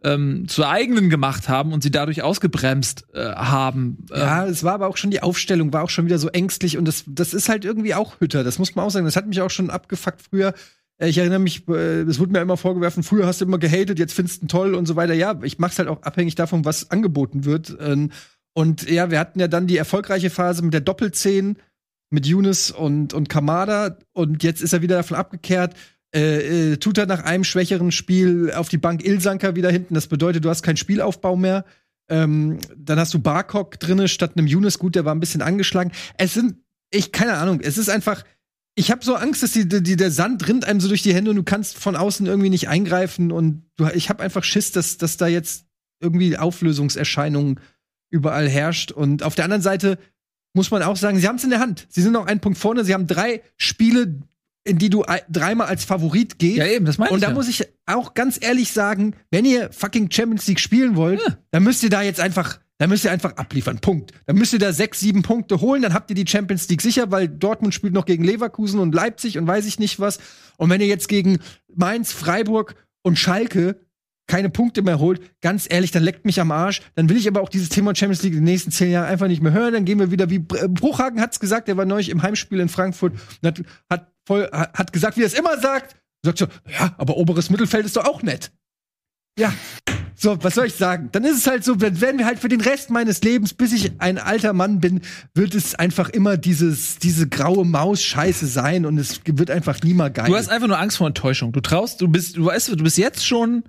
[SPEAKER 1] ähm, zur eigenen gemacht haben und sie dadurch ausgebremst äh, haben.
[SPEAKER 3] Ja, es war aber auch schon die Aufstellung, war auch schon wieder so ängstlich und das, das ist halt irgendwie auch Hütter, das muss man auch sagen. Das hat mich auch schon abgefuckt früher. Äh, ich erinnere mich, äh, es wurde mir immer vorgeworfen, früher hast du immer gehatet, jetzt findest du ihn toll und so weiter. Ja, ich mach's halt auch abhängig davon, was angeboten wird. Ähm, und ja, wir hatten ja dann die erfolgreiche Phase mit der Doppelzehn mit Younes und, und Kamada und jetzt ist er wieder davon abgekehrt. Äh, äh, tut er nach einem schwächeren Spiel auf die Bank Ilsanker wieder hinten. Das bedeutet, du hast keinen Spielaufbau mehr. Ähm, dann hast du Barkok drinne statt einem Younes. Gut, der war ein bisschen angeschlagen. Es sind, ich keine Ahnung. Es ist einfach. Ich habe so Angst, dass die, die, der Sand rinnt einem so durch die Hände und du kannst von außen irgendwie nicht eingreifen und du, ich habe einfach Schiss, dass, dass da jetzt irgendwie Auflösungserscheinungen überall herrscht. Und auf der anderen Seite muss man auch sagen, sie haben es in der Hand. Sie sind noch einen Punkt vorne. Sie haben drei Spiele, in die du dreimal als Favorit gehst.
[SPEAKER 1] Ja, eben, das meine
[SPEAKER 3] ich. Und da
[SPEAKER 1] ja.
[SPEAKER 3] muss ich auch ganz ehrlich sagen, wenn ihr fucking Champions League spielen wollt, ja. dann müsst ihr da jetzt einfach, dann müsst ihr einfach abliefern. Punkt. Dann müsst ihr da sechs, sieben Punkte holen, dann habt ihr die Champions League sicher, weil Dortmund spielt noch gegen Leverkusen und Leipzig und weiß ich nicht was. Und wenn ihr jetzt gegen Mainz, Freiburg und Schalke keine Punkte mehr holt, ganz ehrlich, dann leckt mich am Arsch. Dann will ich aber auch dieses Thema Champions League in den nächsten zehn Jahren einfach nicht mehr hören. Dann gehen wir wieder, wie äh, Bruchhagen hat's gesagt, der war neulich im Heimspiel in Frankfurt und hat, hat, voll, hat gesagt, wie er es immer sagt. Sagt so, ja, aber oberes Mittelfeld ist doch auch nett. Ja, so, was soll ich sagen? Dann ist es halt so, dann werden wir halt für den Rest meines Lebens, bis ich ein alter Mann bin, wird es einfach immer dieses, diese graue Maus-Scheiße sein und es wird einfach nie mal geil.
[SPEAKER 1] Du hast einfach nur Angst vor Enttäuschung. Du traust, du bist, du weißt, du bist jetzt schon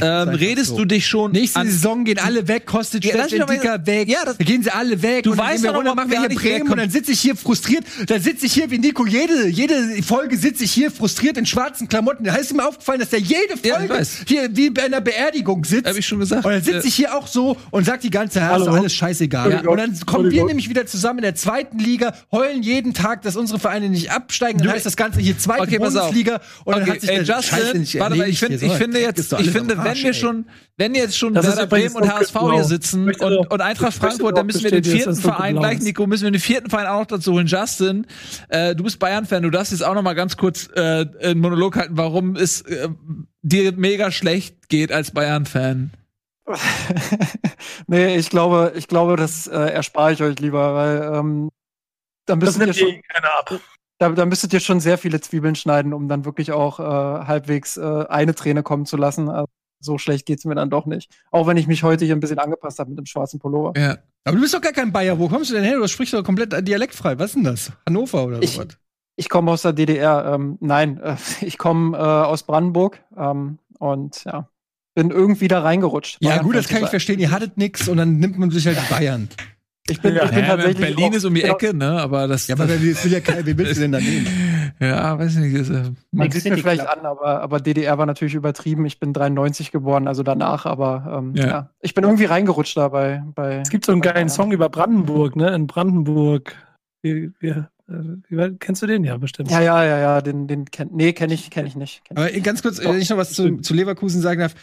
[SPEAKER 1] ähm, redest so. du dich schon.
[SPEAKER 3] Nächste Saison gehen alle weg, kostet ja, Steffen Dicker weg. Ja, das, da gehen sie alle weg.
[SPEAKER 1] Du weißt
[SPEAKER 3] wir runter, machen wir hier Bremen und dann sitze ich hier frustriert. Dann sitze ich hier wie Nico. Jede, jede Folge sitze ich hier frustriert in schwarzen Klamotten. Da ist mir aufgefallen, dass der jede Folge
[SPEAKER 1] ja,
[SPEAKER 3] hier wie bei einer Beerdigung sitzt.
[SPEAKER 1] Hab ich schon gesagt.
[SPEAKER 3] Und dann sitze ich hier auch so und sag die ganze Zeit, ist alles scheißegal. Ja. Und dann kommen wir nämlich wieder zusammen in der zweiten Liga, heulen jeden Tag, dass unsere Vereine nicht absteigen. Dann heißt das Ganze hier zweite
[SPEAKER 1] okay,
[SPEAKER 3] Bundesliga. Und dann hat sich
[SPEAKER 1] der Justin, nicht warte mal, ich finde, ich finde jetzt, ich finde, wenn wir schon wenn jetzt schon
[SPEAKER 6] das Werder
[SPEAKER 1] Bremen und HSV genau. hier sitzen und, und Eintracht Frankfurt, dann müssen wir den vierten Verein gleich, Nico, müssen wir den vierten Verein auch noch dazu holen. Justin, äh, du bist Bayern-Fan, du darfst jetzt auch noch mal ganz kurz äh, einen Monolog halten, warum es äh, dir mega schlecht geht als Bayern-Fan. <laughs>
[SPEAKER 5] nee, ich glaube, ich glaube, das äh, erspare ich euch lieber, weil ähm, dann müsstet ihr schon, ab. Da, da müsstet ihr schon sehr viele Zwiebeln schneiden, um dann wirklich auch äh, halbwegs äh, eine Träne kommen zu lassen. Also, so schlecht geht's mir dann doch nicht. Auch wenn ich mich heute hier ein bisschen angepasst habe mit dem schwarzen Pullover.
[SPEAKER 3] Ja. Aber du bist doch gar kein Bayer. Wo kommst du denn her? Du sprichst doch komplett dialektfrei. Was ist denn das? Hannover oder
[SPEAKER 5] ich, sowas? Ich komme aus der DDR. Ähm, nein, äh, <laughs> ich komme äh, aus Brandenburg. Ähm, und ja, bin irgendwie da reingerutscht.
[SPEAKER 3] Ja, gut, das kann ich verstehen. Ihr hattet nix und dann nimmt man sich halt Bayern.
[SPEAKER 5] Ich bin, ja, ich bin ja, tatsächlich.
[SPEAKER 1] Berlin ist um die Ecke, ne? Aber das.
[SPEAKER 3] Ja, aber das will ja kein, wie willst du denn da nehmen? <laughs>
[SPEAKER 1] Ja, weiß nicht. Ist, äh,
[SPEAKER 5] Man sieht mir vielleicht an, aber, aber DDR war natürlich übertrieben. Ich bin 93 geboren, also danach, aber ähm, ja. ja. Ich bin irgendwie reingerutscht dabei. Bei,
[SPEAKER 6] es gibt so einen geilen Song über Brandenburg, ne? In Brandenburg. Wie, äh, kennst du den ja bestimmt?
[SPEAKER 5] Ja, ja, ja, ja, den, den kenn, nee, kenne ich, kenn ich nicht.
[SPEAKER 3] Kenn aber ganz kurz, wenn ich noch was zu, zu Leverkusen sagen darf,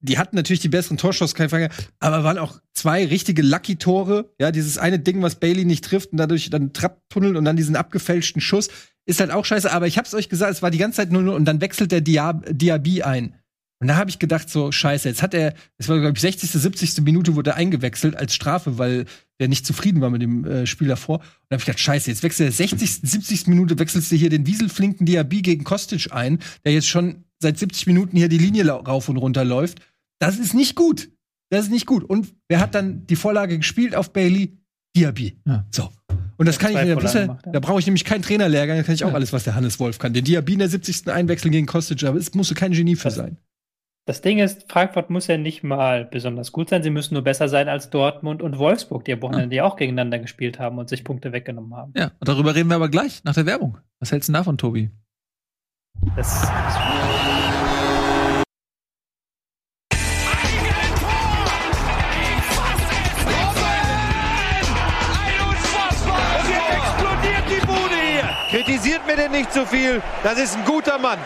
[SPEAKER 3] die hatten natürlich die besseren Torschuss, keine Frage, aber waren auch zwei richtige Lucky-Tore. Ja, dieses eine Ding, was Bailey nicht trifft und dadurch dann Trapptunnel und dann diesen abgefälschten Schuss, ist halt auch scheiße. Aber ich hab's euch gesagt, es war die ganze Zeit nur, nur und dann wechselt der Diab Diaby ein. Und da habe ich gedacht, so, scheiße, jetzt hat er, es war, glaube ich, 60., 70. Minute wurde er eingewechselt als Strafe, weil er nicht zufrieden war mit dem äh, Spiel davor. Und da habe ich gedacht, scheiße, jetzt wechselt er 60., 70. Minute, wechselst du hier den wieselflinken Diaby gegen Kostic ein, der jetzt schon seit 70 Minuten hier die Linie rauf und runter läuft. Das ist nicht gut. Das ist nicht gut. Und wer hat dann die Vorlage gespielt auf Bailey? Diaby.
[SPEAKER 1] Ja.
[SPEAKER 3] So. Und das
[SPEAKER 4] Der
[SPEAKER 3] kann ich
[SPEAKER 4] ja.
[SPEAKER 3] da brauche ich nämlich keinen Trainerlehrgang, da kann ich auch
[SPEAKER 1] Ja.
[SPEAKER 3] alles, was der Hannes Wolf kann. Den Diaby in der 70. einwechseln gegen Kostic, aber es musst du kein Genie für
[SPEAKER 4] Das-
[SPEAKER 3] sein.
[SPEAKER 4] Das Ding ist, Frankfurt muss ja nicht mal besonders gut sein. Sie müssen nur besser sein als Dortmund und Wolfsburg, die am Wochenende die auch gegeneinander gespielt haben und sich Punkte weggenommen haben.
[SPEAKER 1] Ja, und darüber reden wir aber gleich nach der Werbung. Was hältst du davon, Tobi?
[SPEAKER 4] Das,
[SPEAKER 2] Und Denn nicht zu viel. Das ist ein guter Mann.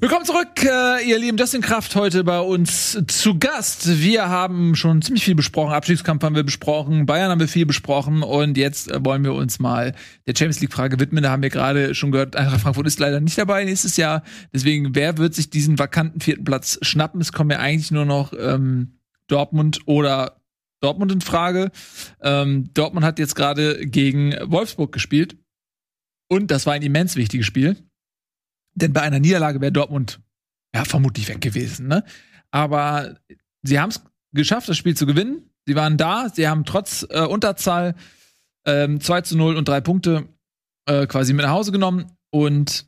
[SPEAKER 1] Willkommen zurück, äh, ihr lieben Justin Kraft, heute bei uns zu Gast. Wir haben schon ziemlich viel besprochen. Abstiegskampf haben wir besprochen, Bayern haben wir viel besprochen und jetzt äh, wollen wir uns mal der Champions League-Frage widmen. Da haben wir gerade schon gehört, Eintracht Frankfurt ist leider nicht dabei nächstes Jahr. Deswegen, wer wird sich diesen vakanten vierten Platz schnappen? Es kommen ja eigentlich nur noch ähm, Dortmund oder Dortmund in Frage. Ähm, Dortmund hat jetzt gerade gegen Wolfsburg gespielt und das war ein immens wichtiges Spiel. Denn bei einer Niederlage wäre Dortmund ja vermutlich weg gewesen. Ne? Aber sie haben es geschafft, das Spiel zu gewinnen. Sie waren da, sie haben trotz äh, Unterzahl ähm, 2 zu 0 und drei Punkte äh, quasi mit nach Hause genommen. Und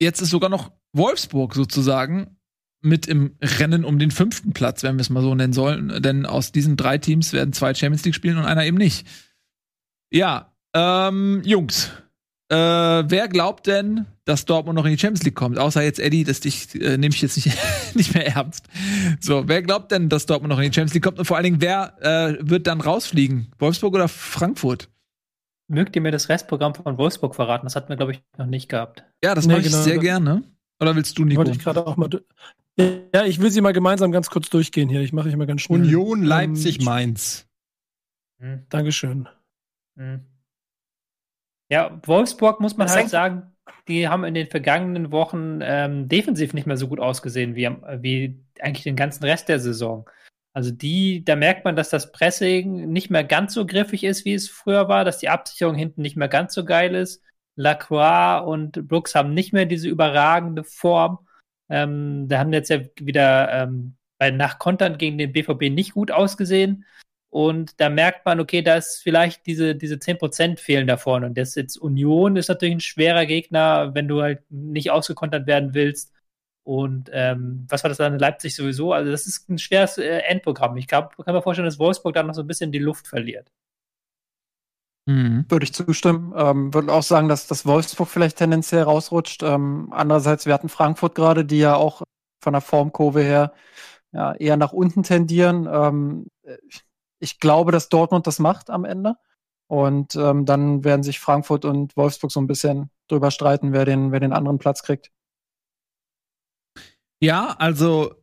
[SPEAKER 1] jetzt ist sogar noch Wolfsburg sozusagen mit im Rennen um den fünften Platz, wenn wir es mal so nennen sollen. Denn aus diesen drei Teams werden zwei Champions League spielen und einer eben nicht. Ja, ähm, Jungs, äh, wer glaubt denn, dass Dortmund noch in die Champions League kommt? Außer jetzt Eddie, das dich äh, nehme ich jetzt nicht, <laughs> nicht mehr ernst. So, wer glaubt denn, dass Dortmund noch in die Champions League kommt? Und vor allen Dingen, wer äh, wird dann rausfliegen? Wolfsburg oder Frankfurt?
[SPEAKER 4] mögt ihr mir das Restprogramm von Wolfsburg verraten? Das hatten wir, glaube ich, noch nicht gehabt.
[SPEAKER 1] Ja, das
[SPEAKER 6] Nee,
[SPEAKER 1] mache ich
[SPEAKER 6] genau,
[SPEAKER 1] sehr gerne. Oder willst du, Nico?
[SPEAKER 6] Wollte ich gerade auch mal. Ja, ich will sie mal gemeinsam ganz kurz durchgehen hier. Ich mache ich mal ganz schnell.
[SPEAKER 3] Union, Leipzig,
[SPEAKER 6] Ähm,
[SPEAKER 3] Mainz.
[SPEAKER 4] Hm.
[SPEAKER 6] Dankeschön.
[SPEAKER 4] Hm. Ja, Wolfsburg muss man
[SPEAKER 6] Das
[SPEAKER 4] halt sagen, die haben in den vergangenen Wochen ähm, defensiv nicht mehr so gut ausgesehen wie, wie eigentlich den ganzen Rest der Saison. Also die, da merkt man, dass das Pressing nicht mehr ganz so griffig ist, wie es früher war, dass die Absicherung hinten nicht mehr ganz so geil ist. Lacroix und Brooks haben nicht mehr diese überragende Form. Ähm, da haben jetzt ja wieder ähm, bei Nachkontern gegen den BVB nicht gut ausgesehen. Und da merkt man, okay, da ist vielleicht diese, diese 10% fehlen da vorne. Und das jetzt Union ist natürlich ein schwerer Gegner, wenn du halt nicht ausgekontert werden willst. Und ähm, was war das dann in Leipzig sowieso? Also, das ist ein schweres äh, Endprogramm. Ich glaub, kann mir vorstellen, dass Wolfsburg dann noch so ein bisschen die Luft verliert.
[SPEAKER 1] Mhm.
[SPEAKER 5] Würde ich zustimmen. Ähm, würde auch sagen, dass das Wolfsburg vielleicht tendenziell rausrutscht. Ähm, andererseits, wir hatten Frankfurt gerade, die ja auch von der Formkurve her ja, eher nach unten tendieren. Ähm, ich glaube, dass Dortmund das macht am Ende. Und ähm, dann werden sich Frankfurt und Wolfsburg so ein bisschen drüber streiten, wer den, wer den anderen Platz kriegt.
[SPEAKER 1] Ja, also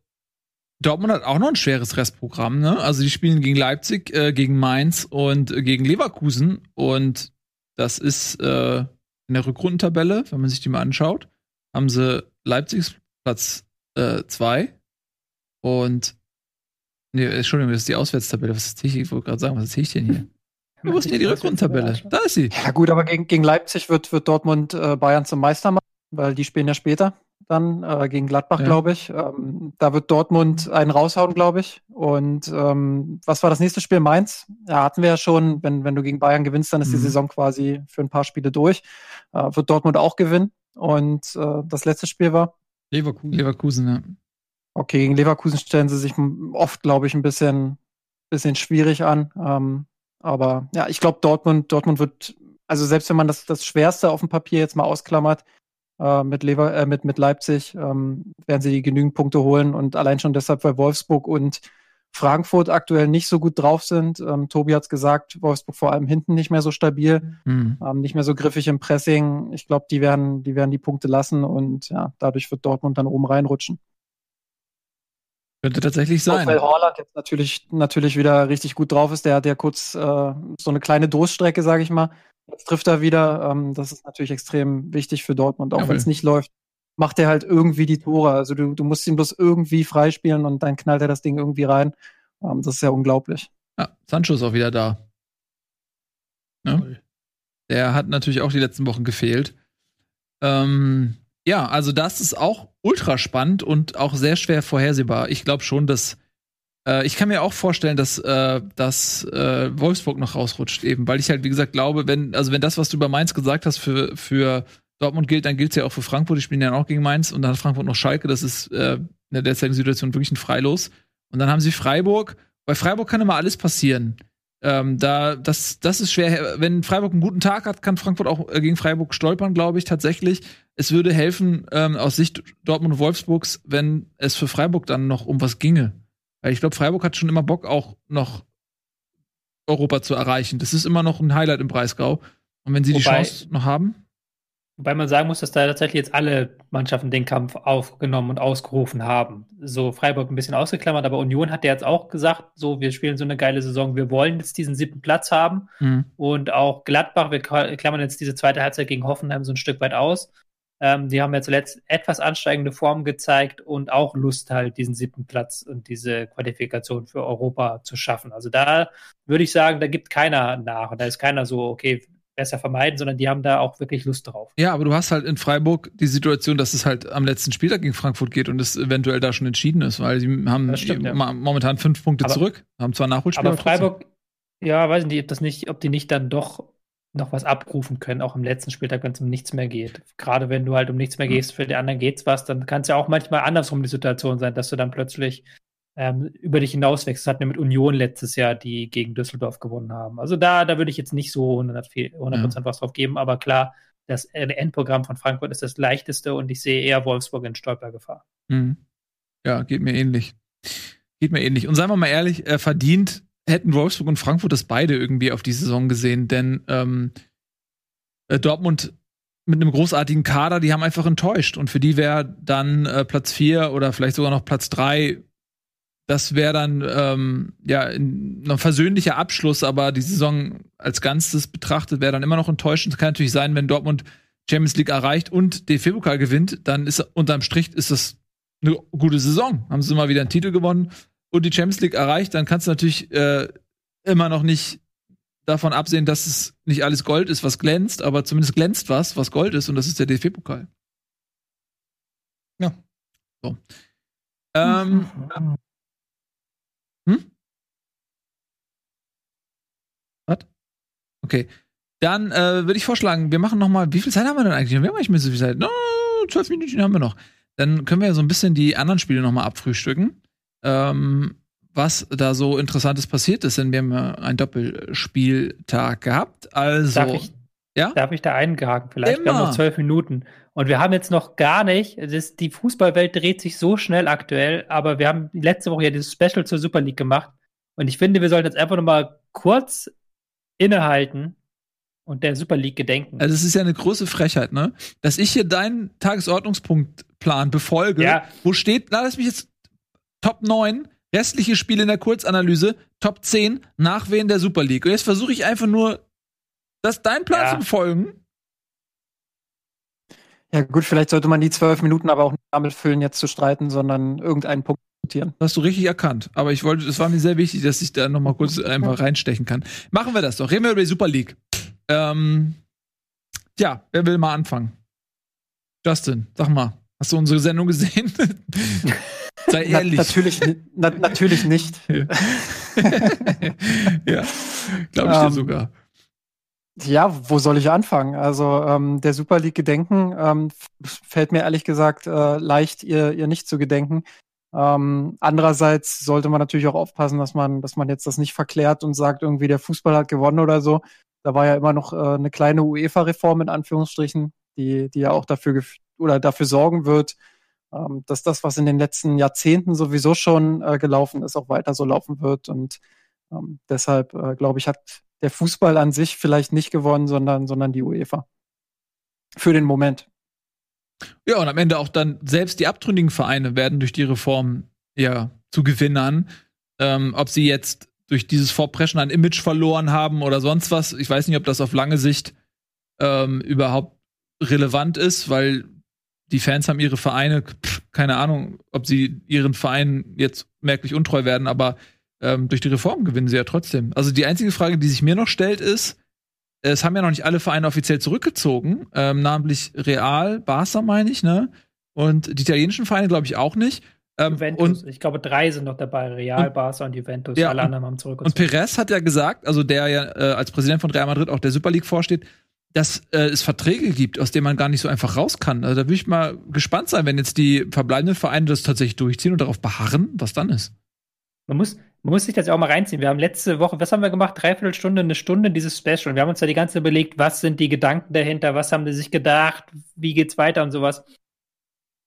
[SPEAKER 1] Dortmund hat auch noch ein schweres Restprogramm. Ne? Also die spielen gegen Leipzig, äh, gegen Mainz und äh, gegen Leverkusen. Und das ist äh, in der Rückrundentabelle, wenn man sich die mal anschaut, haben sie Leipzigs Platz 2 und Nee, Entschuldigung, das ist die Auswärtstabelle. Was ist ich? Ich wollte gerade sagen, was sehe ich denn hier? Wo ist denn hier die Rückrundentabelle? Da ist sie.
[SPEAKER 5] Ja gut, aber gegen, gegen Leipzig wird, wird Dortmund äh, Bayern zum Meister machen, weil die spielen ja später dann äh, gegen Gladbach,
[SPEAKER 1] Ja.
[SPEAKER 5] glaube ich. Ähm, da wird Dortmund einen raushauen, glaube ich. Und ähm, was war das nächste Spiel? Mainz? Ja, hatten wir ja schon. Wenn, wenn du gegen Bayern gewinnst, dann ist die
[SPEAKER 1] Mhm.
[SPEAKER 5] Saison quasi für ein paar Spiele durch. Äh, wird Dortmund auch gewinnen. Und äh, das letzte Spiel war?
[SPEAKER 3] Leverkusen.
[SPEAKER 1] Leverkusen, ja.
[SPEAKER 5] Okay, gegen Leverkusen stellen sie sich oft, glaube ich, ein bisschen, bisschen schwierig an. Ähm, aber ja, ich glaube, Dortmund, Dortmund wird, also selbst wenn man das, das Schwerste auf dem Papier jetzt mal ausklammert, äh, mit, Lever, äh, mit, mit Leipzig, ähm, werden sie genügend Punkte holen. Und allein schon deshalb, weil Wolfsburg und Frankfurt aktuell nicht so gut drauf sind. Ähm, Tobi hat es gesagt, Wolfsburg vor allem hinten nicht mehr so stabil,
[SPEAKER 1] Hm.
[SPEAKER 5] ähm, nicht mehr so griffig im Pressing. Ich glaube, die werden, die werden die Punkte lassen und ja, dadurch wird Dortmund dann oben reinrutschen.
[SPEAKER 1] Könnte tatsächlich
[SPEAKER 5] Auch
[SPEAKER 1] sein.
[SPEAKER 5] weil Haaland jetzt natürlich, natürlich wieder richtig gut drauf ist. Der hat ja kurz äh, so eine kleine Durststrecke, sage ich mal. Jetzt trifft er wieder. Ähm, das ist natürlich extrem wichtig für Dortmund. Auch wenn es nicht läuft, macht er halt irgendwie die Tore. Also du, du musst ihn bloß irgendwie freispielen und dann knallt er das Ding irgendwie rein. Ähm, das ist ja unglaublich.
[SPEAKER 1] Ja, Sancho ist auch wieder da. Ne? Der hat natürlich auch die letzten Wochen gefehlt. Ähm, ja, also das ist auch ultra spannend und auch sehr schwer vorhersehbar. Ich glaube schon, dass Äh, ich kann mir auch vorstellen, dass, äh, dass äh, Wolfsburg noch rausrutscht, eben, weil ich halt, wie gesagt, glaube, wenn, also wenn das, was du über Mainz gesagt hast, für, für Dortmund gilt, dann gilt es ja auch für Frankfurt. Die spielen ja auch gegen Mainz und dann hat Frankfurt noch Schalke. Das ist äh, in der derzeitigen Situation wirklich ein Freilos. Und dann haben sie Freiburg. Bei Freiburg kann immer alles passieren. Ähm, da, das, das ist schwer. Wenn Freiburg einen guten Tag hat, kann Frankfurt auch äh, gegen Freiburg stolpern, glaube ich, tatsächlich. Es würde helfen, ähm, aus Sicht Dortmund und Wolfsburgs, wenn es für Freiburg dann noch um was ginge. Weil ich glaube, Freiburg hat schon immer Bock, auch noch Europa zu erreichen. Das ist immer noch ein Highlight im Breisgau. Und wenn sie
[SPEAKER 4] Wobei,
[SPEAKER 1] die Chance noch haben.
[SPEAKER 4] Wobei man sagen muss, dass da tatsächlich jetzt alle Mannschaften den Kampf aufgenommen und ausgerufen haben. So Freiburg ein bisschen ausgeklammert, aber Union hat ja jetzt auch gesagt, so wir spielen so eine geile Saison, wir wollen jetzt diesen siebten Platz haben.
[SPEAKER 1] Mhm.
[SPEAKER 4] Und auch Gladbach, wir klammern jetzt diese zweite Halbzeit gegen Hoffenheim so ein Stück weit aus. Ähm, die haben ja zuletzt etwas ansteigende Form gezeigt und auch Lust halt, diesen siebten Platz und diese Qualifikation für Europa zu schaffen. Also da würde ich sagen, da gibt keiner nach. Und da ist keiner so, okay, besser vermeiden, sondern die haben da auch wirklich Lust drauf.
[SPEAKER 1] Ja, aber du hast halt in Freiburg die Situation, dass es halt am letzten Spieltag gegen Frankfurt geht und es eventuell da schon entschieden ist, weil sie haben
[SPEAKER 4] stimmt, ja.
[SPEAKER 1] momentan fünf Punkte
[SPEAKER 4] Aber-
[SPEAKER 1] zurück, haben zwar Nachholspiel.
[SPEAKER 4] Aber Freiburg, ja, weiß nicht, ob das nicht, ob die nicht dann doch noch was abrufen können, auch am letzten Spieltag, wenn es um nichts mehr geht. Gerade wenn du halt um nichts mehr gehst, für die anderen geht's was, dann kann es ja auch manchmal andersrum die Situation sein, dass du dann plötzlich ähm, über dich hinauswächst. Das hatten wir mit Union letztes Jahr, die gegen Düsseldorf gewonnen haben. Also da, da würde ich jetzt nicht so 100, viel- 100% was drauf geben, aber klar, das Endprogramm von Frankfurt ist das leichteste und ich sehe eher Wolfsburg in Stolpergefahr.
[SPEAKER 1] Mhm. Ja, geht mir ähnlich. Geht mir ähnlich. Und seien wir mal ehrlich, äh, verdient hätten Wolfsburg und Frankfurt das beide irgendwie auf die Saison gesehen, denn ähm, äh, Dortmund mit einem großartigen Kader, die haben einfach enttäuscht. Und für die wäre dann äh, Platz vier oder vielleicht sogar noch Platz drei das wäre dann ähm, ja ein versöhnlicher Abschluss, aber die Saison als Ganzes betrachtet wäre dann immer noch enttäuschend. Es kann natürlich sein, wenn Dortmund Champions League erreicht und DFB-Pokal gewinnt, dann ist unterm Strich ist das eine gute Saison. Haben sie mal wieder einen Titel gewonnen und die Champions League erreicht, dann kannst du natürlich äh, immer noch nicht davon absehen, dass es nicht alles Gold ist, was glänzt, aber zumindest glänzt was, was Gold ist und das ist der DFB-Pokal.
[SPEAKER 3] Ja.
[SPEAKER 1] So. Ähm, Hm? Was? Okay. Dann äh, würde ich vorschlagen, wir machen noch mal, wie viel Zeit haben wir denn eigentlich? Wir haben nicht so viel Zeit. No, zwölf Minuten haben wir noch. Dann können wir ja so ein bisschen die anderen Spiele noch mal abfrühstücken. Ähm, was da so Interessantes passiert ist, denn wir haben ja einen Doppelspieltag gehabt. Also,
[SPEAKER 4] Darf ich,
[SPEAKER 1] ja?
[SPEAKER 4] darf ich da eingehaken? Vielleicht wir haben
[SPEAKER 1] Immer.
[SPEAKER 4] noch zwölf Minuten. Und wir haben jetzt noch gar nicht, ist, die Fußballwelt dreht sich so schnell aktuell, aber wir haben letzte Woche ja dieses Special zur Super League gemacht. Und ich finde, wir sollten jetzt einfach noch mal kurz innehalten und der Super League gedenken.
[SPEAKER 1] Also es ist ja eine große Frechheit, ne? Dass ich hier deinen Tagesordnungspunktplan befolge,
[SPEAKER 4] Ja.
[SPEAKER 1] wo steht, na, lass mich jetzt Top 9, restliche Spiele in der Kurzanalyse, Top 10, Nachwehen der Super League. Und jetzt versuche ich einfach nur, das deinen Plan
[SPEAKER 4] Ja.
[SPEAKER 1] zu befolgen.
[SPEAKER 5] Ja, gut, vielleicht sollte man die zwölf Minuten aber auch nicht damit füllen, jetzt zu streiten, sondern irgendeinen Punkt
[SPEAKER 1] Das hast du richtig erkannt. Aber ich wollte, es war mir sehr wichtig, dass ich da noch mal kurz einfach reinstechen kann. Machen wir das doch. Reden wir über die Super League. Ähm, ja, wer will mal anfangen? Justin, sag mal, hast du unsere Sendung gesehen? <laughs> Sei
[SPEAKER 5] Na,
[SPEAKER 1] ehrlich.
[SPEAKER 5] natürlich, ni- na, natürlich nicht. <laughs>
[SPEAKER 1] ja, glaube ich dir
[SPEAKER 5] Ähm,
[SPEAKER 1] sogar.
[SPEAKER 5] Ja, wo soll ich anfangen? Also ähm, der Super League gedenken ähm, fällt mir ehrlich gesagt äh, leicht, ihr, ihr nicht zu gedenken. Ähm, andererseits sollte man natürlich auch aufpassen, dass man, dass man jetzt das nicht verklärt und sagt, irgendwie der Fußball hat gewonnen oder so. Da war ja immer noch äh, eine kleine UEFA-Reform in Anführungsstrichen, die, die ja auch dafür oder dafür sorgen wird, ähm, dass das, was in den letzten Jahrzehnten sowieso schon äh, gelaufen ist, auch weiter so laufen wird. Und ähm, deshalb, äh, glaube ich, hat der Fußball an sich vielleicht nicht gewonnen, sondern, sondern die UEFA. Für den Moment.
[SPEAKER 1] Ja, und am Ende auch dann selbst die abtrünnigen Vereine werden durch die Reform ja zu Gewinnern. Ähm, ob sie jetzt durch dieses Vorpreschen ein Image verloren haben oder sonst was, ich weiß nicht, ob das auf lange Sicht ähm, überhaupt relevant ist, weil die Fans haben ihre Vereine, pff, keine Ahnung, ob sie ihren Vereinen jetzt merklich untreu werden, aber ähm, durch die Reform gewinnen sie ja trotzdem. Also die einzige Frage, die sich mir noch stellt, ist, es haben ja noch nicht alle Vereine offiziell zurückgezogen, ähm, namentlich Real, Barca meine ich, ne? Und die italienischen Vereine glaube ich auch nicht. Ähm,
[SPEAKER 4] Juventus.
[SPEAKER 1] und
[SPEAKER 4] ich glaube, drei sind noch dabei: Real,
[SPEAKER 1] Und-
[SPEAKER 4] Barca und Juventus.
[SPEAKER 1] Ja,
[SPEAKER 4] Alle
[SPEAKER 1] und-
[SPEAKER 4] anderen haben
[SPEAKER 1] Und
[SPEAKER 4] zurückgezogen.
[SPEAKER 1] Perez hat ja gesagt, also der ja äh, als Präsident von Real Madrid auch der Super League vorsteht, dass äh, es Verträge gibt, aus denen man gar nicht so einfach raus kann. Also da würde ich mal gespannt sein, wenn jetzt die verbleibenden Vereine das tatsächlich durchziehen und darauf beharren, was dann ist.
[SPEAKER 4] Man muss, man muss sich das ja auch mal reinziehen. Wir haben letzte Woche, was haben wir gemacht? Dreiviertel Stunde, eine Stunde dieses Special. Und wir haben uns ja die ganze Zeit überlegt, was sind die Gedanken dahinter, was haben die sich gedacht, wie geht's weiter und sowas.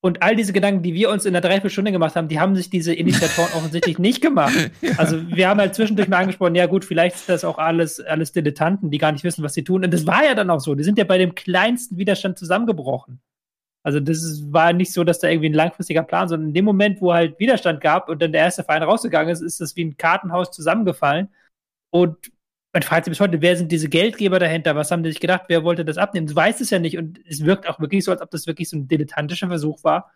[SPEAKER 4] Und all diese Gedanken, die wir uns in der Dreiviertelstunde gemacht haben, die haben sich diese Initiatoren <laughs> offensichtlich nicht gemacht. <laughs> Also wir haben halt zwischendurch mal angesprochen, ja gut, vielleicht ist das auch alles, alles Dilettanten, die gar nicht wissen, was sie tun. Und das war ja dann auch so. Die sind ja bei dem kleinsten Widerstand zusammengebrochen. Also das ist, war nicht so, dass da irgendwie ein langfristiger Plan, sondern in dem Moment, wo halt Widerstand gab und dann der erste Verein rausgegangen ist, ist das wie ein Kartenhaus zusammengefallen. Und man fragt sich bis heute, wer sind diese Geldgeber dahinter? Was haben die sich gedacht? Wer wollte das abnehmen? Du weißt es ja nicht. Und es wirkt auch wirklich so, als ob das wirklich so ein dilettantischer Versuch war,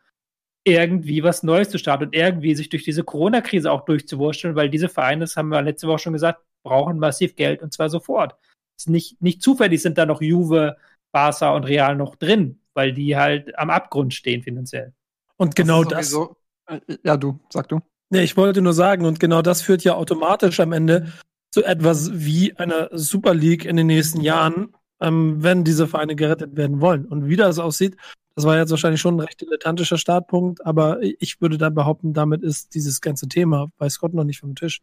[SPEAKER 4] irgendwie was Neues zu starten und irgendwie sich durch diese Corona-Krise auch durchzuwurschteln, weil diese Vereine, das haben wir letzte Woche schon gesagt, brauchen massiv Geld und zwar sofort. Es ist nicht, nicht zufällig sind da noch Juve, Barca und Real noch drin, weil die halt am Abgrund stehen finanziell.
[SPEAKER 6] Und genau das.
[SPEAKER 5] sowieso- äh, Ja, du, sag du.
[SPEAKER 6] Nee, ich wollte nur sagen, und genau das führt ja automatisch am Ende zu etwas wie einer Super League in den nächsten Jahren, ähm, wenn diese Vereine gerettet werden wollen. Und wie das aussieht, das war jetzt wahrscheinlich schon ein recht dilettantischer Startpunkt, aber ich würde da behaupten, damit ist dieses ganze Thema bei Scott noch nicht vom Tisch.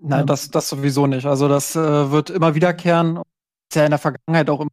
[SPEAKER 5] Nein,
[SPEAKER 6] Ja.
[SPEAKER 5] das, das sowieso nicht. Also das äh, wird immer wiederkehren. Ist ja in der Vergangenheit auch im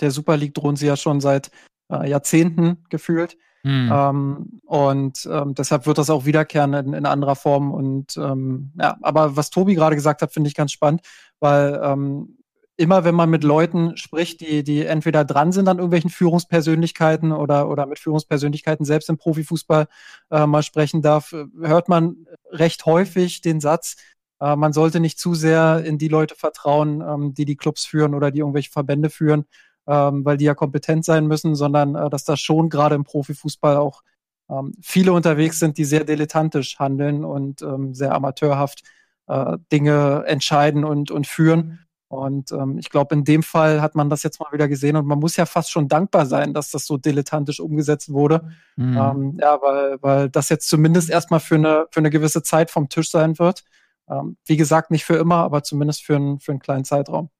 [SPEAKER 5] der Super League drohen sie ja schon seit äh, Jahrzehnten gefühlt.
[SPEAKER 1] Hm.
[SPEAKER 5] Ähm, und ähm, deshalb wird das auch wiederkehren in, in anderer Form. Und ähm, ja, aber was Tobi gerade gesagt hat, finde ich ganz spannend, weil ähm, immer wenn man mit Leuten spricht, die, die entweder dran sind an irgendwelchen Führungspersönlichkeiten oder, oder mit Führungspersönlichkeiten selbst im Profifußball äh, mal sprechen darf, äh, hört man recht häufig den Satz, äh, man sollte nicht zu sehr in die Leute vertrauen, ähm, die die Clubs führen oder die irgendwelche Verbände führen, ähm, weil die ja kompetent sein müssen, sondern äh, dass da schon gerade im Profifußball auch ähm, viele unterwegs sind, die sehr dilettantisch handeln und ähm, sehr amateurhaft äh, Dinge entscheiden und, und führen. Und ähm, ich glaube, in dem Fall hat man das jetzt mal wieder gesehen und man muss ja fast schon dankbar sein, dass das so dilettantisch umgesetzt wurde.
[SPEAKER 1] Hm.
[SPEAKER 5] Ähm, ja, weil, weil das jetzt zumindest erstmal für eine, für eine gewisse Zeit vom Tisch sein wird. Ähm, wie gesagt, nicht für immer, aber zumindest für, einen für einen kleinen Zeitraum.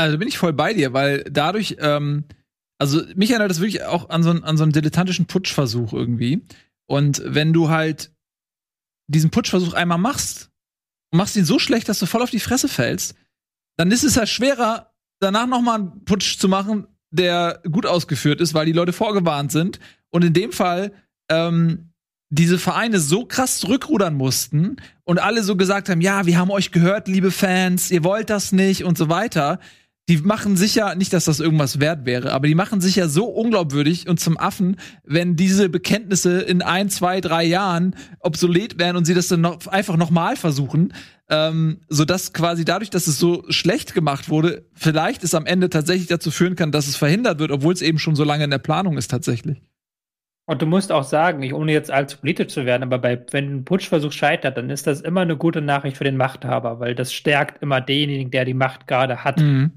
[SPEAKER 1] Also bin ich voll bei dir, weil dadurch, ähm, also mich erinnert das wirklich auch an so, einen- an so einen dilettantischen Putschversuch irgendwie. Und wenn du halt diesen Putschversuch einmal machst und machst ihn so schlecht, dass du voll auf die Fresse fällst, dann ist es ja schwerer, danach nochmal einen Putsch zu machen, der gut ausgeführt ist, weil die Leute vorgewarnt sind. Und in dem Fall ähm, diese Vereine so krass zurückrudern mussten und alle so gesagt haben, ja, wir haben euch gehört, liebe Fans, ihr wollt das nicht und so weiter. Die machen sicher, nicht, dass das irgendwas wert wäre, aber die machen sich ja so unglaubwürdig und zum Affen, wenn diese Bekenntnisse in ein, zwei, drei Jahren obsolet wären und sie das dann noch, einfach nochmal versuchen, ähm, sodass quasi dadurch, dass es so schlecht gemacht wurde, vielleicht es am Ende tatsächlich dazu führen kann, dass es verhindert wird, obwohl es eben schon so lange in der Planung ist tatsächlich.
[SPEAKER 4] Und du musst auch sagen, ich, ohne jetzt allzu politisch zu werden, aber bei, wenn ein Putschversuch scheitert, dann ist das immer eine gute Nachricht für den Machthaber, weil das stärkt immer denjenigen, der die Macht gerade hat.
[SPEAKER 1] Mhm.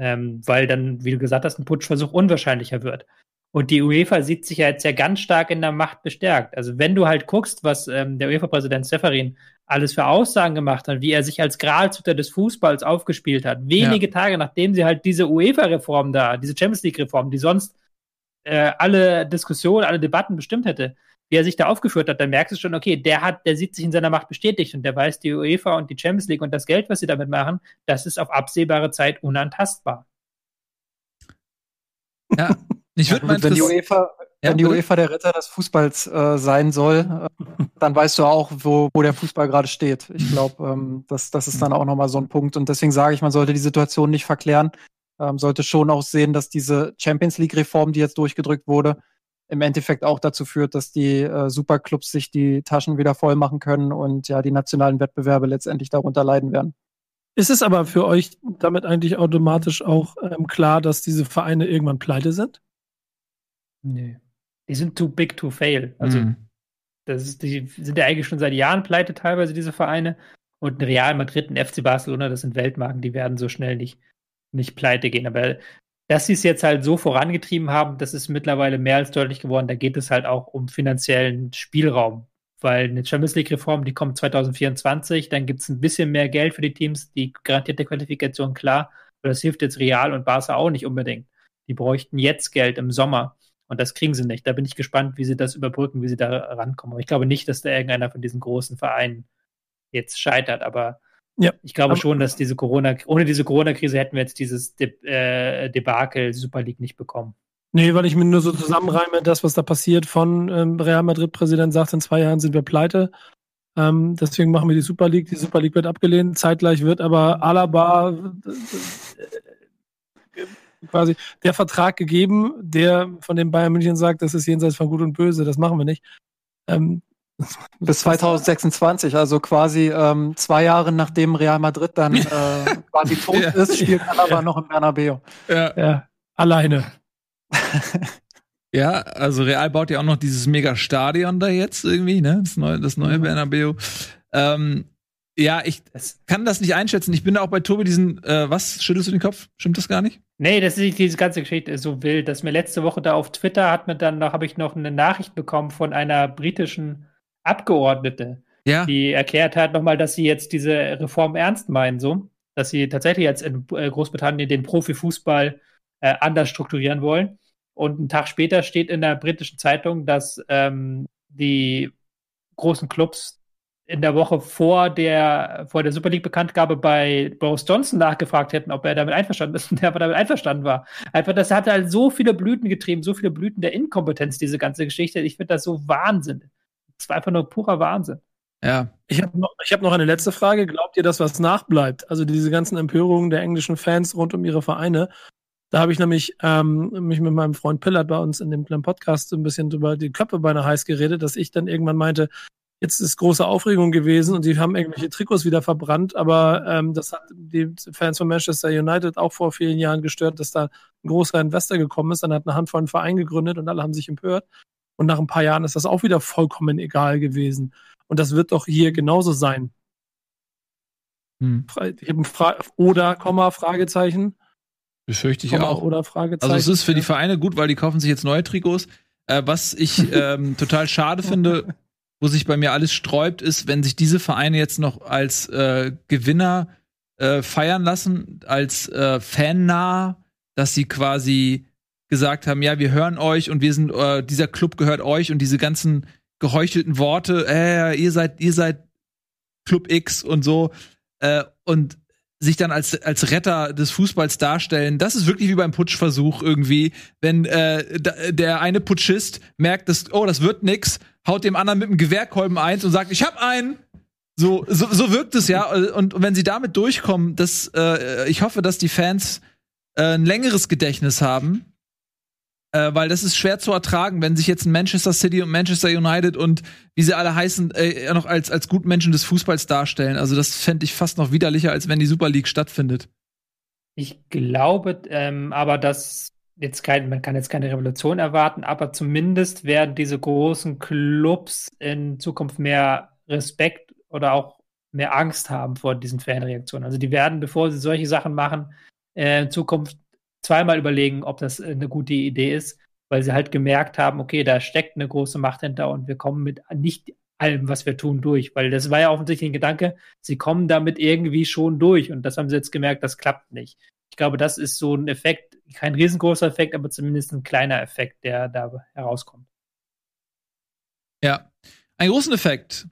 [SPEAKER 4] Ähm, weil dann, wie du gesagt hast, ein Putschversuch unwahrscheinlicher wird. Und die UEFA sieht sich ja jetzt ja ganz stark in der Macht bestärkt. Also wenn du halt guckst, was ähm, der UEFA-Präsident Seferin alles für Aussagen gemacht hat, wie er sich als Gralshüter des Fußballs aufgespielt hat, wenige Tage nachdem sie halt diese UEFA-Reform da, diese Champions League-Reform, die sonst äh, alle Diskussionen, alle Debatten bestimmt hätte, wie er sich da aufgeführt hat, dann merkst du schon, okay, der hat, der sieht sich in seiner Macht bestätigt und der weiß, die UEFA und die Champions League und das Geld, was sie damit machen, das ist auf absehbare Zeit unantastbar.
[SPEAKER 1] Ja. Ich würde
[SPEAKER 5] Ja,
[SPEAKER 1] mal
[SPEAKER 5] wenn die UEFA,
[SPEAKER 1] Ja,
[SPEAKER 5] wenn die? UEFA der Retter des Fußballs äh, sein soll, äh, dann weißt du auch, wo, wo der Fußball gerade steht. Ich glaube, ähm, das, das ist dann auch nochmal so ein Punkt. Und deswegen sage ich, man sollte die Situation nicht verklären. Ähm, sollte schon auch sehen, dass diese Champions League-Reform, die jetzt durchgedrückt wurde, im Endeffekt auch dazu führt, dass die äh, Superclubs sich die Taschen wieder voll machen können und ja die nationalen Wettbewerbe letztendlich darunter leiden werden.
[SPEAKER 6] Ist es aber für euch damit eigentlich automatisch auch ähm, klar, dass diese Vereine irgendwann pleite sind?
[SPEAKER 4] Nee. Die sind too big to fail. Also,
[SPEAKER 1] Mhm.
[SPEAKER 4] das ist, die sind ja eigentlich schon seit Jahren pleite, teilweise diese Vereine. Und ein Real Madrid, ein FC Barcelona, das sind Weltmarken, die werden so schnell nicht, nicht pleite gehen. Aber dass sie es jetzt halt so vorangetrieben haben, das ist mittlerweile mehr als deutlich geworden. Da geht es halt auch um finanziellen Spielraum. Weil eine Champions League-Reform, die kommt 2024, dann gibt es ein bisschen mehr Geld für die Teams, die garantierte Qualifikation, klar. Aber das hilft jetzt Real und Barca auch nicht unbedingt. Die bräuchten jetzt Geld im Sommer. Und das kriegen sie nicht. Da bin ich gespannt, wie sie das überbrücken, wie sie da rankommen. Aber ich glaube nicht, dass da irgendeiner von diesen großen Vereinen jetzt scheitert. Aber ja, ich glaube schon, dass diese Corona, ohne diese Corona-Krise hätten wir jetzt dieses De äh, Debakel Super League nicht bekommen.
[SPEAKER 6] Nee, weil ich mir nur so zusammenreime, das, was da passiert von ähm, Real Madrid-Präsident sagt, in zwei Jahren sind wir pleite. Ähm, deswegen machen wir die Super League. Die Super League wird abgelehnt. Zeitgleich wird aber Alaba äh, quasi der Vertrag gegeben, der von dem Bayern München sagt, das ist jenseits von Gut und Böse, das machen wir nicht. Ähm,
[SPEAKER 5] bis 2026, also quasi ähm, zwei Jahre nachdem Real Madrid dann äh, <laughs> quasi tot ja. ist, spielt er aber ja. noch im Bernabeu.
[SPEAKER 6] Ja. ja, alleine. <laughs>
[SPEAKER 1] ja, also Real baut ja auch noch dieses Mega-Stadion da jetzt irgendwie, ne? Das neue, das neue mhm. Bernabeu. Ähm, ja, ich kann das nicht einschätzen. Ich bin da auch bei Tobi diesen, äh, was, schüttelst du den Kopf? Stimmt das gar nicht?
[SPEAKER 4] Nee, das ist diese ganze Geschichte so wild, dass mir letzte Woche da auf Twitter hat mir dann noch, habe ich noch eine Nachricht bekommen von einer britischen Abgeordnete, ja. die erklärt hat nochmal, dass sie jetzt diese Reform ernst meinen, so, dass sie tatsächlich jetzt in äh, Großbritannien den Profifußball äh, anders strukturieren wollen. Und einen Tag später steht in der britischen Zeitung, dass ähm, die großen Clubs in der Woche vor der, vor der Super League-Bekanntgabe bei Boris Johnson nachgefragt hätten, ob er damit einverstanden ist <laughs> und er aber damit einverstanden war. Einfach, das hat halt so viele Blüten getrieben, so viele Blüten der Inkompetenz, diese ganze Geschichte. Ich finde das so Wahnsinn. Das war einfach nur purer Wahnsinn.
[SPEAKER 6] Ja. Ich habe noch, hab noch eine letzte Frage. Glaubt ihr, dass was nachbleibt? Also diese ganzen Empörungen der englischen Fans rund um ihre Vereine. Da habe ich nämlich ähm, mich mit meinem Freund Pillard bei uns in dem kleinen Podcast so ein bisschen über die Köpfe beinahe heiß geredet, dass ich dann irgendwann meinte, jetzt ist große Aufregung gewesen und sie haben irgendwelche Trikots wieder verbrannt, aber ähm, das hat die Fans von Manchester United auch vor vielen Jahren gestört, dass da ein großer Investor gekommen ist, dann hat eine Handvoll einen Verein gegründet und alle haben sich empört. Und nach ein paar Jahren ist das auch wieder vollkommen egal gewesen. Und das wird doch hier genauso sein. Hm. Oder, Komma, Fragezeichen.
[SPEAKER 1] Befürchte ich Komma, auch.
[SPEAKER 6] Oder Fragezeichen.
[SPEAKER 1] Also es ist für die Vereine gut, weil die kaufen sich jetzt neue Trikots. Äh, was ich ähm, <laughs> total schade finde, wo sich bei mir alles sträubt, ist, wenn sich diese Vereine jetzt noch als äh, Gewinner äh, feiern lassen, als äh, fannah, dass sie quasi gesagt haben, ja, wir hören euch und wir sind, äh, dieser Club gehört euch und diese ganzen geheuchelten Worte, äh, ihr seid, ihr seid Club X und so, äh, und sich dann als, als Retter des Fußballs darstellen, das ist wirklich wie beim Putschversuch irgendwie, wenn äh, der eine Putschist merkt, dass, oh, das wird nix, haut dem anderen mit dem Gewehrkolben eins und sagt, ich hab einen. So, so, so wirkt es ja. Und, und wenn sie damit durchkommen, das, äh, ich hoffe, dass die Fans äh, ein längeres Gedächtnis haben äh, weil das ist schwer zu ertragen, wenn sich jetzt ein Manchester City und Manchester United und wie sie alle heißen, äh, noch als, als Gutmenschen des Fußballs darstellen. Also das fände ich fast noch widerlicher, als wenn die Super League stattfindet.
[SPEAKER 4] Ich glaube ähm, aber, dass jetzt kein, man kann jetzt keine Revolution erwarten, aber zumindest werden diese großen Clubs in Zukunft mehr Respekt oder auch mehr Angst haben vor diesen Fanreaktionen. Also die werden, bevor sie solche Sachen machen, äh, in Zukunft zweimal überlegen, ob das eine gute Idee ist, weil sie halt gemerkt haben, okay, da steckt eine große Macht hinter und wir kommen mit nicht allem, was wir tun, durch. Weil das war ja offensichtlich ein Gedanke, sie kommen damit irgendwie schon durch und das haben sie jetzt gemerkt, das klappt nicht. Ich glaube, das ist so ein Effekt, kein riesengroßer Effekt, aber zumindest ein kleiner Effekt, der da herauskommt.
[SPEAKER 1] Ja, einen großen Effekt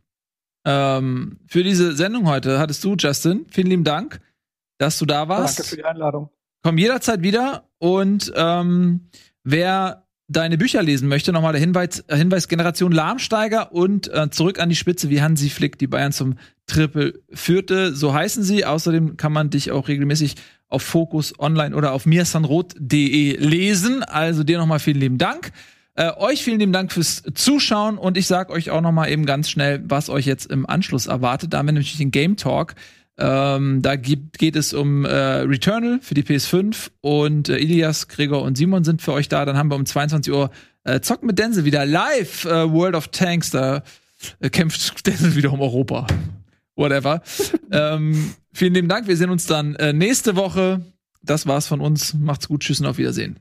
[SPEAKER 1] ähm, für diese Sendung heute hattest du, Justin. Vielen lieben Dank, dass du da warst.
[SPEAKER 5] Danke für die Einladung.
[SPEAKER 1] Komm jederzeit wieder und ähm, wer deine Bücher lesen möchte, nochmal der Hinweis, äh, Hinweis Generation Lahmsteiger und äh, zurück an die Spitze, wie Hansi Flick die Bayern zum Triple führte. So heißen sie. Außerdem kann man dich auch regelmäßig auf Focus Online oder auf mirsanrot.de lesen. Also dir nochmal vielen lieben Dank. Äh, euch vielen lieben Dank fürs Zuschauen und ich sag euch auch nochmal eben ganz schnell, was euch jetzt im Anschluss erwartet. Da haben wir nämlich den Game Talk. Ähm, da gibt, geht es um äh, Returnal für die PS5 und äh, Ilias, Gregor und Simon sind für euch da. Dann haben wir um 22 Uhr äh, Zocken mit Denzel wieder live äh, World of Tanks. Da äh, kämpft <laughs> Denzel wieder um Europa. Whatever. <laughs> ähm, vielen lieben Dank. Wir sehen uns dann äh, nächste Woche Das war's von uns. Macht's gut. Tschüss und auf Wiedersehen.